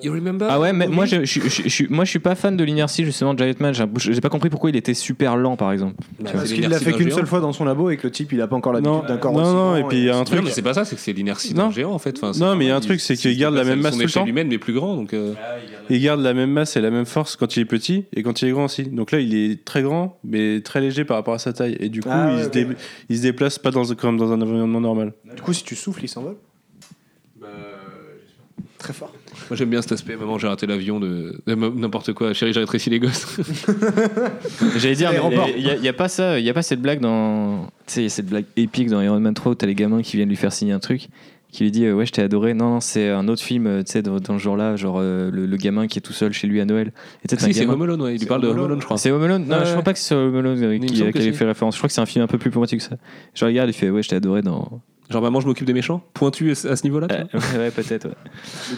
You remember Ah ouais, mais moi je, je, je- je- moi je suis pas fan de l'inertie justement de Giant Man. J'ai pas compris pourquoi il était super lent par exemple. Bah, Parce qu'il l'a fait qu'une seule fois dans son labo et que le type il a pas encore Non, l'habitude d'un corps non, aussi non, et puis il y a un truc- Non, mais c'est pas ça, c'est que c'est l'inertie Non. d'un géant en fait. Enfin, Non, mais il y a un truc, c'est qu'il garde la même masse tout le temps. humaine, mais plus grand. Donc, euh, Il garde la même masse et la même force quand il est petit et quand il est grand aussi. Donc là, il est très grand, mais très léger par rapport à sa taille. Et du coup, Ah ouais, il, se il déplace pas dans, comme dans un environnement normal. Du coup, si tu souffles, il s'envole? Très fort. Moi j'aime bien cet aspect. Maman, j'ai raté l'avion de, de n'importe quoi. Chérie, j'ai rétréci les gosses. J'allais dire, il y, a- y a pas ça, il y a pas cette blague dans, tu sais, il y a cette blague épique dans Iron Man 3 où t'as les gamins qui viennent lui faire signer un truc, qui lui dit euh, ouais je t'ai adoré. Non non c'est un autre film, euh, tu sais dans, dans ce genre-là, genre euh, le, le gamin qui est tout seul chez lui à Noël. Et si, c'est Home Alone, ouais. Il lui parle de Home Alone. Je crois. C'est Home Alone Non, Ouais. je crois pas que c'est Home Alone qui, qui il si. fait référence. Je crois que c'est un film un peu plus pointu que ça. Je regarde, il fait ouais je t'ai adoré dans. Genre, maman, je m'occupe des méchants. Pointu à ce niveau-là. Euh, ouais, peut-être. ouais.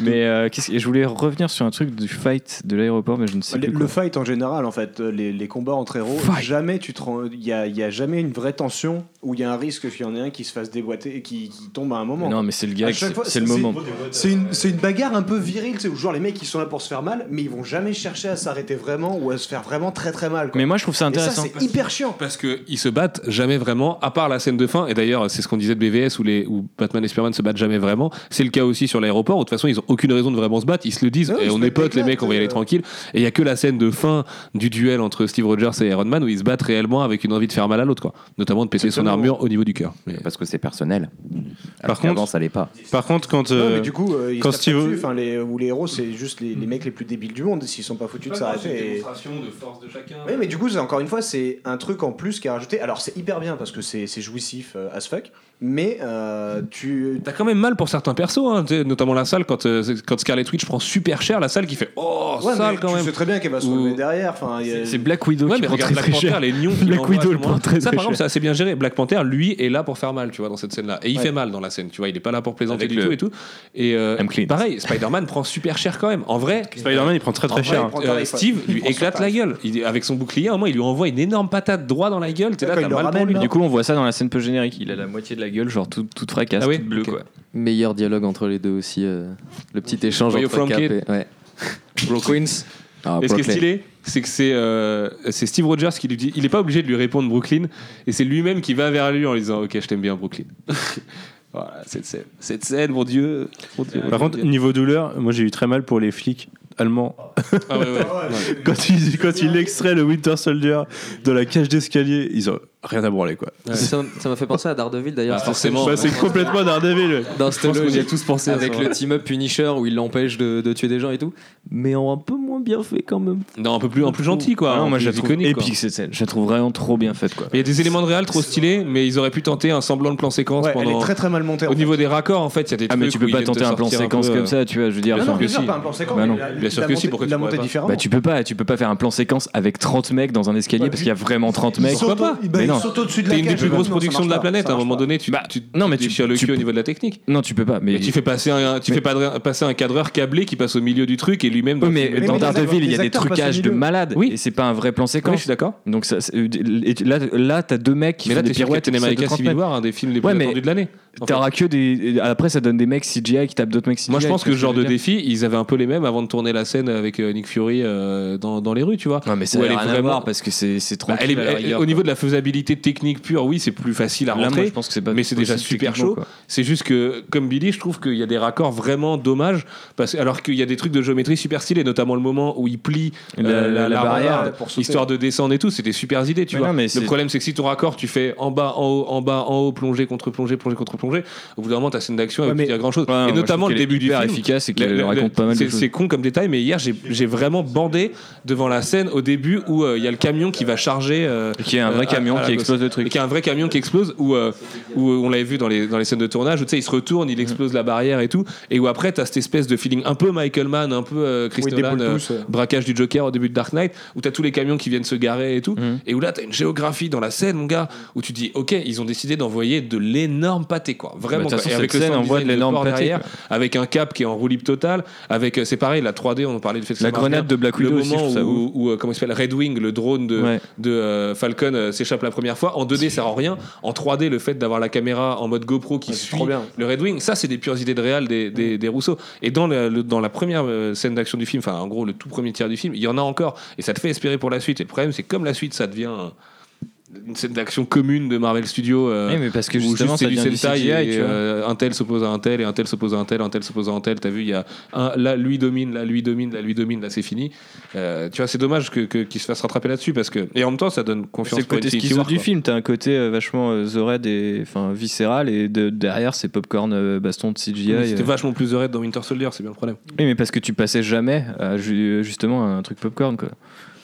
Mais euh, qu'est-ce que- je voulais revenir sur un truc du fight de l'aéroport, mais je ne sais Le, plus. le fight en général, en fait, les, les combats entre héros, Fight. jamais tu te rends- il y a, y a jamais une vraie tension où il y a un risque qu'il y en ait un qui se fasse déboîter et qui, qui tombe à un moment. Mais non, mais c'est le chaque c'est fois, c'est le moment. C'est une, bagarre un peu virile, tu sais, où genre les mecs ils sont là pour se faire mal, mais ils vont jamais chercher à s'arrêter vraiment ou à se faire vraiment très très mal. quoi. Mais moi, je trouve ça et ça intéressant. c'est hyper chiant. Parce qu'ils se battent jamais vraiment, à part la scène de fin. Et d'ailleurs, c'est ce qu'on disait de BVS où, les, où Batman et Superman se battent jamais vraiment. C'est le cas aussi sur l'aéroport où de toute façon, ils ont aucune raison de vraiment se battre. Ils se le disent. Et on est potes, les mecs, on va y aller tranquille. Et il y a que la scène de fin du duel entre Steve Rogers et Iron Man où ils se battent réellement avec une envie de faire mal à l'autre, quoi. Notamment de péter son armure au niveau du cœur. Mais- Parce que c'est personnel. Par contre- qu'avant, ça l'est pas. Par contre, quand. Non, euh, mais du coup, euh, ils quand Steve- dessus, enfin, les, ou les héros, c'est juste les, les mecs les plus débiles du monde s'ils sont pas foutus de s'arrêter. et- de force de chacun. Oui, mais du coup, c'est encore une fois, c'est un truc en plus qui est rajouté. Alors, c'est hyper bien parce que c'est c'est jouissif euh, as fuck, mais euh, tu. T'as quand même mal pour certains persos, hein, notamment la salle quand, euh, quand Scarlet Witch prend super cher, la salle qui fait oh Ouais, sale quand tu même. sais très bien qu'elle va se Ou- relever derrière. Enfin, a- C'est- C'est Black Widow Ouais, qui mais prend regarde très Black très cher. Panther, les nions Black Widow le prend très Ça, très par exemple, cher. c'est assez bien géré. Black Panther, lui, est là pour faire mal, tu vois, dans cette scène-là. Et il Ouais. fait mal dans la scène, tu vois. Il est pas là pour plaisanter Avec du le- tout et tout. Et euh, pareil, Spider-Man prend super cher quand même. En vrai, Spider-Man, il prend très très vrai, cher. euh, Steve lui éclate la gueule. Avec son bouclier, à un moment, il lui envoie une énorme patate droit dans la gueule. T'es là, t'as mal pour ramène, lui. là. Du coup, on voit ça dans la scène peu générique. Il a la moitié de la gueule, genre toute, toute fracasse, Ah oui toute bleue, Ok. quoi. Meilleur dialogue entre les deux aussi. euh, le petit échange Voyez entre Cap et. Ouais. Bro Queens. Ah, Et ce qui est Brooklyn. stylé, c'est que c'est euh, c'est Steve Rogers qui lui dit, il est pas obligé de lui répondre Brooklyn, et c'est lui-même qui va vers lui en lui disant, ok, je t'aime bien Brooklyn. voilà, cette scène, cette scène, mon Dieu. Mon Dieu, Par mon contre, Dieu. niveau douleur, moi j'ai eu très mal pour les flics allemands. ah ouais, ouais. Quand il, quand il extrait le Winter Soldier de la cage d'escalier, ils ont rien à branler quoi. Ça ça m'a fait penser à Daredevil d'ailleurs. Ah, forcément. Bah, c'est complètement Daredevil. Dans pense qu'on y a tous pensé à avec ça. le team-up Punisher où il l'empêche de, de tuer des gens et tout. Mais en un peu moins bien fait quand même. Non, un peu plus, un plus gentil, quoi. Ah non, moi, je la trouve épique cette scène. Je la trouve vraiment trop bien faite, quoi. Il y a des éléments de réal trop stylés, mais ils auraient pu tenter un semblant de plan séquence Ouais, elle pendant. est très très mal montée. Au fait. niveau des raccords, en fait, il y a des Ah, mais tu peux pas tenter un plan séquence comme euh, ça, tu vois. Je veux dire, Non, Bien sûr pas un plan séquence. Bah a- Bien sûr que si, pourquoi tu pas. Bah tu peux pas, tu peux pas faire un plan séquence avec 30 mecs dans un escalier Bah, parce qu'il y a vraiment 30 mecs. Saute- pas non. saute au-dessus de la T'es une des cage, plus non, grosses ça productions marche de la pas, planète. ça À un marche moment pas. donné, tu, Bah, tu non, mais tu déchires le tu cul au niveau de la technique. Non, tu peux pas. Mais Mais tu fais passer un, tu fais pas- passer un cadreur câblé qui passe au milieu du truc et lui-même. Oui, dans mais le film, dans mais dans Daredevil, il y a les des acteurs passent au trucages de milieu. malade. Oui. Et c'est pas un vrai plan Oui, séquence. je suis d'accord. Donc ça, c'est- et là, là t'as deux mecs qui Mais font là, des t'es sur pirouettes. Captain qui sautent de America 30 Civil mètres. War, un des films les plus Ouais, mais attendus de l'année. en. T'auras que des. Après, ça donne des mecs CGI qui tapent d'autres mecs CGI. Moi, je pense que ce genre de défi, ils avaient un peu les mêmes avant de tourner la scène avec euh, Nick Fury euh, dans, dans les rues, tu vois. Non, mais ça Où n'a elle est rien à vraiment- voir parce que c'est c'est Bah, tranquille. elle est- à la elle- rigueur, au quoi. niveau de la faisabilité technique pure, oui, c'est plus facile à Là, moi, rentrer. je pense que c'est pas mais c'est déjà super chaud. C'est juste que, comme Billy, je trouve qu'il y a des raccords vraiment dommages, parce, alors qu'il y a des trucs de géométrie super stylés, notamment le moment où il plie La- euh, la- la barrière, pour histoire de descendre et tout, c'est des super idées, tu Mais vois. non, mais le problème, c'est que si ton raccord, tu fais en bas, en haut, en bas, en haut, plongée contre plongée, plongée contre plongée, au bout d'un moment, ta scène d'action, Ouais, elle mais- peut dire grand chose. Ouais, et notamment le début du hyper film. efficace et Le- qu'elle le- raconte pas mal de c'est- choses. C'est con comme détail, mais hier, j'ai vraiment bandé devant la scène au début où euh, il y a le camion qui va charger. euh, Qui est un vrai camion qui. Explose le Et truc. qui est un vrai camion qui explose, où, euh, où on l'avait vu dans les, dans les scènes de tournage, où tu sais, il se retourne, il explose la barrière et tout, et où après, tu as cette espèce de feeling un peu Michael Mann, un peu euh, Chris Oui, Nolan, euh, braquage du Joker au début de Dark Knight, où tu as tous les camions qui viennent se garer et tout, Mhm. et où là, tu as une géographie dans la scène, mon gars, où tu dis, ok, ils ont décidé d'envoyer de l'énorme pâté, quoi. Vraiment, Bah, de quoi. Et avec cette le scène sound envoie de l'énorme pâté, derrière, avec un cap qui est en roue totale, avec, euh, c'est pareil, la 3D, on en parlait du fait La grenade de Black le Widow je moment où, comment il s'appelle Red Wing, le drone de, de Falcon s'échappe la première fois. En 2D, ça rend rien. En 3D, le fait d'avoir la caméra en mode GoPro qui Ouais, c'est suit bien. le Red Wing, ça, c'est des pures idées de réal des, des, des Rousseau. Et dans, le- le- dans la première euh, scène d'action du film, enfin, en gros, le tout premier tiers du film, il y en a encore. Et ça te fait espérer pour la suite. Et le problème, c'est que comme la suite, ça devient une scène d'action commune de Marvel Studios. euh, Oui, mais parce que justement, c'est du Sentai CGI, et euh, un tel s'oppose à un tel et un tel s'oppose à un tel, un tel s'oppose à un tel. T'as vu, il y a un, là lui domine, là lui domine, là lui domine, là c'est fini. Euh, tu vois, c'est dommage que, que- qu'il se fasse rattraper là-dessus parce que et en même temps ça donne confiance C'est le côté schizo du film. T'as un côté euh, vachement euh, The Red et enfin viscéral et de- derrière c'est popcorn euh, baston de CGI. Mais C'était euh. vachement plus de raid dans Winter Soldier, c'est bien le problème. Oui, mais parce que tu passais jamais à justement à un truc popcorn quoi.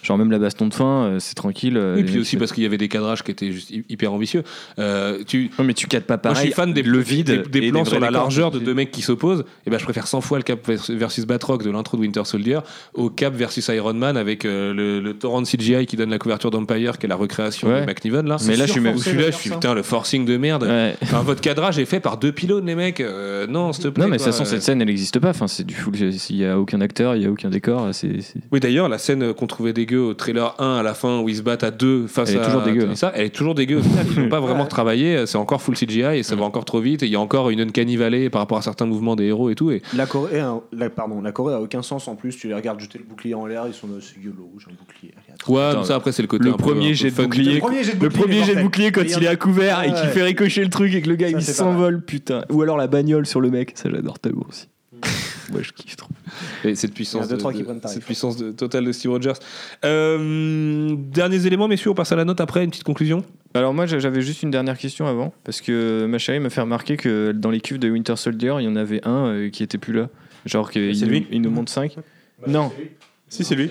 Genre même la baston de fin, euh, c'est tranquille. euh, Et puis aussi parce qu'il y avait des cadrages qui étaient juste hy- hyper ambitieux. Euh, tu, Non, mais tu cadres pas Moi, pareil. je suis fan des, le vide, des, des plans sur la largeur de deux mecs qui s'opposent. Et ben, je préfère 100 fois le Cap vers- versus Batroc de l'intro de Winter Soldier au Cap versus Iron Man avec euh, le, le torrent de CGI qui donne la couverture d'Empire, qui est la recréation Ouais. de McNiven là. Mais là, je suis même- Où je suis là, je suis putain le forcing de merde. Ouais. Enfin, votre cadrage est fait par deux pylônes, les mecs. Euh, non, s'il te plaît. Non, mais de toute façon, cette scène, elle n'existe pas. Enfin, c'est du full. Il y a aucun acteur, il y a aucun décor. C'est. c'est- Oui, d'ailleurs, la scène qu'on trouvait dégueu au trailer 1 à la fin où ils se battent à deux face Elle est à toujours dégueu, Tony hein. Elle est toujours dégueu. Au final, ils n'ont pas vraiment travaillé. C'est encore full CGI et ça va encore trop vite. Et il y a encore une uncanny valley par rapport à certains mouvements des héros et tout. Et La Corée, la, pardon, la Corée a aucun sens en plus. Tu les regardes jeter le bouclier en l'air, ils sont c'est YOLO, j'ai un bouclier. Ouais, mais ça après c'est le côté le premier jet de bouclier. Le premier jet de bouclier, quand il est à couvert et qu'il fait ricocher le truc et que le gars Ça, il s'envole, putain. Ou alors la bagnole sur le mec, ça j'adore tellement aussi. Moi je kiffe trop. Et cette puissance, deux, de- trois qui de- prennent tarif. cette puissance de- totale de Steve Rogers. Euh, derniers éléments, messieurs, on passe à la note après, une petite conclusion. Alors moi j'avais juste une dernière question avant parce que ma chérie m'a fait remarquer que dans les cuves de Winter Soldier il y en avait un euh, qui était plus là. Genre qu'il C'est nous- lui il nous montre 5. Non, Si, c'est lui.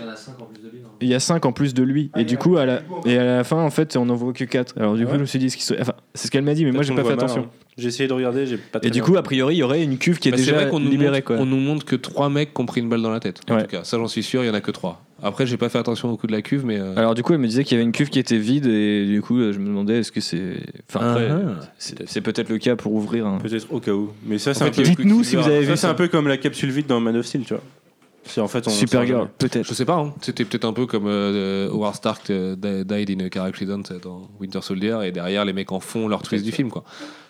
il y a 5 en plus de lui. Et du coup, à la, et à la fin, en fait, on en voit que 4. Alors du Ah coup, je me suis dit, ce qui se- enfin, c'est ce qu'elle m'a dit, mais moi, j'ai pas fait mal, attention. hein. J'ai essayé de regarder, j'ai pas Et du coup, a priori, il y aurait une cuve qui est Bah, déjà vrai qu'on nous, libérée. montre, Quoi. on nous montre que trois mecs qui ont pris une balle dans la tête. En Ouais. tout cas, ça j'en suis sûr, il y en a que trois. Après, j'ai pas fait attention au coup de la cuve, mais. euh, Alors du coup, elle me disait qu'il y avait une cuve qui était vide et du coup, je me demandais, est-ce que c'est... Enfin, après, Ah, c'est c'est peut-être le cas pour ouvrir un... Peut-être au cas où. Mais ça, c'est un peu. Dites-nous si vous avez Ça, c'est un peu comme la capsule vide dans Man of Steel, tu vois. C'est en fait on Supergirl, saura peut-être. Je sais pas, hein. c'était peut-être un peu comme euh, Howard Stark euh, di- died in a car accident dans Winter Soldier et derrière les mecs en font leur twist du film quoi.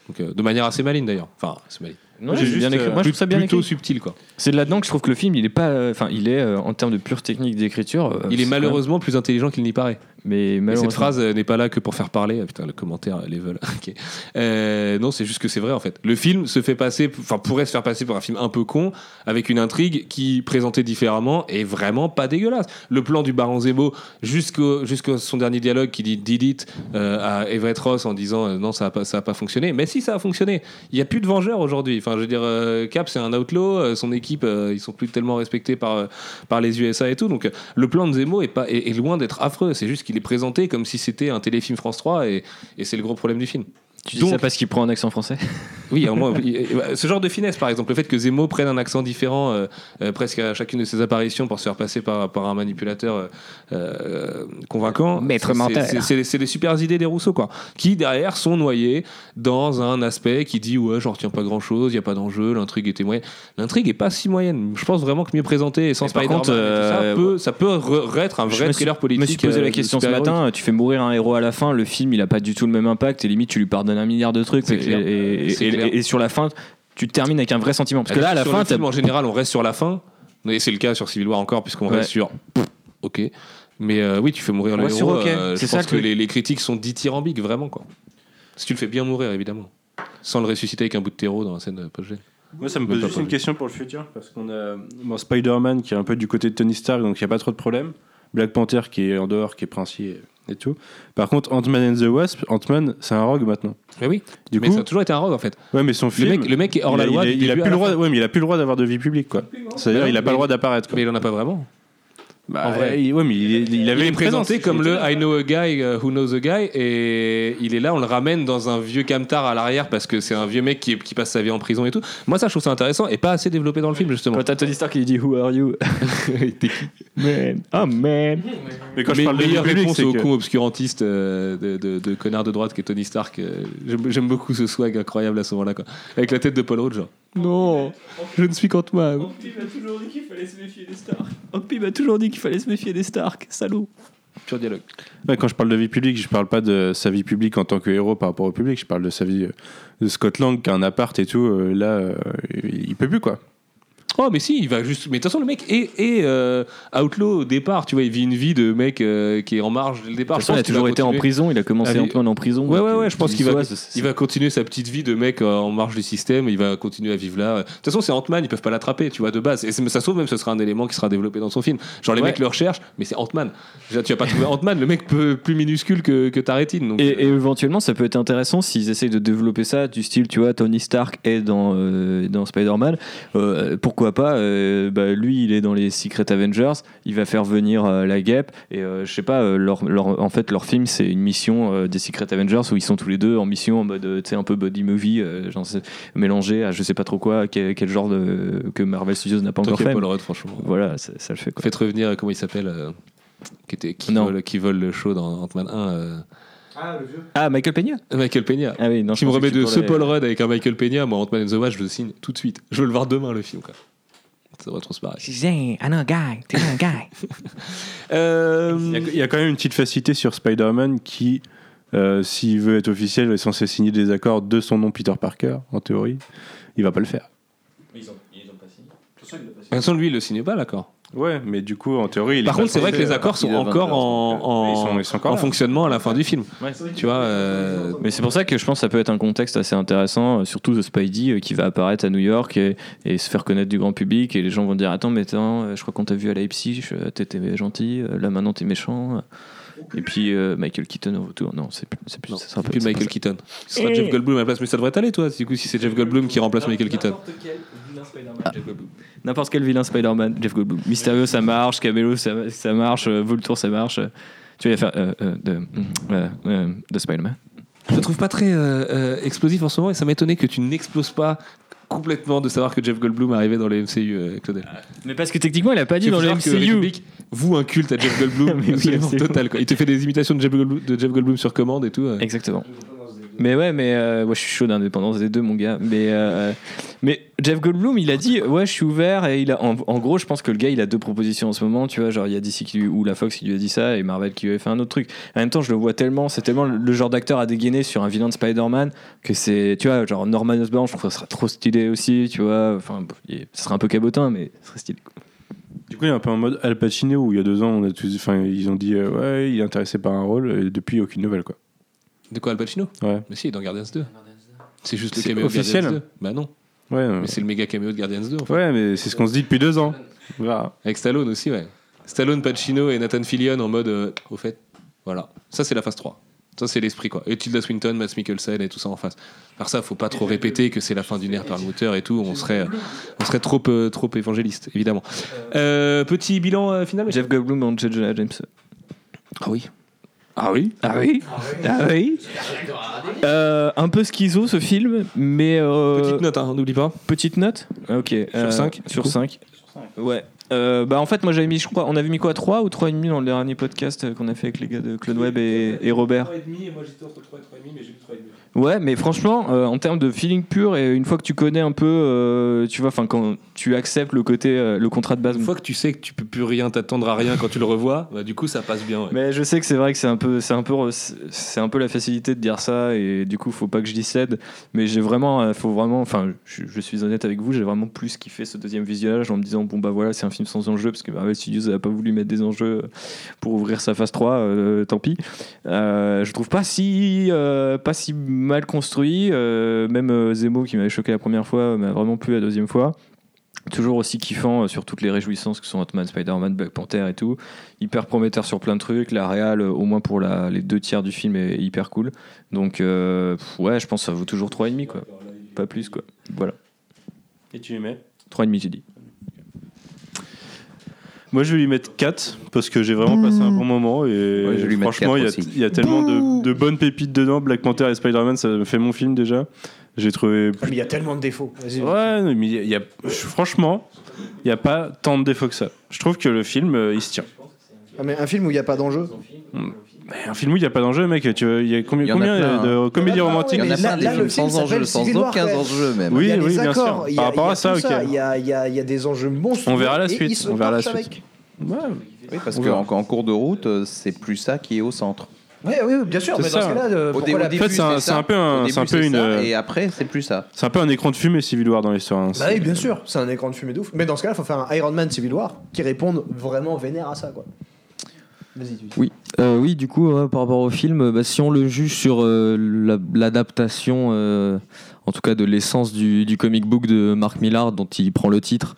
Donc, euh, de manière assez maligne d'ailleurs. Enfin, c'est maligne. Non, J'ai bien juste, écrit. euh, Moi, je trouve ça bien plutôt écrit. subtil quoi. C'est là-dedans que je trouve que le film, il est pas... euh, Enfin, il est, euh, en termes de pure technique d'écriture... euh, Il est malheureusement plus intelligent qu'il n'y paraît. Mais malheureusement... cette phrase euh, n'est pas là que pour faire parler. Ah, putain, le commentaire, euh, level. ok. Euh, non, c'est juste que c'est vrai en fait. Le film se fait passer, enfin pourrait se faire passer pour un film un peu con, avec une intrigue qui présentait différemment est vraiment pas dégueulasse. Le plan du Baron Zemo jusqu'au jusqu'à son dernier dialogue qui dit did it euh, à Everett Ross en disant euh, non ça a pas ça a pas fonctionné. Mais si ça a fonctionné. Il y a plus de vengeurs aujourd'hui. Enfin je veux dire Cap c'est un outlaw, son équipe ils sont plus tellement respectés par par les USA et tout. Donc le plan de Zemo est pas est, est loin d'être affreux. C'est juste qu'il est présenté comme si c'était un téléfilm France 3 et, et c'est le gros problème du film. Tu dis Donc- ça parce qu'il prend un accent français? Oui, au moins, bah, ce genre de finesse, par exemple, le fait que Zemo prenne un accent différent euh, euh, presque à chacune de ses apparitions pour se faire passer par, par un manipulateur euh, convaincant. Maître c'est- menteur. c'est- des super idées des Rousseau, quoi. Qui derrière sont noyés dans un aspect qui dit ouais, j'en retiens pas grand chose, il y a pas d'enjeu, l'intrigue était moyenne. L'intrigue est pas si moyenne. Je pense vraiment que mieux présenté et sans Spider-Man, contre, ça, euh, peut, ça peut re- être un vrai thriller politique. Je me suis posé la question ce matin. Tu fais mourir un héros à la fin, le film il a pas du tout le même impact et limite tu lui pardonnes un milliard de trucs. Et, sur la fin, tu termines avec un vrai sentiment. Parce que là, à la fin, le film, en général, on reste sur la fin. Et c'est le cas sur Civil War encore, puisqu'on Ouais. reste sur. Ok. Mais euh, oui, tu fais mourir le Ouais, héros. sur OK. euh, C'est je ça, pense le que les, les critiques sont dithyrambiques, vraiment. Quoi. Si tu le fais bien mourir, évidemment. Sans le ressusciter avec un bout de terreau dans la scène post Moi, ça me pose juste une vu. question pour le futur, parce qu'on a bon, Spider-Man qui est un peu du côté de Tony Stark, donc il n'y a pas trop de problème. Black Panther qui est en dehors, qui est princier et tout. Par contre, Ant-Man and the Wasp, Ant-Man, c'est un rogue maintenant. Mais oui. Du mais coup, ça a toujours été un rogue, en fait. ouais, mais son Le mec, le mec est hors il la a- loi. il a, du il a début plus le droit, ouais, mais il a plus le droit d'avoir de vie publique, quoi. C'est-à-dire, il a pas le droit d'apparaître. Mais il en a pas vraiment. Bah, en vrai. il- ouais, mais il, il Il avait est présenté présence. comme le I know a guy uh, who knows a guy et il est là, on le ramène dans un vieux camtar à l'arrière parce que c'est un vieux mec qui, qui passe sa vie en prison et tout. Moi, ça, je trouve ça intéressant et pas assez développé dans le film, justement. quand t'as Tony Stark qui dit Who are you? T'es qui? Man, oh man. Mais quand je Mais parle de vie meilleure publique, réponse c'est au que- con obscurantiste euh, de, de, de connard de droite qui est Tony Stark. euh, J'aime j'aime beaucoup ce swag incroyable à ce moment-là, quoi. Avec la tête de Paul Rudd, genre. Non, je ne suis qu'Ant-Man. Ocpi m'a toujours dit qu'il fallait se méfier des Stark. Ocpi m'a toujours dit qu'il fallait se méfier des Stark, salaud. Pur dialogue. Ouais, quand je parle de vie publique, je parle pas de sa vie publique en tant que héros par rapport au public. Je parle de sa vie euh, de Scott Lang qui a un appart et tout. euh, là, euh, il peut plus quoi. Oh, mais si, il va juste. Mais de toute façon, le mec est, est, euh, outlaw au départ. Tu vois, il vit une vie de mec euh, qui est en marge dès le départ. De toute façon, il a toujours été en prison, il a commencé Allez. Ant-Man en prison. Ouais, ouais, ouais, je pense qu'il va, il va continuer sa petite vie de mec euh, en marge du système, il va continuer à vivre là. De toute façon, c'est Ant-Man, ils peuvent pas l'attraper, tu vois, de base. Et ça se trouve, même ce sera un élément qui sera développé dans son film. Genre, les Ouais. mecs le recherchent, mais c'est Ant-Man. Déjà, tu vas pas trouver Ant-Man, le mec peu, plus minuscule que, que ta rétine. Donc, Et, euh, et éventuellement, ça peut être intéressant s'ils essayent de développer ça, du style, tu vois, Tony Stark est dans, euh, dans Spider-Man. Euh, pourquoi pas euh, bah, Lui, il est dans les Secret Avengers. Il va faire venir euh, la guêpe. Et euh, je sais pas, euh, leur, leur- en fait, leur film, c'est une mission euh, des Secret Avengers où ils sont tous les deux en mission en mode, tu sais, un peu body movie, euh, genre, mélangé à je sais pas trop quoi, quel, quel genre de. que Marvel Studios n'a pas tant encore fait. Paul Rudd, franchement. Voilà, ça, ça le fait quoi. Faites revenir, comment il s'appelle euh, qui, était, qui, vole, qui vole le show dans Ant-Man 1 euh, Ah, Michael Peña? Michael Peña. Ah oui, non, je Qui me remet de ce Paul Rudd avec un Michael Peña, moi Ant-Man and the Wasp, je le signe tout de suite. Je veux le voir demain le film. Quoi. Ça va trop se pareil. I know a guy, know a guy. Euh, Il y, a, il y a quand même une petite facilité sur Spider-Man qui, euh, s'il veut être officiel, est censé signer des accords de son nom Peter Parker, en théorie. Il va pas le faire. De toute façon, lui, il le signe pas, l'accord. Ouais, mais du coup, en théorie, il est Par contre, c'est vrai que les accords sont encore en, donc, en, ils sont- ils sont encore en là. fonctionnement à la fin du film. Tu vois, euh, Mais c'est pour ça que je pense que ça peut être un contexte assez intéressant, euh, surtout de Spidey euh, qui va apparaître à New York et, et se faire connaître du grand public. Et les gens vont dire Attends, mais attends, euh, je crois qu'on t'a vu à Leipzig, t'étais gentil, là maintenant t'es méchant. Et puis euh, Michael Keaton au retour. Non, c'est plus, c'est plus, non, ça sera pas plus c'est Michael ça. Keaton. Ce sera Jeff Goldblum à la place, mais ça devrait t'aller, toi, du coup, si c'est Jeff Goldblum qui remplace Michael Keaton. N'importe quel vilain Spider-Man, Jeff Goldblum. Mysterio, ça marche. Camelo, ça, ça marche. euh, Voltour, ça marche. Tu vas faire euh, euh, de, euh, euh, de Spider-Man? Je le trouve pas très euh, euh, explosif en ce moment et ça m'étonnait que tu n'exploses pas complètement de savoir que Jeff Goldblum arrivait dans le MCU, euh, Claudel. Mais parce que techniquement, il a pas dit dans le MCU. Voue un culte à Jeff Goldblum oui, absolument total. Quoi. Il te fait des imitations de Jeff Goldblum, de Jeff Goldblum sur commande et tout. euh. Exactement. Mais ouais, mais euh, ouais, je suis chaud d'indépendance des deux, mon gars. Mais, euh, mais Jeff Goldblum, il a dit Ouais, je suis ouvert. Et il a, en, en gros, je pense que le gars, il a deux propositions en ce moment. Tu vois, genre, il y a DC qui lui, ou la Fox qui lui a dit ça, et Marvel qui lui a fait un autre truc. En même temps, je le vois tellement, c'est tellement le genre d'acteur à dégainer sur un vilain de Spider-Man que c'est, tu vois, genre Norman Osborn, je trouve que ça serait trop stylé aussi, tu vois. Enfin, ce serait un peu cabotin, mais ce serait stylé. Du coup, il est un peu en mode Al Pacino où il y a deux ans, on a tous, enfin, ils ont dit euh, ouais, il est intéressé par un rôle et depuis aucune nouvelle quoi. De quoi Al Pacino Ouais. Mais si, il est dans Guardians 2. C'est juste le C'est caméo de officiel. Guardians 2. Bah non, Ouais, mais c'est le méga caméo de Guardians 2 en fait. ouais, mais c'est ce qu'on se dit depuis deux ans. Avec Stallone aussi, ouais. Stallone, Pacino et Nathan Fillion en mode euh, au fait. Voilà. Ça, c'est la phase 3. Ça, c'est l'esprit, quoi. Et Tilda Swinton, Matt Mikkelsen et tout ça en face. Par ça, faut pas trop répéter que c'est la fin d'une ère perlmutter et tout. On serait, on serait trop, euh, trop évangéliste, évidemment. Euh, petit bilan euh, final, Jeff Goldblum en J. Jonah James. Ah oui. Ah oui Ah oui Ah oui Euh, Un peu schizo ce film, mais. euh, Petite note, hein, n'oublie pas. Petite note Ok. Sur cinq, du Sur coup 5. Ouais. Euh, bah en fait moi j'avais mis je crois on avait mis quoi 3 ou 3,5 dans le dernier podcast euh, qu'on a fait avec les gars de Claude Web et, et Robert? 3,5 et moi j'étais entre 3 et 3,5 mais j'ai mis 3,5. Ouais, mais franchement, euh, en termes de feeling pur, et une fois que tu connais un peu, euh, tu vois, enfin, quand tu acceptes le côté, euh, le contrat de base. Une fois que tu sais que tu peux plus rien t'attendre à rien quand tu le revois, bah, du coup ça passe bien. ouais. Mais je sais que c'est vrai que c'est un peu, c'est un peu, c'est un peu la facilité de dire ça, et du coup, faut pas que je décède. Mais j'ai vraiment, faut vraiment, enfin, je, je suis honnête avec vous, j'ai vraiment plus kiffé ce deuxième visionnage en me disant, bon bah voilà, c'est un film sans enjeu, parce que Marvel Studios n'a pas voulu mettre des enjeux pour ouvrir sa phase 3, euh, tant pis. Je trouve pas si, pas si mal construit. euh, même euh, Zemo qui m'avait choqué la première fois m'a vraiment plu la deuxième fois. Toujours aussi kiffant euh, sur toutes les réjouissances que sont Ant-Man, Spider-Man, Black Panther et tout. Hyper prometteur sur plein de trucs. La réal, euh, au moins pour la, les deux tiers du film, est hyper cool. Donc, euh, ouais, je pense que ça vaut toujours 3,5 quoi. Pas plus quoi. Voilà. Et tu lui mets 3,5 j'ai dit. Moi, je vais lui mettre 4 parce que j'ai vraiment passé un bon moment et Ouais, je vais lui mettre franchement, il y, a- 4 aussi. il y a tellement de, de bonnes pépites dedans. Black Panther et Spider-Man, ça me fait mon film déjà. J'ai trouvé. Mais il y a tellement de défauts. Vas-y. Ouais, mais il y a- franchement, il n'y a pas tant de défauts que ça. Je trouve que le film, euh, il se tient. Ah, mais un film où il n'y a pas d'enjeu? Mais un film où il n'y a pas d'enjeu, mec. Tu vois, il y a combien, Il y en a combien plein, de comédies en a plein, romantiques? Il y en a plein là- des là, films le film sans enjeu, sans Civil War, aucun enjeu même. Oui, oui, bien sûr. accords, il y a- Par rapport à ça, ok. Il y a, il y a- il y a des enjeux monstres. On verra la suite, on verra la suite. Oui, parce qu'en en cours de route, euh, c'est plus ça qui est au centre. Oui, oui, bien sûr. C'est Mais dans ça. ce cas-là, euh, Au, dé- au la- début, fait, c'est un- peu un- un peu une, ça, euh, Et après, c'est plus ça. C'est un peu un écran de fumée Civil War dans l'histoire. hein. Bah oui, bien sûr, c'est un écran de fumée de ouf. Mais dans ce cas-là, il faut faire un Iron Man Civil War qui réponde vraiment vénère à ça, quoi. Oui, Euh, oui, du coup, ouais, par rapport au film, euh, bah, si on le juge sur euh, la- l'adaptation, euh, en tout cas de l'essence du, du comic book de Mark Millar, dont il prend le titre,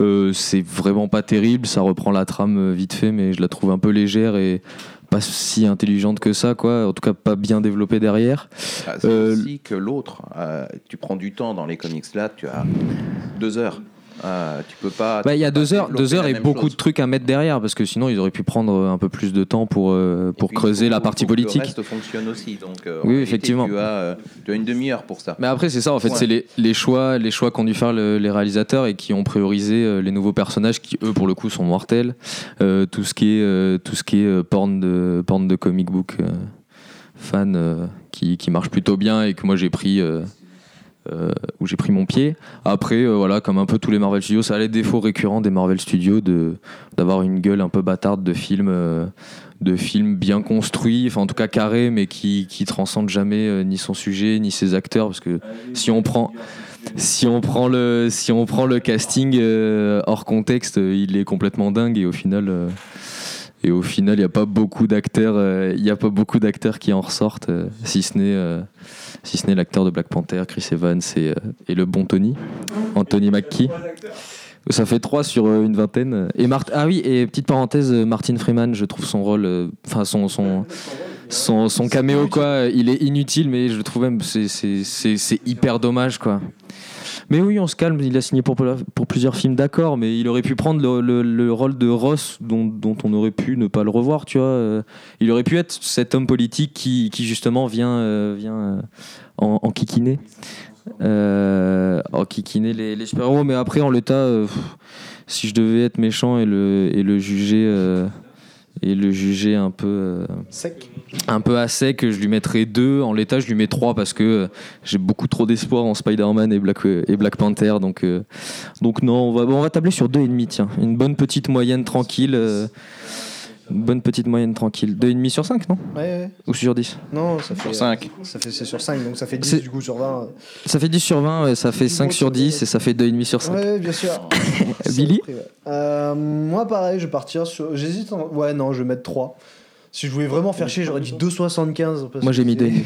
euh, c'est vraiment pas terrible. Ça reprend la trame euh, vite fait, mais je la trouve un peu légère et pas si intelligente que ça, quoi. En tout cas, pas bien développée derrière. Ah, C'est Euh, aussi que l'autre, euh, tu prends du temps dans les comics là, tu as deux heures. Euh, tu peux pas. Bah, il y a deux heures, deux heures et beaucoup chose. de trucs à mettre derrière, parce que sinon ils auraient pu prendre un peu plus de temps pour, euh, pour puis, creuser la partie politique. Le reste fonctionne aussi. Donc, euh, Oui, effectivement. Tu as, euh, tu as une demi-heure pour ça. Mais après, c'est ça, en fait, Ouais. c'est les, les choix, les choix qu'ont dû faire le- les réalisateurs et qui ont priorisé les nouveaux personnages qui, eux, pour le coup, sont mortels. Tout ce qui est, tout ce qui est porn, de, porn de comic book fan qui, qui marche plutôt bien et que moi j'ai pris. Euh, où j'ai pris mon pied. Après, euh, voilà, comme un peu tous les Marvel Studios, ça a les défauts récurrents des Marvel Studios de d'avoir une gueule un peu bâtarde de films, euh, de films bien construits, enfin en tout cas carrés, mais qui qui transcendent jamais ni son sujet ni ses acteurs, parce que si on prend si on prend le si on prend le casting hors contexte, il est complètement dingue et au final. et au final, il n'y a pas beaucoup d'acteurs, a pas beaucoup d'acteurs qui en ressortent, si ce n'est si ce n'est l'acteur de Black Panther, Chris Evans et, euh, et le bon Tony, Anthony Mackie. Ça fait trois sur euh, une vingtaine. Et Mart ah oui, et petite parenthèse, euh, Martin Freeman, je trouve son rôle, enfin son, son, son, son caméo, quoi, il est inutile, mais je trouve même c'est hyper dommage, quoi. Mais oui, on se calme, il a signé pour, pour plusieurs films, d'accord, mais il aurait pu prendre le, le- le rôle de Ross dont, dont on aurait pu ne pas le revoir, tu vois. euh, Il aurait pu être cet homme politique qui, qui justement vient, euh, vient euh, en, en en kikiner les, les super-héros, mais après, en l'état, si je devais être méchant et le, et le juger. Et le juger un peu euh, Sec. un peu à sec, je lui mettrais deux. En l'état, je lui mets trois parce que euh, j'ai beaucoup trop d'espoir en Spider-Man et Black, et Black Panther. Donc, euh, donc non, on va, on va tabler sur deux et demi, tiens. Une bonne petite moyenne tranquille. Bonne petite moyenne tranquille. Deux et demi sur 5, non Ouais, ouais. Ou sur 10 Non, ça fait. Sur 5. Ça fait c'est sur 5, donc ça fait 10 C'est- du coup sur 20. Ça fait 10 sur 20, ouais, ça fait 5 sur 10 et ça fait deux et demi sur 5. Ouais, bien sûr. Billy Ouais. Euh, Moi, pareil, je vais partir sur. J'hésite. en- Ouais, non, je vais mettre 3. Si je voulais vraiment faire chier, j'aurais dit 2,75. parce Moi, j'ai mis c'est- deux et demi.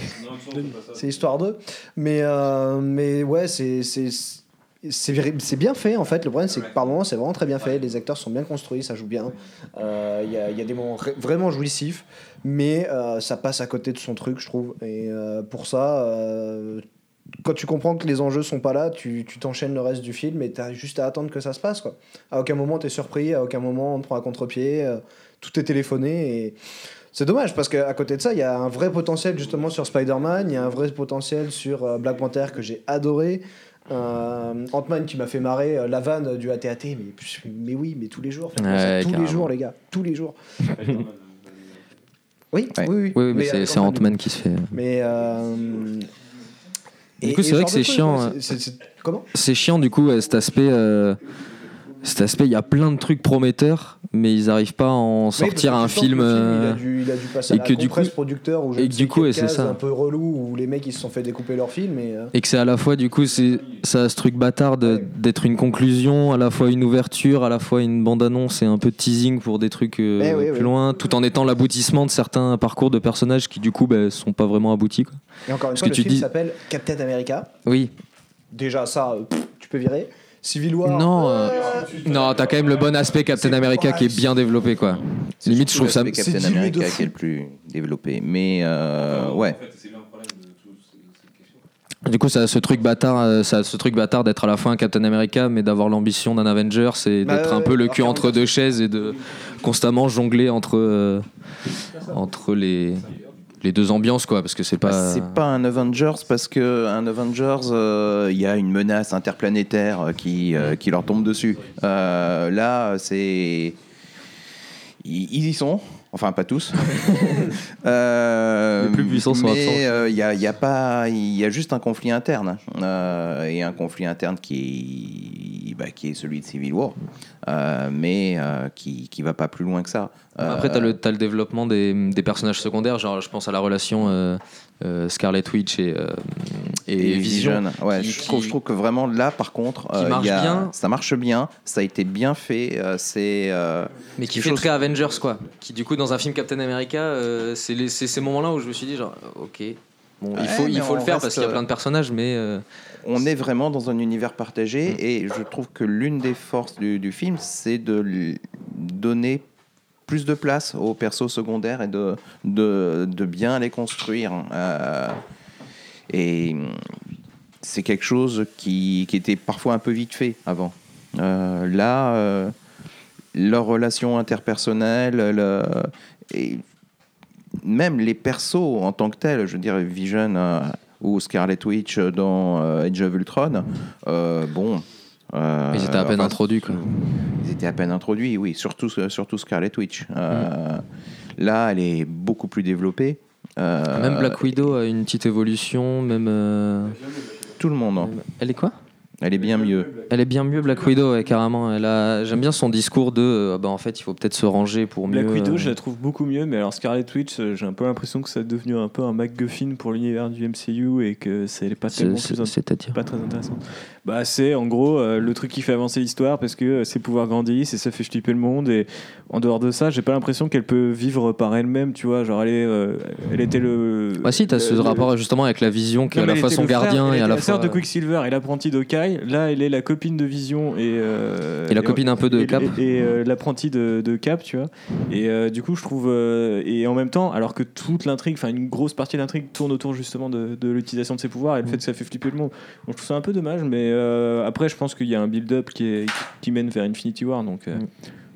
C'est histoire d'eux. Mais, euh, mais ouais, c'est. C'est- bien fait en fait. Le problème, c'est que par moments, c'est vraiment très bien fait. Les acteurs sont bien construits, ça joue bien. Euh, Il y, a, il y a des moments vraiment jouissifs, mais euh, ça passe à côté de son truc, je trouve. Et euh, pour ça, euh, quand tu comprends que les enjeux sont pas là, tu t'enchaînes le reste du film et tu as juste à attendre que ça se passe. Quoi. À aucun moment, tu es surpris, à aucun moment, on te prend à contre-pied. euh, tout est téléphoné et C'est dommage parce qu'à côté de ça, il y a un vrai potentiel justement sur Spider-Man, il y a un vrai potentiel sur euh, Black Panther que j'ai adoré. Euh, Ant-Man qui m'a fait marrer, euh, la vanne du AT-AT, mais, mais oui, mais tous les jours, Ouais, tous les jours, les gars, tous les jours. oui, Ouais. oui, oui, Oui, mais, Mais, c'est euh, c'est Ant-Man qui se fait. Mais. euh, Du et- coup, c'est ce vrai genre que de c'est truc, chiant, ouais, hein. c'est- c'est- c'est- Comment? C'est chiant du coup ouais, cet aspect. euh, cet aspect, il y a plein de trucs prometteurs, mais ils n'arrivent pas à en sortir un film. il, euh, a dû, il a dû passer et à la que du coup- producteur ou et que du coup, c'est ça. un peu relou où les mecs ils se sont fait découper leur film. Et, euh, Et que c'est à la fois, du coup, c'est ça a ce truc bâtard Ouais. d'être une conclusion, à la fois une ouverture, à la fois une bande-annonce et un peu de teasing pour des trucs euh, Eh oui, plus oui. loin, tout en étant l'aboutissement de certains parcours de personnages qui, du coup, bah, sont pas vraiment aboutis. Quoi. Et encore une Parce fois, que le tu film dis- s'appelle Captain America. Oui. Déjà, ça, euh, pff, tu peux virer. Civil War. Non, euh, euh, non, t'as quand même le bon aspect Captain America qui est bien développé, quoi. Limite, je trouve ça. c'est Captain dilué de America qui est le plus développé. Mais euh, ouais. Du coup, ça a ce truc bâtard, euh, ça a ce truc bâtard d'être à la fois un Captain America, mais d'avoir l'ambition d'un Avenger, c'est Bah d'être ouais, un peu le cul entre deux chaises et de constamment jongler entre euh, entre les les deux ambiances, quoi, parce que c'est Bah, pas. C'est pas un Avengers parce que un Avengers, euh, il y a une menace interplanétaire euh, qui, euh, qui leur tombe dessus. Euh, là, c'est. Ils y sont. Enfin, pas tous. Euh, Les plus puissants sont absents. Mais euh, il y, a, il y a pas, il y a juste un conflit interne Euh, et un conflit interne qui, est- bah, qui est celui de Civil War, mais qui, qui va pas plus loin que ça. Après, Euh, t'as le, développement des, des personnages secondaires, genre je pense à la relation Scarlet Witch et, et, et Vision. Ouais, qui- je, trouve, qui- je trouve que vraiment là, par contre, qui euh, marche il y a- bien. ça marche bien, ça a été bien fait. euh, c'est euh, Mais qui Quelque fait chose- très Avengers, quoi. Qui, du coup, dans un film Captain America, euh, c'est les- c'est ces moments-là où je me suis dit, genre, ok. Bon, il faut, il mais faut le on faire reste, parce qu'il y a plein de personnages, mais. euh, on est vraiment dans un univers partagé Mm. et je trouve que l'une des forces du, du film, c'est de donner plus de place aux persos secondaires et de, de, de bien les construire. Euh, et hum, c'est quelque chose qui, qui était parfois un peu vite fait avant. Euh, là, euh, leur relation interpersonnelle, le- et même les persos en tant que tels, je veux dire Vision euh, ou Scarlet Witch dans euh, Age of Ultron, bon. ils étaient à peine enfin, introduits, quoi. Ils étaient à peine introduits, oui, surtout, surtout Scarlet Witch. Euh, Là, elle est beaucoup plus développée. Euh, Même Black Widow a une petite évolution, même. euh, Tout le monde. hein. Elle est quoi? Elle est bien mieux. Elle est bien mieux, Black Widow, ouais, carrément. Elle a... J'aime bien son discours de. euh, bah, en fait, il faut peut-être se ranger pour mieux. Black Widow, euh, je la trouve beaucoup mieux, mais alors Scarlet Witch, j'ai un peu l'impression que ça est devenu un peu un MacGuffin pour l'univers du MCU et que c'est pas tellement plus pas très intéressant. Bah c'est en gros euh, le truc qui fait avancer l'histoire parce que euh, ses pouvoirs grandissent et ça fait flipper le monde et en dehors de ça, j'ai pas l'impression qu'elle peut vivre par elle-même, tu vois, genre elle est, euh, elle était le. Bah si, t'as ce le- rapport justement avec la vision qui est à la fois son frère, gardien et à la la sœur fois. de Quicksilver et l'apprenti d'Okai. Là, elle est la copine de Vision et. euh, Et la copine un peu de et- Cap. Et, euh, l'apprenti de, de Cap, tu vois. Et euh, du coup, je trouve. euh, et en même temps, alors que toute l'intrigue, enfin une grosse partie de l'intrigue tourne autour justement de, de l'utilisation de ses pouvoirs et le fait que ça fait flipper le monde. Donc je trouve ça un peu dommage, mais euh, après, je pense qu'il y a un build-up qui, mène vers Infinity War, donc euh,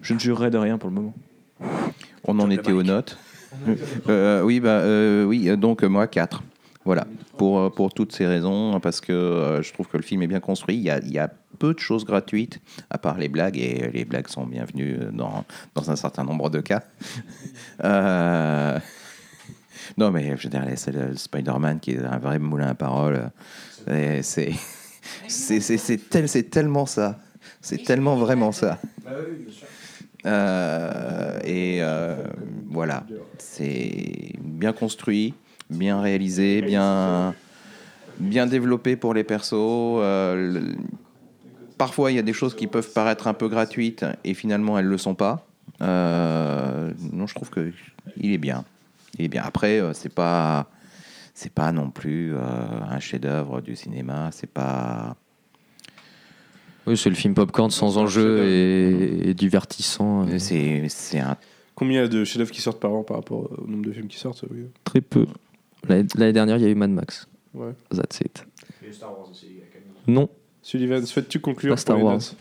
je ne jurerai de rien pour le moment. On en était aux notes. Euh, oui, bah, euh, oui, donc moi, 4. Voilà, pour, pour toutes ces raisons, parce que euh, je trouve que le film est bien construit. Il y a, il y a peu de choses gratuites, à part les blagues, et les blagues sont bienvenues dans, dans un certain nombre de cas. Euh, Non, mais je veux dire, c'est le Spider-Man qui est un vrai moulin à paroles. Et C'est c'est- tel- tellement ça. C'est tellement vraiment ça. Euh, et euh, voilà, c'est bien construit, bien réalisé, bien, bien développé pour les persos. Euh, parfois, il y a des choses qui peuvent paraître un peu gratuites et finalement, elles ne le sont pas. Non, je trouve que il est bien. Il est bien. Après, c'est pas, c'est pas non plus euh, un chef-d'œuvre du cinéma. C'est pas. Oui, c'est le film popcorn sans enjeu et, et divertissant. euh, C'est, un Combien il y a de chefs-d'œuvre qui sortent par an par rapport au nombre de films qui sortent oui. Très peu. L'année dernière, il y a eu Mad Max. Ouais. That's it. Non, Sullivan, souhaites-tu conclure Pas Star pour les Wars.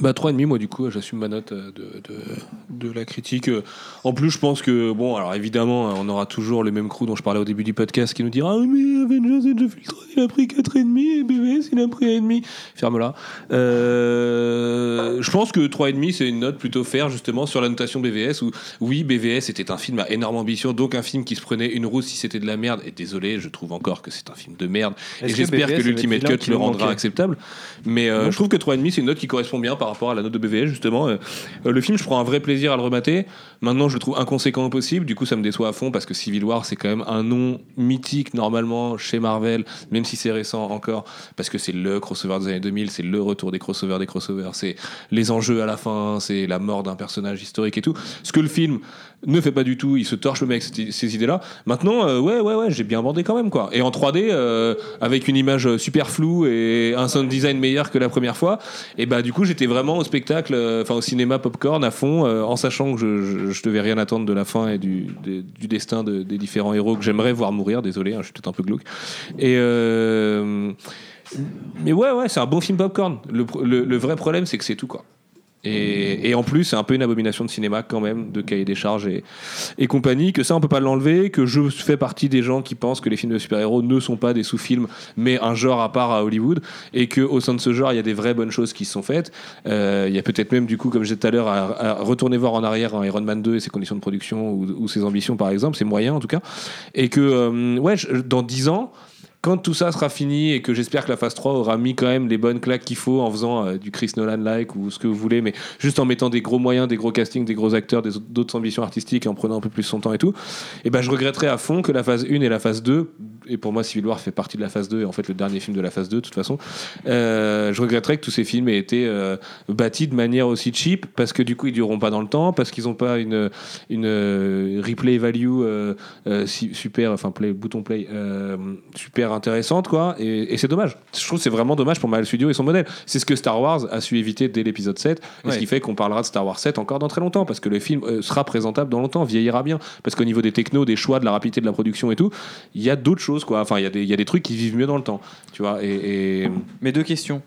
Bah 3,5 moi du coup j'assume ma note euh, de, de, de la critique. Euh, En plus je pense que bon alors évidemment on aura toujours le même crew dont je parlais au début du podcast qui nous dira ah mais Avengers Age of Ultron il a pris 4,5 et BVS il a pris 1,5. Ferme-la. Euh, je pense que 3,5 c'est une note plutôt fair justement sur la notation BVS où oui BVS était un film à énorme ambition donc un film qui se prenait une roue si c'était de la merde et désolé je trouve encore que c'est un film de merde et que j'espère que avait l'Ultimate Cut le rendra acceptable mais euh, je trouve que 3,5 c'est une note qui correspond bien par rapport à la note de BVS justement. Euh, euh, le film, je prends un vrai plaisir à le remater. Maintenant, je le trouve inconséquent au possible. Du coup, ça me déçoit à fond parce que Civil War, c'est quand même un nom mythique normalement chez Marvel, même si c'est récent encore, parce que c'est le crossover des années 2000, c'est le retour des crossovers des crossovers, c'est les enjeux à la fin, c'est la mort d'un personnage historique et tout. Ce que le film ne fait pas du tout, il se torche le mec ces, ces idées-là. Maintenant, euh, ouais, ouais, ouais, j'ai bien bandé quand même quoi. Et en 3D, euh, avec une image super floue et un sound design meilleur que la première fois, et bah du coup, j'étais vraiment au spectacle, euh, enfin au cinéma popcorn à fond, en sachant que je, je, devais rien attendre de la fin et du, du destin de- des différents héros que j'aimerais voir mourir. Désolé, hein, je suis peut-être un peu glauque. Et mais ouais, ouais, c'est un bon film popcorn. Le vrai problème, c'est que c'est tout quoi. Et, en plus, c'est un peu une abomination de cinéma quand même, de cahier des charges et, compagnie, que ça on peut pas l'enlever, que je fais partie des gens qui pensent que les films de super-héros ne sont pas des sous-films, mais un genre à part à Hollywood, et que au sein de ce genre, il y a des vraies bonnes choses qui sont faites. Euh, Il y a peut-être même, du coup, comme je disais tout à l'heure, à, retourner voir en arrière Iron Man 2 et ses conditions de production ou, ses ambitions, par exemple, c'est moyen en tout cas. Et que, euh, ouais, dans 10 ans, quand tout ça sera fini et que j'espère que la phase 3 aura mis quand même les bonnes claques qu'il faut en faisant euh, du Chris Nolan-like ou ce que vous voulez, mais juste en mettant des gros moyens, des gros castings, des gros acteurs, d'autres ambitions artistiques et en prenant un peu plus son temps et tout, et ben je regretterais à fond que la phase 1 et la phase 2, et pour moi Civil War fait partie de la phase 2 et en fait le dernier film de la phase 2 de toute façon, euh, je regretterais que tous ces films aient été euh, bâtis de manière aussi cheap parce que du coup ils dureront pas dans le temps, parce qu'ils n'ont pas une, une replay value super, enfin play, bouton play euh, intéressante quoi, et, et c'est dommage. Je trouve que c'est vraiment dommage pour Marvel Studios et son modèle. C'est ce que Star Wars a su éviter dès l'épisode 7, et Ouais. ce qui fait qu'on parlera de Star Wars 7 encore dans très longtemps parce que le film euh, sera présentable dans longtemps, vieillira bien, parce qu'au niveau des technos, des choix, de la rapidité de la production et tout, il y a d'autres choses quoi. Enfin, il y, a des- il y a des trucs qui vivent mieux dans le temps, tu vois. Et, et- Mais deux questions.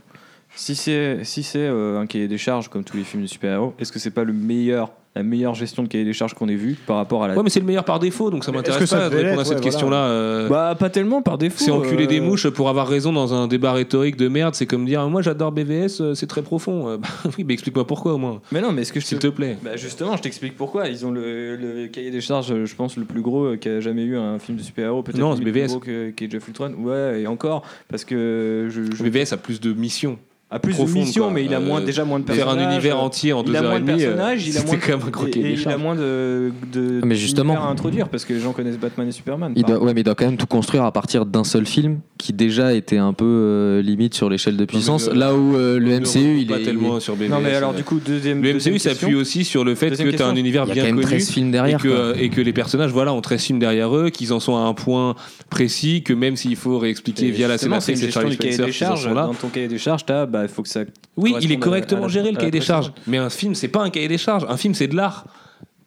Si c'est si c'est euh, un cahier des charges comme tous les films de super-héros, est-ce que c'est pas le meilleur la meilleure gestion de cahier des charges qu'on ait vu par rapport à la ouais, mais c'est le meilleur par défaut, donc ça m'intéresse que ça pas de répondre à cette Ouais, question-là. euh, Bah pas tellement par défaut. C'est enculer euh, des mouches pour avoir raison dans un débat rhétorique de merde. C'est comme dire moi j'adore BVS, euh, c'est très profond. Bah oui, mais explique-moi pourquoi au moins, Mais non, mais est-ce que je s'il te te plaît. Bah justement, je t'explique pourquoi. Ils ont le, le cahier des charges, je pense, le plus gros qu'a jamais eu un film de super-héros. Peut-être Non, c'est plus BVS. gros que of Ultron. Ouais, et encore, parce que je, je... BVS a plus de missions. A plus profonde, de missions, quoi. mais il a moins, Euh, déjà moins de Faire personnages. un univers entier en deux il a heures moins et de demie. euh, personnages, il a moins quand même un gros et- cahier et il a moins de, de Mais justement. à introduire parce que les gens connaissent Batman et Superman. Il doit, ouais, mais il doit quand même tout construire à partir d'un seul film qui déjà était un peu euh, limite sur l'échelle de puissance. le- là où euh, le MCU, il pas est. tellement sur BVS. Non mais alors du coup deuxième le MCU s'appuie aussi sur le fait Deuxième que tu as un univers il y a bien quand même connu 13 films et derrière. que, et que les personnages voilà, ont 13 films derrière eux, qu'ils en sont à un point précis, que même s'il faut réexpliquer via la justement, c'est Charlie du cahier Spencer des qui sont là. Dans ton cahier des charges, t'as, bah, faut que ça. Oui, il est à- correctement à la- géré le cahier des charges. Mais un film, c'est pas un cahier des charges. Un film, c'est de l'art.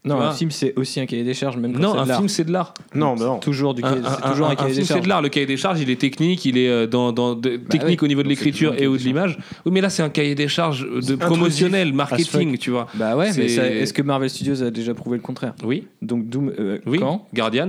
Non, un film c'est aussi un cahier des charges, même quand Non, c'est un de film, c'est de l'art. Non, bah non. Toujours du Un, cahier, c'est un- toujours un, un cahier film, des c'est charges. de l'art. Le cahier des charges, il est technique, il est euh, dans, dans de- technique oui. au niveau de c'est l'écriture et ou cahier de des l'image. Oui, mais là, c'est un cahier des charges de C'est promotionnel, marketing, tu vois. Bah ouais, mais C'est- ça- est-ce que Marvel Studios a déjà prouvé le contraire? Oui, Donc Doom, euh, oui. quand? Guardians.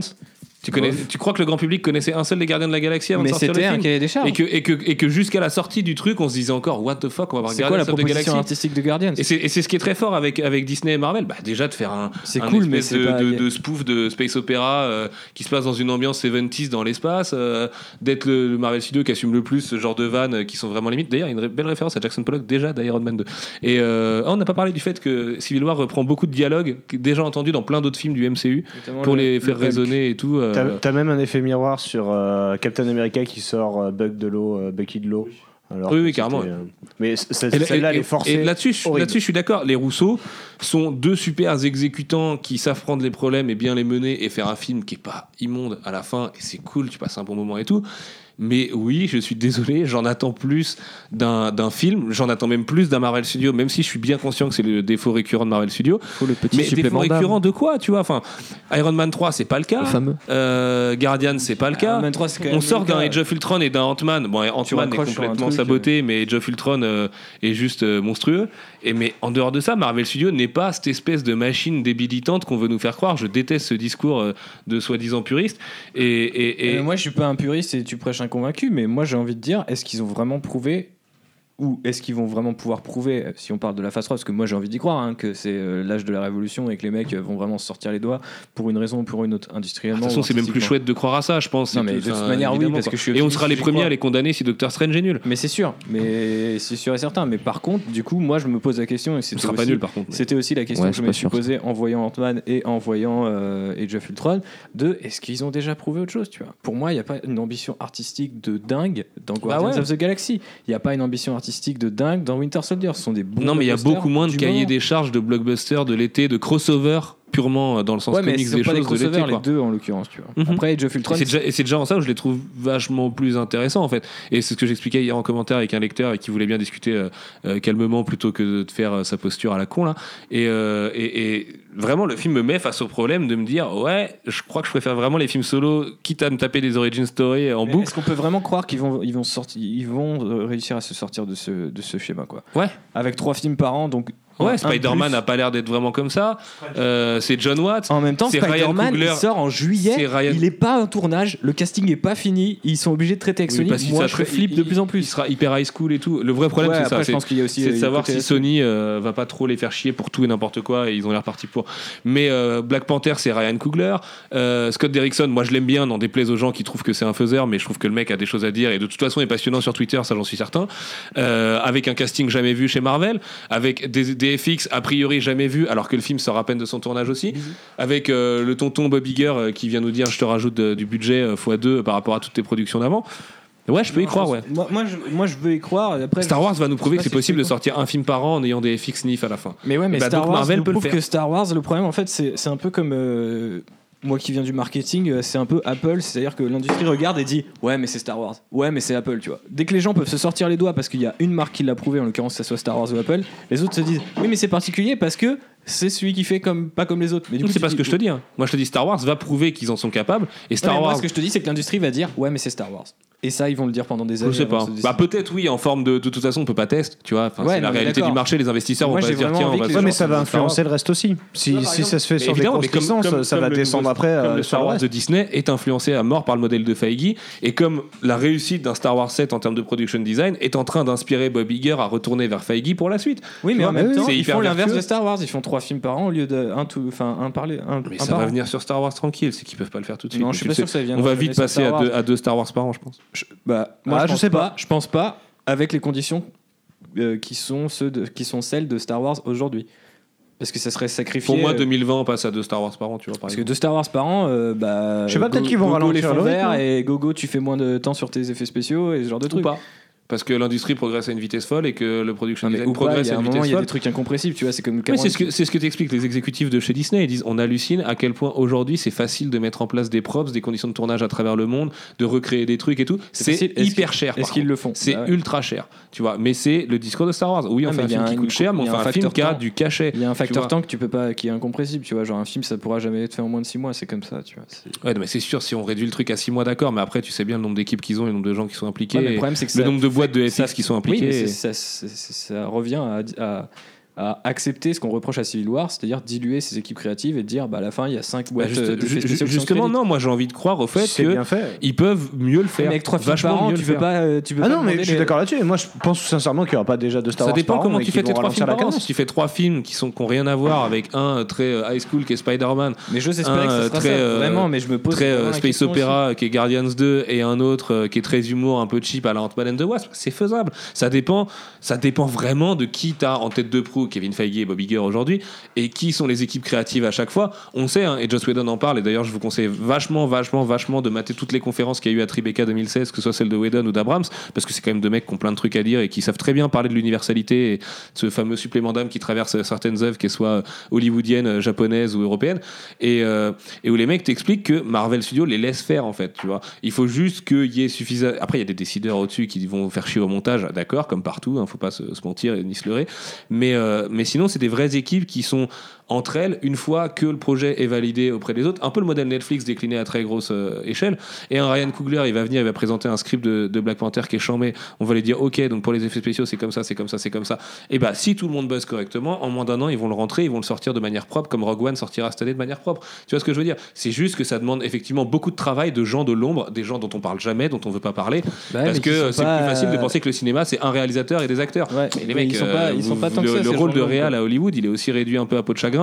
Tu, connais, tu crois que le grand public connaissait un seul des Gardiens de la Galaxie avant Mais de sortir le c'était un film cahier des charges. et que, et que, et que jusqu'à la sortie du truc, on se disait encore What the fuck, on va avoir C'est quoi Guardians la of the proposition Galaxy. artistique de Guardians Et c'est ce qui est très fort avec, avec Disney et Marvel. Bah, déjà, de faire un, C'est un cool, mais de, pas- de, de spoof de space opéra euh, qui se passe dans une ambiance 70s dans l'espace, euh, d'être le, le Marvel Studio qui assume le plus ce genre de vannes euh, qui sont vraiment limites. D'ailleurs, il y a une belle référence à Jackson Pollock déjà d'Iron Man 2. Et euh, on n'a pas parlé du fait que Civil War reprend beaucoup de dialogues déjà entendus dans plein d'autres films du MCU Notamment pour le- les le faire Hulk. résonner et tout. Euh, T'as même un effet miroir sur euh, Captain America qui sort euh, Bug de l'eau, euh, Bucky de l'eau. Alors Oui, carrément. euh, Mais là- celle-là, elle est et- forcée. Et là-dessus, là-dessus, je suis d'accord. Les Rousseau sont deux super exécutants qui savent prendre les problèmes et bien les mener et faire un film qui est pas immonde à la fin. Et c'est cool, tu passes un bon moment et tout. Mais oui, je suis désolé, j'en attends plus d'un d'un film, j'en attends même plus d'un Marvel Studio, même si je suis bien conscient que c'est le défaut récurrent de Marvel Studio. Faut le petit Mais défaut récurrent de quoi, tu vois? Enfin, Iron Man 3, c'est pas le cas. Le fameux. Euh, Guardian, c'est pas le cas. Iron Man 3, c'est quand même On sort d'un. Age of Ultron et d'un Ant-Man. Bon, Ant-Man est complètement truc, saboté, mais Age of Ultron euh, est juste euh, monstrueux. Et mais en dehors de ça, Marvel Studios n'est pas cette espèce de machine débilitante qu'on veut nous faire croire. Je déteste ce discours euh, de soi-disant puriste. Et, et, et- Euh, moi, je suis pas un puriste et tu prêches un convaincu, mais moi, j'ai envie de dire, est-ce qu'ils ont vraiment prouvé ou est-ce qu'ils vont vraiment pouvoir prouver, euh, si on parle de la phase 3, parce que moi j'ai envie d'y croire, hein, que c'est euh, l'âge de la révolution et que les mecs euh, vont vraiment se sortir les doigts pour une raison ou pour une autre, de industriellement. toute façon, c'est même plus chouette de croire à ça, je pense. Non, mais de toute enfin, manière, oui, évidemment, parce quoi. que je suis Et on sera les premiers à les condamner si Doctor Strange est nul. Mais c'est sûr, mais c'est sûr et certain. Mais par contre, du coup, moi je me pose la question, et Ce c'était sera pas aussi- nul par contre. mais- C'était aussi la question Ouais, que je me suis posée en voyant Ant-Man et en voyant euh, Age of Ultron de est-ce qu'ils ont déjà prouvé autre chose tu vois? Pour moi, il n'y a pas une ambition artistique de dingue dans Guardians ouais. of the Galaxy. Il n'y a pas une ambition artistique de dingue dans Winter Soldier. Ce sont des bons Non, mais il y a blockbusters beaucoup moins de du cahiers moment. des charges de blockbusters de l'été, de crossover purement euh, dans le sens Ouais, mais comics ce sont des pas des choses de l'été. les deux en l'occurrence, tu vois. Mhm. Après Age of Ultron, et c'est déjà en ça où je les trouve vachement plus intéressants en fait. Et c'est ce que j'expliquais hier en commentaire avec un lecteur et qui voulait bien discuter euh, euh, calmement plutôt que de faire euh, sa posture à la con là. Et, euh, et, et vraiment le film me met face au problème de me dire ouais, je crois que je préfère vraiment les films solo, quitte à me taper des origin story en Mais boucle. Est-ce qu'on peut vraiment croire qu'ils vont, ils vont, sortir, ils vont réussir à se sortir de ce, de ce schéma quoi? Ouais. Avec trois films par an, donc. Un Ouais, Spider-Man n'a pas l'air d'être vraiment comme ça. Euh, c'est John Watts. En même temps, Spider-Man il sort en juillet. Ryan- Il est pas en tournage, le casting est pas fini. Ils sont obligés de traiter avec Oui, Sony. parce qu'il Moi, je serais très- flip il- de plus en Il plus. sera hyper high school et tout. Le vrai problème, Ouais, c'est ça. c'est- il de a savoir si. Sony euh, va pas trop les faire chier pour tout et n'importe quoi et ils ont l'air partis pour. Mais euh, Black Panther c'est Ryan Coogler, Euh, Scott Derrickson moi je l'aime bien, n'en déplaise aux gens qui trouvent que c'est un faiseur, mais je trouve que le mec a des choses à dire et de toute façon est passionnant sur Twitter, ça j'en suis certain. Euh, avec un casting jamais vu chez Marvel, avec des, des FX a priori jamais vu alors que le film sort à peine de son tournage aussi, avec euh, le tonton Bob Iger euh, qui vient nous dire je te rajoute de- du budget euh, x2 par rapport à toutes tes productions d'avant. Ouais, je peux y croire, ouais. Moi, moi, je, moi, je veux y croire. Après, Star Wars va nous prouver que c'est possible de sortir un film par an en ayant des FX NIF à la fin. Mais ouais, mais bah, Star Wars Marvel nous peut le prouve faire. que Star Wars, le problème en fait, c'est c'est un peu comme euh, moi qui viens du marketing, euh, c'est un peu Apple, c'est-à-dire que l'industrie regarde et dit ouais, mais c'est Star Wars, ouais, mais c'est Apple, tu vois. Dès que les gens peuvent se sortir les doigts parce qu'il y a une marque qui l'a prouvé, en l'occurrence, que ça soit Star Wars ou Apple, les autres se disent oui, mais c'est particulier parce que c'est celui qui fait comme pas comme les autres. Mais du coup, C'est pas ce que je te dis. hein. Moi, je te dis Star Wars va prouver qu'ils en sont capables. Et Ouais, Star moi, Wars, ce que je te dis, c'est que l'industrie va dire ouais, mais c'est Star Wars. Et ça, ils vont le dire pendant des je années. sais avant pas. Bah peut-être oui, en forme de. De toute façon, on peut pas tester, tu vois. Enfin, Ouais, c'est la réalité du marché. Les investisseurs Moi, vont pas se dire tiens, on va. Ouais, mais ça va influencer le reste aussi. Si, si ça se fait sur des Évidemment, grosses mais comme- licences, comme- ça comme va le- descendre après Comme euh, le Star Wars de Disney est influencé à mort par le modèle de Feige et comme la réussite d'un Star Wars 7 en termes de production design est en train d'inspirer Bob Iger à retourner vers Feige pour la suite. Oui, mais en même temps, c'est ils font l'inverse de Star Wars. Ils font trois films par an au lieu de un tout, enfin un parler, un, Mais un ça par va an. venir sur Star Wars tranquille, c'est qu'ils peuvent pas le faire tout de suite. Non, je suis pas sûr que ça vienne. On va vite passer à deux, à deux Star Wars par an, je pense. Bah, moi, Ah, je, je pense sais pas. pas. Je pense pas avec les conditions euh, qui sont ceux de, qui sont celles de Star Wars aujourd'hui. Parce que ça serait sacrifié. Pour moi, euh, 2020, on passe à deux Star Wars par an, tu vois, par Parce que deux Star Wars par an, euh, bah. Je sais pas, peut-être Go- qu'ils vont les ralentir fonds le rythme, verts et Gogo, tu fais moins de temps sur tes effets spéciaux et ce genre de Ou trucs. pas. Parce que l'industrie progresse à une vitesse folle et que le production design progresse à une moment, vitesse il y a folle. des trucs incompressibles, tu vois. C'est comme Oui, c'est ce que c'est ce que t'expliques les exécutifs de chez Disney. Ils disent on hallucine à quel point aujourd'hui c'est facile de mettre en place des props, des conditions de tournage à travers le monde, de recréer des trucs et tout. C'est hyper cher. est-ce qu'ils le font? C'est Bah ultra cher, tu vois. Mais c'est le discours de Star Wars. Oui, on fait un film qui coûte cher, mais on fait un film qui a du cachet. Il y a un facteur temps que tu peux pas, qui est incompressible, tu vois. Genre un film, ça pourra jamais être fait en moins de 6 mois, c'est comme ça, tu vois. Ouais, mais c'est sûr, si on réduit le truc à 6 mois, d'accord, mais après, tu sais bien le nombre d'équipes qu'ils ont et le nombre de gens qui sont impliqués. Le nombre de boîtes de FX qui sont Oui, impliquées. mais c'est- et- ça, revient à, à- à accepter ce qu'on reproche à Civil War, c'est-à-dire diluer ses équipes créatives et dire bah, à la fin, il y a 5 Bah, boîtes juste- euh, d'effets ju- spéciaux qui sont justement, non, moi j'ai envie de croire au fait C'est que bien fait. ils peuvent mieux le faire. Mais avec 3 films vachement par an, tu faire. pas. euh, Tu Ah pas non, mais je suis les- d'accord là-dessus. Moi, je pense sincèrement qu'il n'y aura pas déjà de Star Ça Wars dépend par an comment tu qu'ils fais tes vont trois films ralentir la par an. Si tu fais trois films qui sont qui ont rien à voir avec un très euh, high school qui est Spider-Man, Mais j'ose espérer que très, ça, euh, vraiment, mais je me pose très space opéra qui est Guardians 2 et un autre qui est très humour un peu cheap à la Ant-Man and the Wasp, c'est faisable. Ça dépend, ça dépend vraiment de qui t'as en tête de proue Kevin Feige et Bob Iger aujourd'hui, et qui sont les équipes créatives à chaque fois. On sait, hein, et Joss Whedon en parle, et d'ailleurs je vous conseille vachement, vachement, vachement de mater toutes les conférences qu'il y a eu à Tribeca 2016, que ce soit celle de Whedon ou d'Abrams, parce que c'est quand même deux mecs qui ont plein de trucs à dire et qui savent très bien parler de l'universalité et ce fameux supplément d'âme qui traverse certaines œuvres, qu'elles soient hollywoodiennes, japonaises ou européennes, et, euh, et où les mecs t'expliquent que Marvel Studios les laisse faire en fait, tu vois. Il faut juste qu'il y ait suffisant. Après, il y a des décideurs au-dessus qui vont faire chier au montage, d'accord, comme partout, hein, faut pas se, mentir ni se leurrer. Mais, euh, mais sinon, c'est des vraies équipes qui sont entre elles une fois que le projet est validé auprès des autres. Un peu le modèle Netflix décliné à très grosse euh, échelle. Et un Ryan Coogler, il va venir, il va présenter un script de, de Black Panther qui est chambé. On va lui dire, ok, donc pour les effets spéciaux, c'est comme ça, c'est comme ça, c'est comme ça. Et bah, si tout le monde buzz correctement, en moins d'un an, ils vont le rentrer, ils vont le sortir de manière propre, comme Rogue One sortira cette année de manière propre. Tu vois ce que je veux dire? C'est juste que ça demande effectivement beaucoup de travail de gens de l'ombre, des gens dont on parle jamais, dont on veut pas parler, Bah parce que c'est plus facile de euh, penser que le cinéma c'est un réalisateur et des acteurs. Ouais, Mais les mecs, ils sont pas- euh, ils sont pas tant le, que ça, le rôle de réal à Hollywood, il est aussi réduit un peu à peau de chagrin.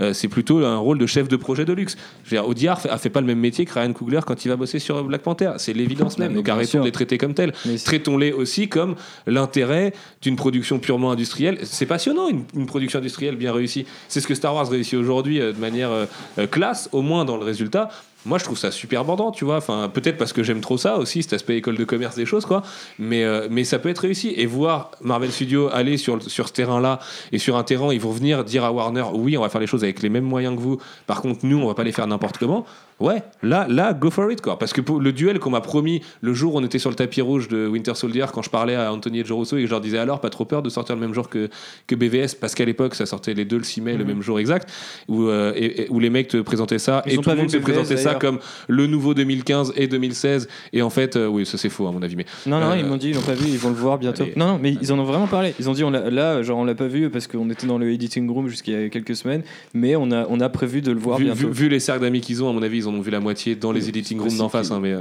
Euh, c'est plutôt un rôle de chef de projet de luxe. Je veux dire, Audiard a fait pas le même métier que Ryan Coogler quand il va bosser sur Black Panther. C'est l'évidence même. Donc arrêtons de les traiter comme tels. Traitons-les aussi comme l'intérêt d'une production purement industrielle. C'est passionnant une, une production industrielle bien réussie. C'est ce que Star Wars réussit aujourd'hui euh, de manière euh, classe, au moins dans le résultat. Moi, je trouve ça super bordant, tu vois. Enfin, peut-être parce que j'aime trop ça aussi, cet aspect école de commerce des choses, quoi. Mais, euh, mais ça peut être réussi. Et voir Marvel Studios aller sur, sur ce terrain-là et sur un terrain, ils vont venir dire à Warner, oui, on va faire les choses avec les mêmes moyens que vous. Par contre, nous, on va pas les faire n'importe comment. Ouais, là, là, go for it, quoi. Parce que pour le duel qu'on m'a promis le jour où on était sur le tapis rouge de Winter Soldier, quand je parlais à Anthony et Joe Russo et que je leur disais alors, pas trop peur de sortir le même jour que, que BVS, parce qu'à l'époque, ça sortait les deux le 6 mai, le même jour exact, où, euh, et- et- où les mecs te présentaient ça, Ils et tout le monde te présentait ça comme le nouveau 2015 et 2016. Et en fait, euh, oui, ça c'est faux à mon avis. Mais Non, non, Euh, ils m'ont dit, ils l'ont pas vu, ils vont le voir bientôt. allez. Non, non, mais ils en ont vraiment parlé. Ils ont dit, on l'a- là, genre, on l'a pas vu parce qu'on était dans le editing room jusqu'il y a quelques semaines, mais on a, on a prévu de le voir vu, bientôt. vu- vu les cercles d'amis qu'ils ont, à mon avis, ils en ont vu la moitié dans les editing rooms d'en face. hein, mais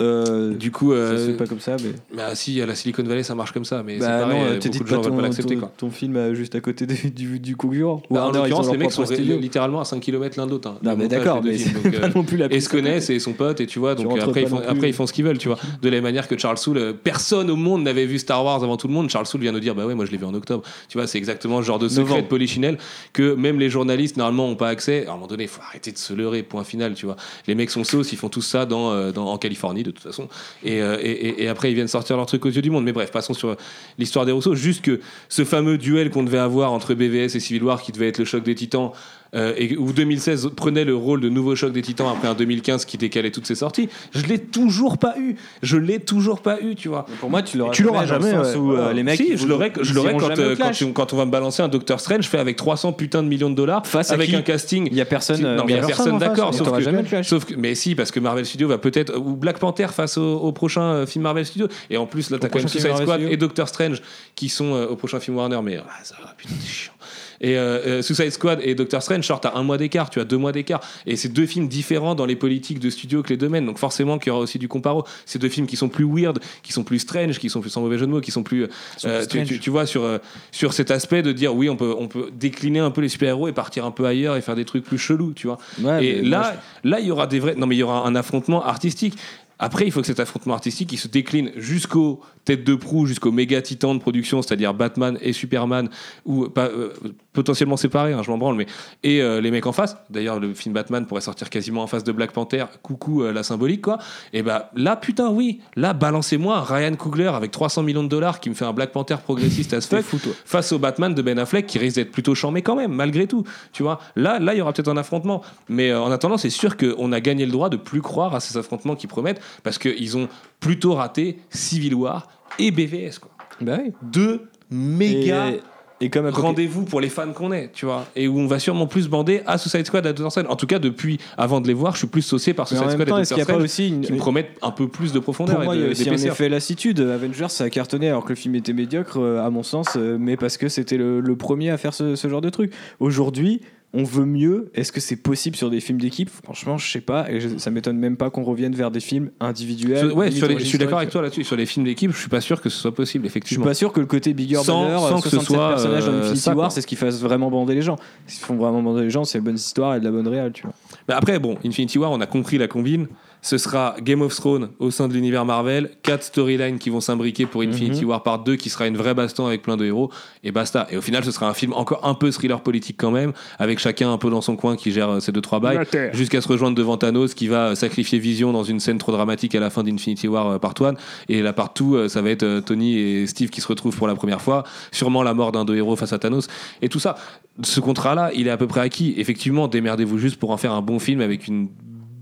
euh, du coup, ça euh, se fait pas comme ça, mais. bah, si à la Silicon Valley, ça marche comme ça. Mais c'est Bah pareil, non, beaucoup de gens ton, pas l'accepter. ton, ton film euh, juste à côté de- du, du concurrent. Bah, en l'occurrence, les mecs sont littéralement à 5 km l'un d'autre. hein, Non, le mais d'accord, mais c'est pas euh, non plus la et se connaissent et son pote et tu vois donc après ils font non après ils font ce qu'ils veulent tu vois de la même manière que Charles Soule personne au monde n'avait vu Star Wars avant tout le monde Charles Soule vient nous dire bah ouais moi je l'ai vu en octobre tu vois c'est exactement le genre de secret de polichinelle que même les journalistes normalement ont pas accès à un moment donné il faut arrêter de se leurrer point final tu vois les mecs sont sauces ils font tous ça dans en Californie de toute façon. Et, euh, et, et- après ils viennent sortir leur truc aux yeux du monde. Mais bref passons sur l'histoire des Rousseau juste que ce fameux duel qu'on devait avoir entre BVS et Civil War qui devait être le choc des titans euh, et où 2016 prenait le rôle de nouveau choc des titans après un 2015 qui décalait toutes ses sorties, je l'ai toujours pas eu. Je l'ai toujours pas eu, tu vois. Pour moi, tu l'auras dans le jamais, sens ouais. où, euh, les mecs. si, je vont- l'aurai, je ils l'aurai iront quand, jamais euh, quand, tu- quand on va me balancer un Doctor Strange fait avec 300 putains de millions de dollars Face à avec un casting. Il y a personne. euh, non, mais il y a personne d'accord. Sauf que, jamais sauf mais si, parce que Marvel Studios va peut-être ou Black Panther face au, au prochain euh, film Marvel Studios. Et en plus, là, t'as quand même Suicide Squad et Doctor Strange qui sont euh, au prochain film Warner. Mais ah, ça va, putain, c'est chiant. Et euh, euh, Suicide Squad et Doctor Strange sortent à un mois d'écart, tu as deux mois d'écart. Et c'est deux films différents dans les politiques de studio que les domaines. Donc forcément qu'il y aura aussi du comparo. C'est deux films qui sont plus weird, qui sont plus strange, qui sont plus sans mauvais jeu de mots, qui sont plus. euh, tu, tu- tu vois sur sur cet aspect de dire oui, on peut on peut décliner un peu les super héros et partir un peu ailleurs et faire des trucs plus chelous, tu vois. Ouais, et là, là, il y aura des vrais. Non, mais il y aura un affrontement artistique. Après, il faut que cet affrontement artistique il se décline jusqu'aux têtes de proue, jusqu'aux méga titans de production, c'est-à-dire Batman et Superman, ou pas, euh, potentiellement séparés, hein, je m'en branle, mais et euh, les mecs en face. D'ailleurs, le film Batman pourrait sortir quasiment en face de Black Panther. Coucou euh, la symbolique, quoi. Et bah là, putain, oui, là, balancez-moi Ryan Coogler avec 300 millions de dollars qui me fait un Black Panther progressiste as fuck face au Batman de Ben Affleck qui risque d'être plutôt charmé quand même, malgré tout. Tu vois, là, là, il y aura peut-être un affrontement. Mais en attendant, c'est sûr qu'on a gagné le droit de plus croire à ces affrontements qui promettent parce qu'ils ont plutôt raté Civil War et BVS, quoi. Oui. Deux méga Et, et comme Apoca- rendez-vous pour les fans qu'on est, tu vois, et où on va sûrement plus bander à Suicide Squad, à Doctor Strange. En tout cas, depuis, avant de les voir, je suis plus saucé par Suicide Squad temps, et Doctor Strange, aussi une. qui me promettent un peu plus de profondeur Pour moi, et il y a de- aussi un effet lassitude. Avengers, ça a cartonné alors que le film était médiocre, euh, à mon sens, euh, mais parce que c'était le, le premier à faire ce, ce genre de truc. Aujourd'hui, on veut mieux. Est-ce que c'est possible sur des films d'équipe? Franchement, je sais pas. Et je- ça m'étonne même pas qu'on revienne vers des films individuels. Sur- ouais, sur les- je suis d'accord avec toi là-dessus. Sur les films d'équipe, je suis pas sûr que ce soit possible, Je suis effectivement. pas sûr que le côté bigger Sans- banner, sans que ce 67 soit, personnages dans euh, Infinity ça, quoi. War, c'est ce qui fasse vraiment bander les gens. Ce qui font vraiment bander les gens, c'est la bonne histoire et de la bonne réal, tu vois. Mais après, bon, Infinity War, on a compris la combine. Ce sera Game of Thrones au sein de l'univers Marvel, quatre storylines qui vont s'imbriquer pour Infinity Mhm. War Part 2 qui sera une vraie baston avec plein de héros et basta. Et au final, ce sera un film encore un peu thriller politique quand même, avec chacun un peu dans son coin qui gère euh, ses deux trois bails, jusqu'à se rejoindre devant Thanos qui va euh, sacrifier Vision dans une scène trop dramatique à la fin d'Infinity War euh, Part 1 et la Part 2 euh, ça va être euh, Tony et Steve qui se retrouvent pour la première fois, sûrement la mort d'un de héros face à Thanos et tout ça. Ce contrat-là, il est à peu près acquis. Effectivement, démerdez-vous juste pour en faire un bon film avec une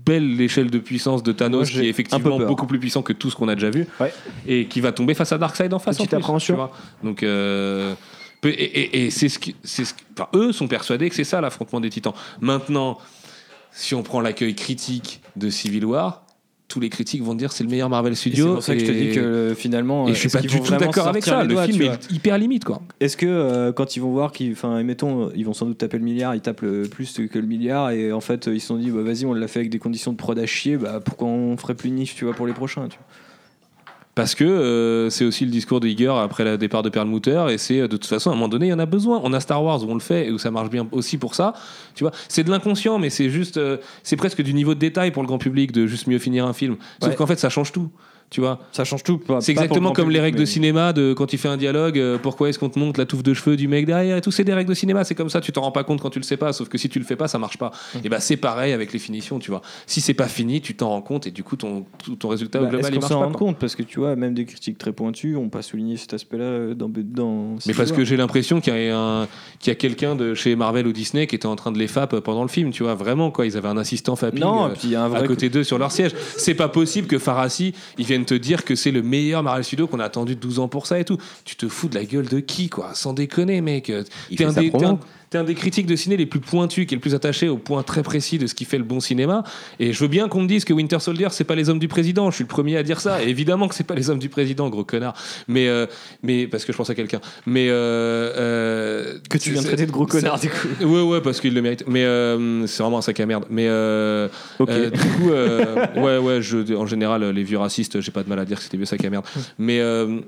belle échelle de puissance de Moi, Thanos j'ai qui est effectivement beaucoup plus puissant que tout ce qu'on a déjà vu Ouais. et qui va tomber face à Darkseid en face. Petite en plus, appréhension. tu vois. Donc, euh, et, et- et c'est ce qui, c'est ce enfin, eux sont persuadés que c'est ça l'affrontement des Titans. Maintenant, si on prend l'accueil critique de Civil War, tous les critiques vont dire c'est le meilleur Marvel Et C'est Studio. pour ça que je te dis que euh, finalement. et je suis est-ce pas du tout d'accord avec ça. Le doigts, film est hyper limite, quoi. Est-ce que euh, quand ils vont voir qu'ils, enfin, euh, ils vont sans doute taper le milliard, ils tapent le plus que le milliard, et en fait, euh, ils se sont dit, bah, vas-y, on l'a fait avec des conditions de prod à chier, bah, pourquoi on ferait plus niche, tu vois, pour les prochains, tu vois. Parce que euh, c'est aussi le discours de Iger après le départ de Perlmutter, et c'est euh, de toute façon, à un moment donné, il y en a besoin. On a Star Wars où on le fait et où ça marche bien aussi pour ça. Tu vois, c'est de l'inconscient, mais c'est juste, euh, c'est presque du niveau de détail pour le grand public de juste mieux finir un film. Sauf Ouais. qu'en fait, ça change tout. Tu vois, Ça change tout. c'est exactement comme les règles de mais- cinéma de quand il fait un dialogue, euh, pourquoi est-ce qu'on te montre la touffe de cheveux du mec derrière et tout, c'est des règles de cinéma, c'est comme ça, tu t'en rends pas compte quand tu le sais pas, sauf que si tu le fais pas, ça marche pas. Mm. Et bah c'est pareil avec les finitions, tu vois. Si c'est pas fini, tu t'en rends compte et du coup ton, ton résultat Bah, global il marche pas. compte Parce que tu vois, même des critiques très pointues ont pas souligné cet aspect-là euh, dans. dans Mais parce que j'ai l'impression qu'il y a, un- qu'il y a quelqu'un de chez Marvel ou Disney qui était en train de les fap pendant le film, tu vois, vraiment quoi. Ils avaient un assistant fapping Non, euh, puis il y a un à vrai. côté d'eux sur leur siège. C'est pas possible que Farassi, ils viennent te dire que c'est le meilleur Marvel Studio qu'on a attendu 12 ans pour ça et tout. Tu te fous de la gueule de qui, quoi? Sans déconner, mec. Il fait un, sa des- promo. T'es un- des critiques de ciné les plus pointus, qui est le plus attaché au point très précis de ce qui fait le bon cinéma. Et je veux bien qu'on me dise que Winter Soldier, c'est pas les hommes du président. Je suis le premier à dire ça. Et évidemment que c'est pas les hommes du président, gros connard. Mais, euh, mais parce que je pense à quelqu'un. Mais euh, euh, Que tu viens de traiter de gros connard, du coup. Ouais, ouais, parce qu'il le mérite. Mais c'est vraiment un sac à merde. Mais Ok. euh, du coup, ouais, ouais, je, en général, les vieux racistes, j'ai pas de mal à dire que c'était vieux sac à merde. Mais le,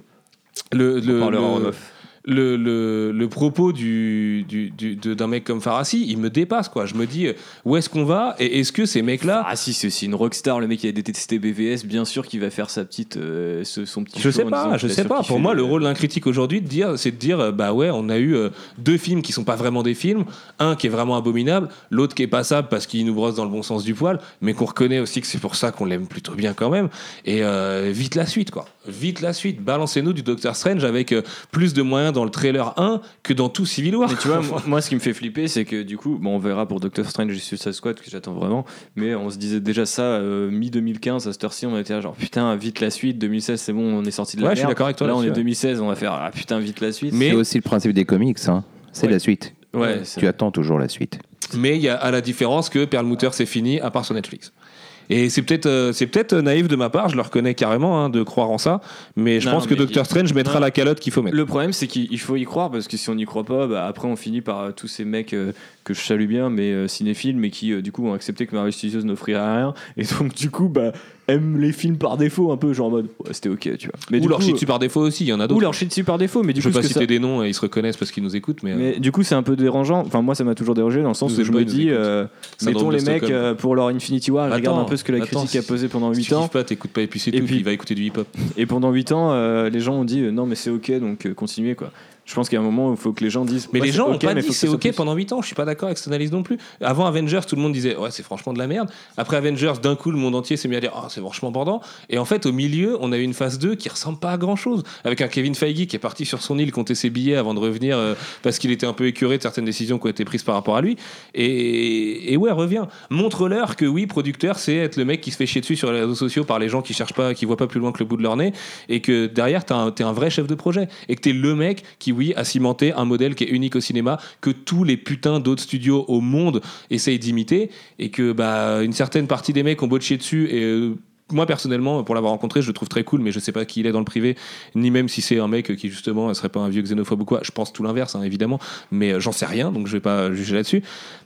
le, On parlera en le. Le, le, le propos du, du, du- d'un mec comme Farassi, il me dépasse, quoi. Je me dis, euh, où est-ce qu'on va Et est-ce que ces mecs-là. Ah si, c'est aussi une rockstar, le mec qui a détesté BVS, bien sûr qu'il va faire sa petite, euh, ce- son petit Je sais pas, je sais pas. Pour moi, le rôle d'un critique aujourd'hui, de dire, c'est de dire, euh, bah ouais, on a eu euh, deux films qui sont pas vraiment des films, un qui est vraiment abominable, l'autre qui est passable parce qu'il nous brosse dans le bon sens du poil, mais qu'on reconnaît aussi que c'est pour ça qu'on l'aime plutôt bien quand même. Et euh, vite la suite, quoi. Vite la suite. Balancez-nous du Doctor Strange avec plus de moyens dans le trailer 1 que dans tout Civil War. Mais tu vois, moi, moi, ce qui me fait flipper, c'est que du coup, bon, on verra pour Doctor Strange et Suicide Squad, que j'attends vraiment, mais on se disait déjà ça euh, mi-2015, à cette heure-ci, on était là, genre putain, vite la suite, 2016, c'est bon, on est sorti de la Ouais, je suis merde. d'accord avec toi Là, on est là-dessus, ouais. 2016, on va faire ah putain, vite la suite. Mais- C'est aussi le principe des comics, hein. c'est Ouais. la suite. ouais, Tu attends toujours la suite. Mais il y a à la différence que Perlmutter c'est fini à part sur Netflix. Et c'est peut-être euh, c'est peut-être naïf de ma part, je le reconnais carrément hein, de croire en ça, mais je Non, pense que Doctor Strange mettra non. la calotte qu'il faut mettre. Le problème, c'est qu'il il faut y croire parce que si on n'y croit pas, bah, après on finit par euh, tous ces mecs euh, que je salue bien, mais euh, cinéphiles, mais qui euh, du coup ont accepté que Marvel Studios n'offrirait rien et donc du coup bah, aiment les films par défaut un peu, genre en mode ouais, c'était ok, tu vois. Mais ou leur chie dessus par défaut aussi, il y en a ou d'autres. leur shit dessus par défaut, mais du je coup vais pas ce que citer ça- des noms et ils se reconnaissent parce qu'ils nous écoutent, mais, Mais du coup, c'est un peu dérangeant. Enfin, moi, ça m'a toujours dérangé dans le sens Nous où je pas, me dis, euh, mettons les mecs euh, pour leur Infinity War, Attends, regardent un peu ce que la attends, critique a si- posé pendant si 8 tu ans. pas, t'écoutes pas et puis c'est tout, puis- il va écouter du hip-hop. Et pendant 8 ans, les gens ont dit non, mais c'est ok, donc continuez quoi. Je pense qu'il y a un moment où il faut que les gens disent. Mais ouais, les gens ont ok, pas dit c'est ok plus. pendant 8 ans, je suis pas d'accord avec cette analyse non plus. Avant Avengers, tout le monde disait ouais, c'est franchement de la merde. Après Avengers, d'un coup, le monde entier s'est mis à dire ah, c'est franchement bordant. Et en fait, au milieu, on a eu une phase 2 qui ressemble pas à grand chose. Avec un Kevin Feige qui est parti sur son île compter ses billets avant de revenir euh, parce qu'il était un peu écœuré de certaines décisions qui ont été prises par rapport à lui. Et, et ouais, reviens. Montre-leur que oui, producteur, c'est être le mec qui se fait chier dessus sur les réseaux sociaux par les gens qui cherchent pas, qui voient pas plus loin que le bout de leur nez. Et que derrière, t'es un, un vrai chef de projet. Et que t'es le mec qui, oui, a cimenté un modèle qui est unique au cinéma, que tous les putains d'autres studios au monde essayent d'imiter. Et que, bah, une certaine partie des mecs ont beau chier dessus et. euh, moi personnellement, pour l'avoir rencontré, je le trouve très cool, mais je sais pas qui il est dans le privé, ni même si c'est un mec qui justement serait pas un vieux xénophobe ou quoi. Je pense tout l'inverse, hein, évidemment, mais euh, j'en sais rien, donc je vais pas juger là-dessus.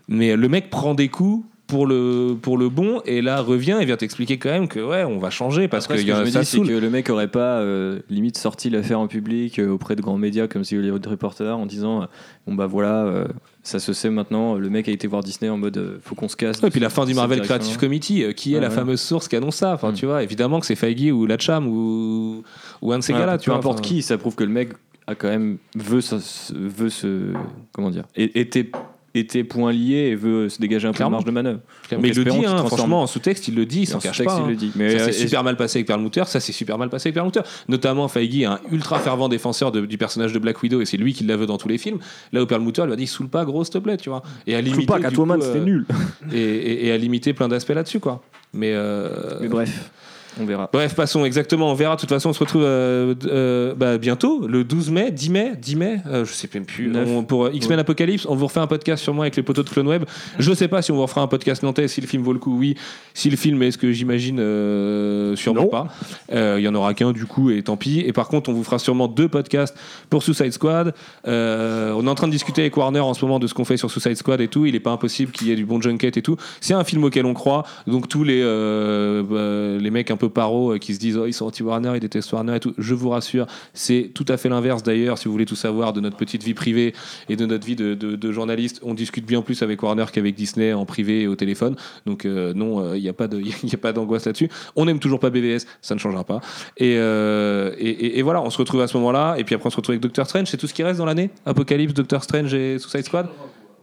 Mais le mec prend des coups pour le, pour le bon, et là revient et vient t'expliquer quand même que ouais, on va changer parce Après, que ce y a, je me ça dis, c'est que le mec aurait pas limite limite sorti l'affaire en public euh, auprès de grands médias comme The Hollywood Reporter en disant euh, bon bah voilà euh, ça se sait maintenant le mec a été voir Disney en mode euh, faut qu'on se casse Ouais, et puis la fin du Marvel. Creative Committee, euh, qui est la ouais. fameuse source qui annonce ça. Enfin, Mm. tu vois, évidemment que c'est Feige ou Lacham ou, ou un de ces gars-là. peu tu vois, importe enfin. qui ça prouve que le mec a quand même veut se, veut se comment dire était était point lié et veut se dégager un peu de marge de manœuvre Mais Donc, il le dit, hein, franchement, en sous-texte, il le dit, il s'en En cache pas. il hein. le dit. Mais, ça euh, s'est et- super mal passé avec Perlmutter, ça s'est super mal passé avec Perlmutter. Notamment, Feige est un ultra fervent défenseur de- du personnage de Black Widow et c'est lui qui la veut dans tous les films. Là où Perlmutter lui a dit saoule pas, gros, s'il te plaît, tu vois. Et à limiter. pas, c'était euh, nul. Et, et- et à limiter plein d'aspects là-dessus, quoi. Mais, euh, mais bref on verra Bref, passons exactement. On verra. De toute façon, on se retrouve euh, euh, bah, bientôt, le 12 mai, 10 mai, 10 mai, euh, je sais même plus. On- pour euh, X-Men Apocalypse, on vous refait un podcast sûrement avec les poteaux de Clone Web. Je sais pas si on vous refera un podcast nantais, si le film vaut le coup, oui. Si le film est ce que j'imagine, euh, sûrement Non. pas. Euh, Il y en aura qu'un du coup, et tant pis. Et par contre, on vous fera sûrement deux podcasts pour Suicide Squad. Euh, on est en train de discuter avec Warner en ce moment de ce qu'on fait sur Suicide Squad et tout. Il est pas impossible qu'il y ait du bon junket et tout. C'est un film auquel on croit. Donc tous les euh, bah, les mecs un peu paro euh, qui se disent oh, ils sont anti Warner, ils détestent Warner et tout. Je vous rassure, c'est tout à fait l'inverse d'ailleurs. Si vous voulez tout savoir de notre petite vie privée et de notre vie de, journaliste, on discute bien plus avec Warner qu'avec Disney en privé et au téléphone. Donc euh, non, euh, il n'y a pas d'angoisse là-dessus. On n'aime toujours pas BVS, ça ne changera pas. Et voilà, on se retrouve à ce moment-là. Et puis après on se retrouve avec Doctor Strange. C'est tout ce qui reste dans l'année. Apocalypse, Doctor Strange et Suicide Squad.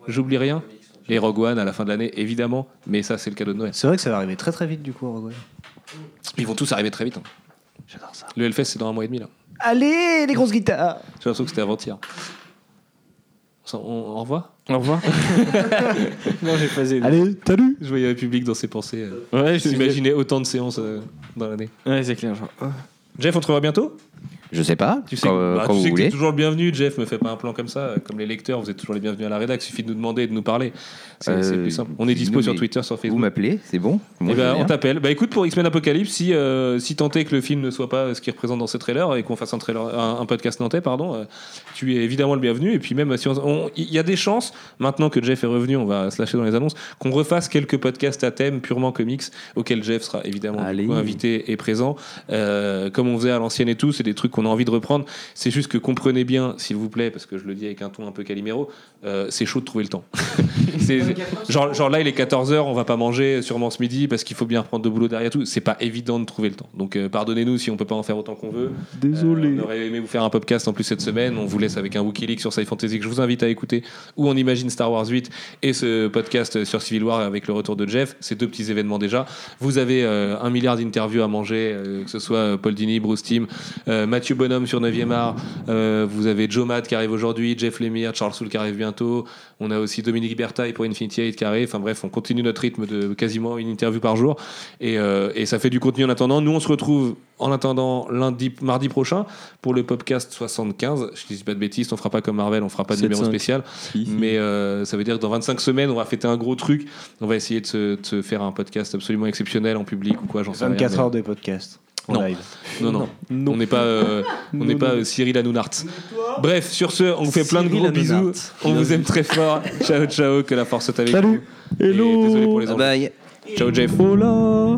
J'oublie rien. Et Rogue One à la fin de l'année, évidemment. Mais ça, c'est le cadeau de Noël. C'est vrai que ça va arriver très très vite du coup. Rogue One. Ils vont tous arriver très vite. hein. J'adore ça. Le Hellfest, c'est dans un mois et demi là. Allez, les grosses guitares J'ai l'impression que c'était avant-hier. On, on, on revoit au revoir non j'ai pas Allez, salut Je voyais le public dans ses pensées. euh. ouais J'imaginais autant de séances euh, dans l'année. ouais c'est clair genre, oh. Jeff, on te revoit bientôt? Je sais pas, Tu sais, quand, que- bah, quand tu vous sais que t'es voulez. toujours le bienvenu, Jeff. Me fais pas un plan comme ça. euh, Comme les lecteurs, vous êtes toujours les bienvenus à la rédac. Suffit de nous demander et de nous parler. C'est Euh, plus simple. On est dispo sur Twitter, sur Vous Facebook. m'appelez, c'est bon Moi, Eh ben, on t'appelle. Bah écoute, pour X-Men Apocalypse, si, euh, si tant est que le film ne soit pas ce qu'il représente dans ces trailers et qu'on fasse un, trailer, un, un podcast nantais, pardon, euh, tu es évidemment le bienvenu. Et puis même, si on- on- il y a des chances, maintenant que Jeff est revenu, on va se lâcher dans les annonces, qu'on refasse quelques podcasts à thème purement comics auxquels Jeff sera évidemment coup, invité et présent. Euh, comme on faisait à l'ancienne et tout, c'est des trucs qu'on a envie de reprendre. C'est juste que comprenez bien, s'il vous plaît, parce que je le dis avec un ton un peu caliméro, euh, c'est chaud de trouver le temps. C'est- genre, genre là, il est 14h, on va pas manger sûrement ce midi parce qu'il faut bien reprendre de boulot derrière tout. C'est pas évident de trouver le temps. Donc euh, pardonnez-nous si on peut pas en faire autant qu'on veut. Désolé. Euh, on aurait aimé vous faire un podcast en plus cette semaine. On vous laisse avec un Wikileaks sur Sci Fantasy que je vous invite à écouter, où on imagine Star Wars 8 et ce podcast sur Civil War avec le retour de Jeff. Ces deux petits événements déjà. Vous avez euh, un milliard d'interviews à manger, euh, que ce soit Paul Dini, Bruce Timm, euh, Mathieu Bonhomme sur 9e art. euh, vous avez Joe Matt qui arrive aujourd'hui, Jeff Lemire, Charles Soule qui arrive bientôt. On a aussi Dominique Bertaille pour Infinity 8 qui arrive. Enfin bref, on continue notre rythme de quasiment une interview par jour. Et, euh, et ça fait du contenu en attendant. Nous, on se retrouve en attendant lundi, mardi prochain pour le podcast 75. Je dis pas de bêtises, on fera pas comme Marvel, on fera pas de numéro 75. spécial. Mais euh, ça veut dire que dans 25 semaines, on va fêter un gros truc. On va essayer de se, de se faire un podcast absolument exceptionnel en public ou quoi, j'en sais rien. 24 mais- heures de podcast. En Non. live. Non, non. On n'est pas, euh, on n'est pas euh, Cyril Hanounart. Bref, sur ce, on vous fait plein de Cyril gros bisous. On vous aime très fort. Ciao, ciao, que la force soit avec Salut. vous. Et Hello. désolé pour les bye. Ciao, Jeff. Hola.